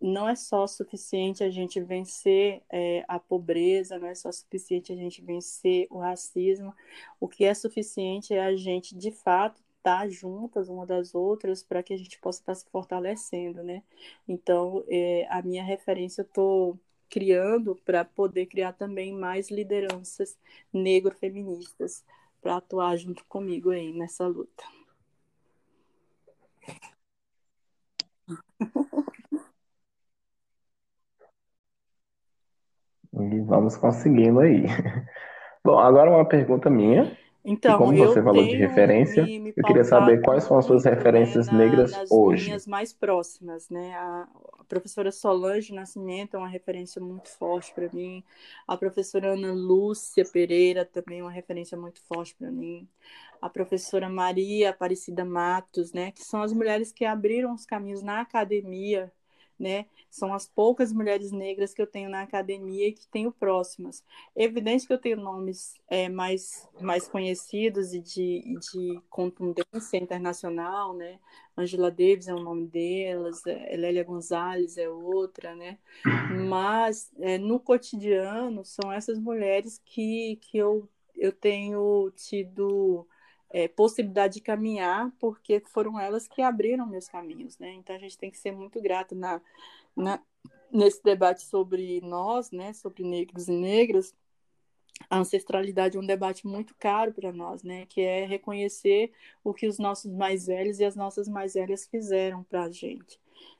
não é só suficiente a gente vencer é, a pobreza, não é só suficiente a gente vencer o racismo. O que é suficiente é a gente, de fato, estar tá juntas uma das outras para que a gente possa estar tá se fortalecendo, né? Então, é, a minha referência eu estou criando para poder criar também mais lideranças negro-feministas para atuar junto comigo aí nessa luta. E vamos conseguindo aí. Bom, agora uma pergunta minha. Então, como você falou de referência, me, me eu queria saber quais são as suas referências né, negras nas hoje. Minhas mais próximas, né? A, a, professora Solange Nascimento é uma referência muito forte para mim. A professora Ana Lúcia Pereira também é uma referência muito forte para mim. A professora Maria Aparecida Matos, né? Que são as mulheres que abriram os caminhos na academia né? São as poucas mulheres negras que eu tenho na academia e que tenho próximas. É evidente que eu tenho nomes é, mais, mais conhecidos e de, de contundência internacional, né? Angela Davis é o nome delas, é, Lélia Gonzalez é outra, né? Mas é, no cotidiano são essas mulheres que, que eu, eu tenho tido é, possibilidade de caminhar, porque foram elas que abriram meus caminhos, né? Então a gente tem que ser muito grato na, na, nesse debate sobre nós, né? Sobre negros e negras. A ancestralidade é um debate muito caro para nós, né? Que é reconhecer o que os nossos mais velhos e as nossas mais velhas fizeram para a gente.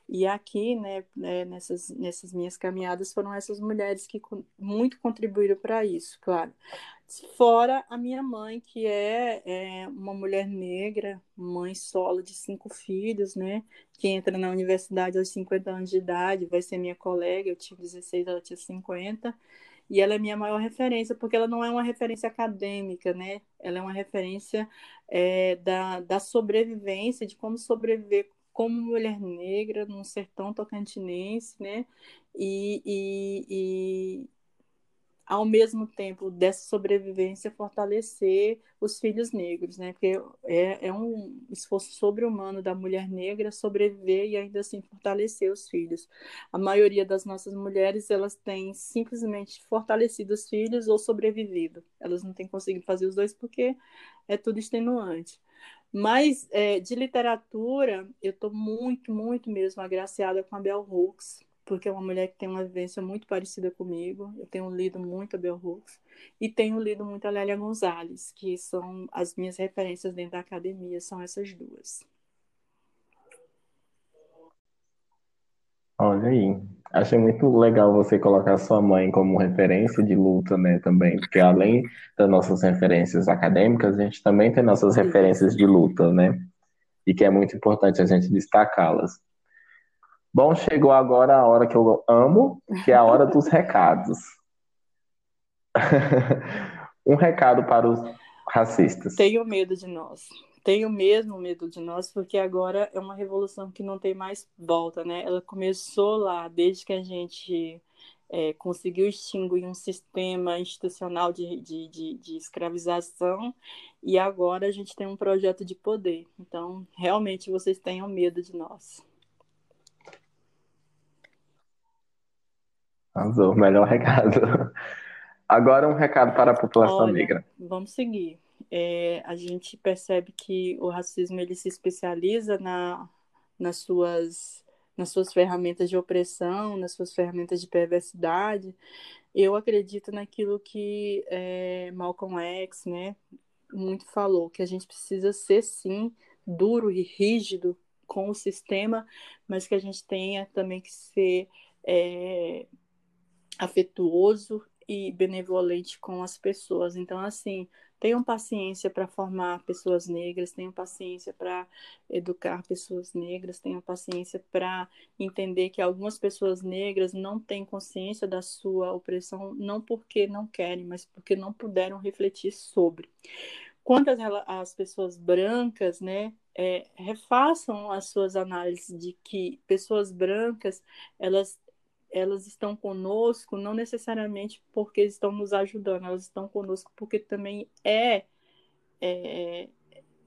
E aqui, né, né, nessas, nessas minhas caminhadas, foram essas mulheres que muito contribuíram para isso, claro. Fora a minha mãe, que é, é, uma mulher negra, mãe solo de cinco filhos, né? Que entra na universidade aos 50 anos de idade, vai ser minha colega, eu tinha 16, ela tinha 50. E ela é minha maior referência, porque ela não é uma referência acadêmica, né? Ela é uma referência é, da, da sobrevivência, de como sobreviver como mulher negra num sertão tocantinense, né? E, e, e, ao mesmo tempo dessa sobrevivência fortalecer os filhos negros, né? Porque é, é um esforço sobre-humano da mulher negra sobreviver e ainda assim fortalecer os filhos. A maioria das nossas mulheres elas têm simplesmente fortalecido os filhos ou sobrevivido. Elas não têm conseguido fazer os dois porque é tudo extenuante. Mas é, de literatura, eu estou muito, muito mesmo agraciada com a Bell Hooks, porque é uma mulher que tem uma vivência muito parecida comigo. Eu tenho lido muito a Bell Hooks e tenho lido muito a Lélia Gonzalez, que são as minhas referências dentro da academia, são essas duas. Olha aí. Achei muito legal você colocar sua mãe como referência de luta, né, também, porque além das nossas referências acadêmicas, a gente também tem nossas referências de luta, né? E que é muito importante a gente destacá-las. Bom, chegou agora a hora que eu amo, que é a hora dos recados. um recado para os racistas. Tenho medo de nós. Tenho mesmo medo de nós, porque agora é uma revolução que não tem mais volta, né? Ela começou lá, desde que a gente é, conseguiu extinguir um sistema institucional de, de, de, de, escravização e agora a gente tem um projeto de poder. Então, realmente, vocês tenham medo de nós. Arrasou, melhor recado. Agora um recado para a população Olha, negra. Vamos seguir. É, a gente percebe que o racismo ele se especializa na, nas, suas, nas suas ferramentas de opressão, nas suas ferramentas de perversidade. Eu acredito naquilo que é, Malcolm X, né, muito falou, que a gente precisa ser sim duro e rígido com o sistema, mas que a gente tenha também que ser é, afetuoso e benevolente com as pessoas. Então, assim, tenham paciência para formar pessoas negras, tenham paciência para educar pessoas negras, tenham paciência para entender que algumas pessoas negras não têm consciência da sua opressão, não porque não querem, mas porque não puderam refletir sobre. Quanto às pessoas brancas, né, é, refaçam as suas análises de que pessoas brancas elas elas estão conosco não necessariamente porque estão nos ajudando, elas estão conosco porque também é é,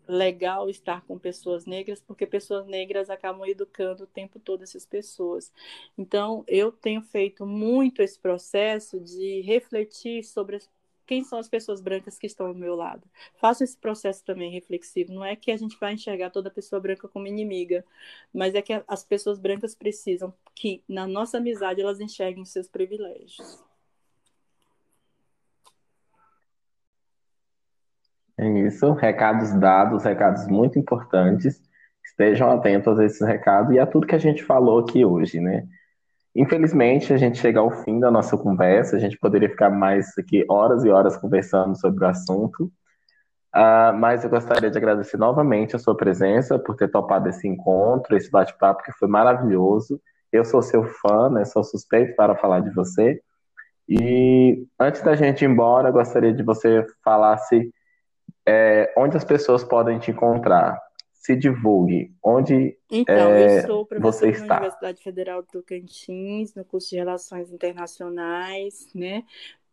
legal estar com pessoas negras, porque pessoas negras acabam educando o tempo todo essas pessoas. Então, eu tenho feito muito esse processo de refletir sobre quem são as pessoas brancas que estão ao meu lado. Faço esse processo também reflexivo. Não é que a gente vai enxergar toda pessoa branca como inimiga, mas é que as pessoas brancas precisam que, na nossa amizade, elas enxerguem seus privilégios. É isso, recados dados, recados muito importantes. Estejam atentos a esses recados e a tudo que a gente falou aqui hoje, né? Infelizmente, a gente chega ao fim da nossa conversa. A gente poderia ficar mais aqui horas e horas conversando sobre o assunto. Uh, mas eu gostaria de agradecer novamente a sua presença por ter topado esse encontro, esse bate-papo que foi maravilhoso. Eu sou seu fã, né? Sou suspeito para falar de você. E antes da gente ir embora, gostaria de você falasse é, onde as pessoas podem te encontrar? Se divulgue. Onde então, é, eu sou professora na Universidade Federal do Tocantins, no curso de Relações Internacionais, né?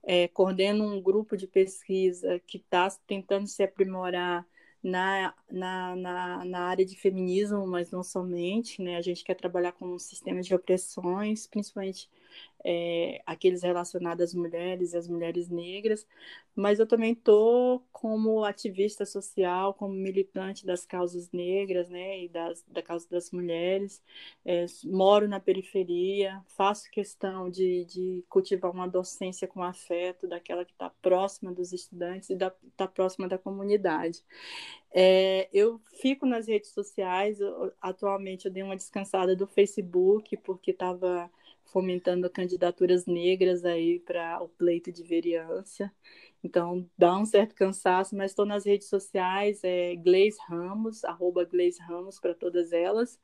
É, coordeno um grupo de pesquisa que está tentando se aprimorar na, na, na, na, área de feminismo, mas não somente, né? A gente quer trabalhar com sistemas de opressões, principalmente é, aqueles relacionados às mulheres e às mulheres negras, mas eu também estou como ativista social, como militante das causas negras, né, e das, da causa das mulheres, é, moro na periferia, faço questão de, de cultivar uma docência com afeto, daquela que está próxima dos estudantes e está próxima da comunidade. É, eu fico nas redes sociais, eu, atualmente eu dei uma descansada do Facebook, porque estava fomentando candidaturas negras aí para o pleito de vereança. Então, dá um certo cansaço, mas estou nas redes sociais, é Gleis Ramos, arroba Gleis Ramos para todas elas.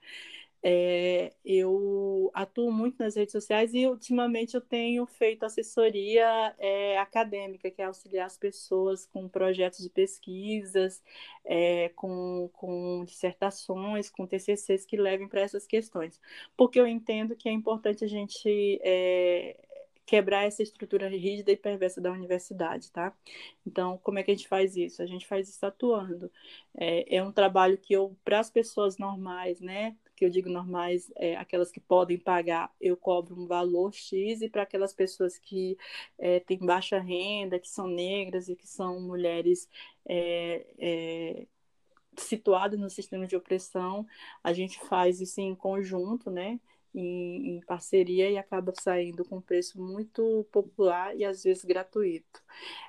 É, eu atuo muito nas redes sociais e ultimamente eu tenho feito assessoria é, acadêmica, que é auxiliar as pessoas com projetos de pesquisas, é, com, com dissertações, com TCCs que levem para essas questões, porque eu entendo que é importante a gente é, quebrar essa estrutura rígida e perversa da universidade, tá? Então, como é que a gente faz isso? A gente faz isso atuando. É, é um trabalho que eu, para as pessoas normais, né, que eu digo normais, é, aquelas que podem pagar, eu cobro um valor X, e para aquelas pessoas que é, têm baixa renda, que são negras e que são mulheres é, é, situadas no sistema de opressão, a gente faz isso em conjunto, né? Em, em, parceria e acaba saindo com um preço muito popular e às vezes gratuito.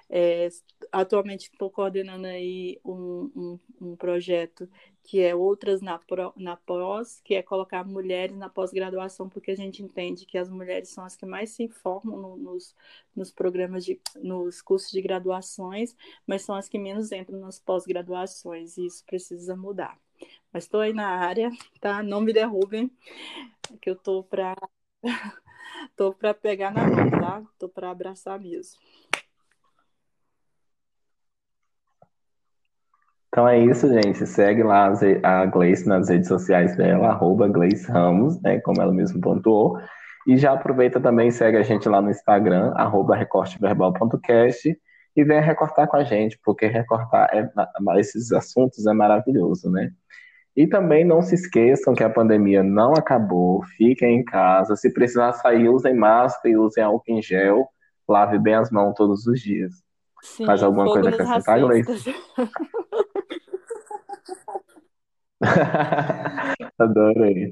É, atualmente estou coordenando aí um, um, um, projeto que é Outras na, na Pós, que é colocar mulheres na pós-graduação, porque a gente entende que as mulheres são as que mais se informam no, nos, nos programas, de, nos cursos de graduações, mas são as que menos entram nas pós-graduações, e isso precisa mudar. Mas estou aí na área, tá? Não me derrubem, que eu estou para tô para pegar na mão, tá? Estou para abraçar mesmo. Então é isso, gente. Segue lá a Gleice nas redes sociais dela, arroba Gleice Ramos, né, como ela mesmo pontuou. E já aproveita também segue a gente lá no Instagram, arroba recorteverbal.cast, e vem recortar com a gente, porque recortar é, esses assuntos é maravilhoso, né? E também não se esqueçam que a pandemia não acabou, fiquem em casa. Se precisar sair, usem máscara e usem álcool em gel. Lave bem as mãos todos os dias. Sim, Faz alguma coisa a acrescentar, Gleice? Adorei.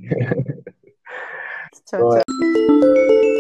Tchau, tchau.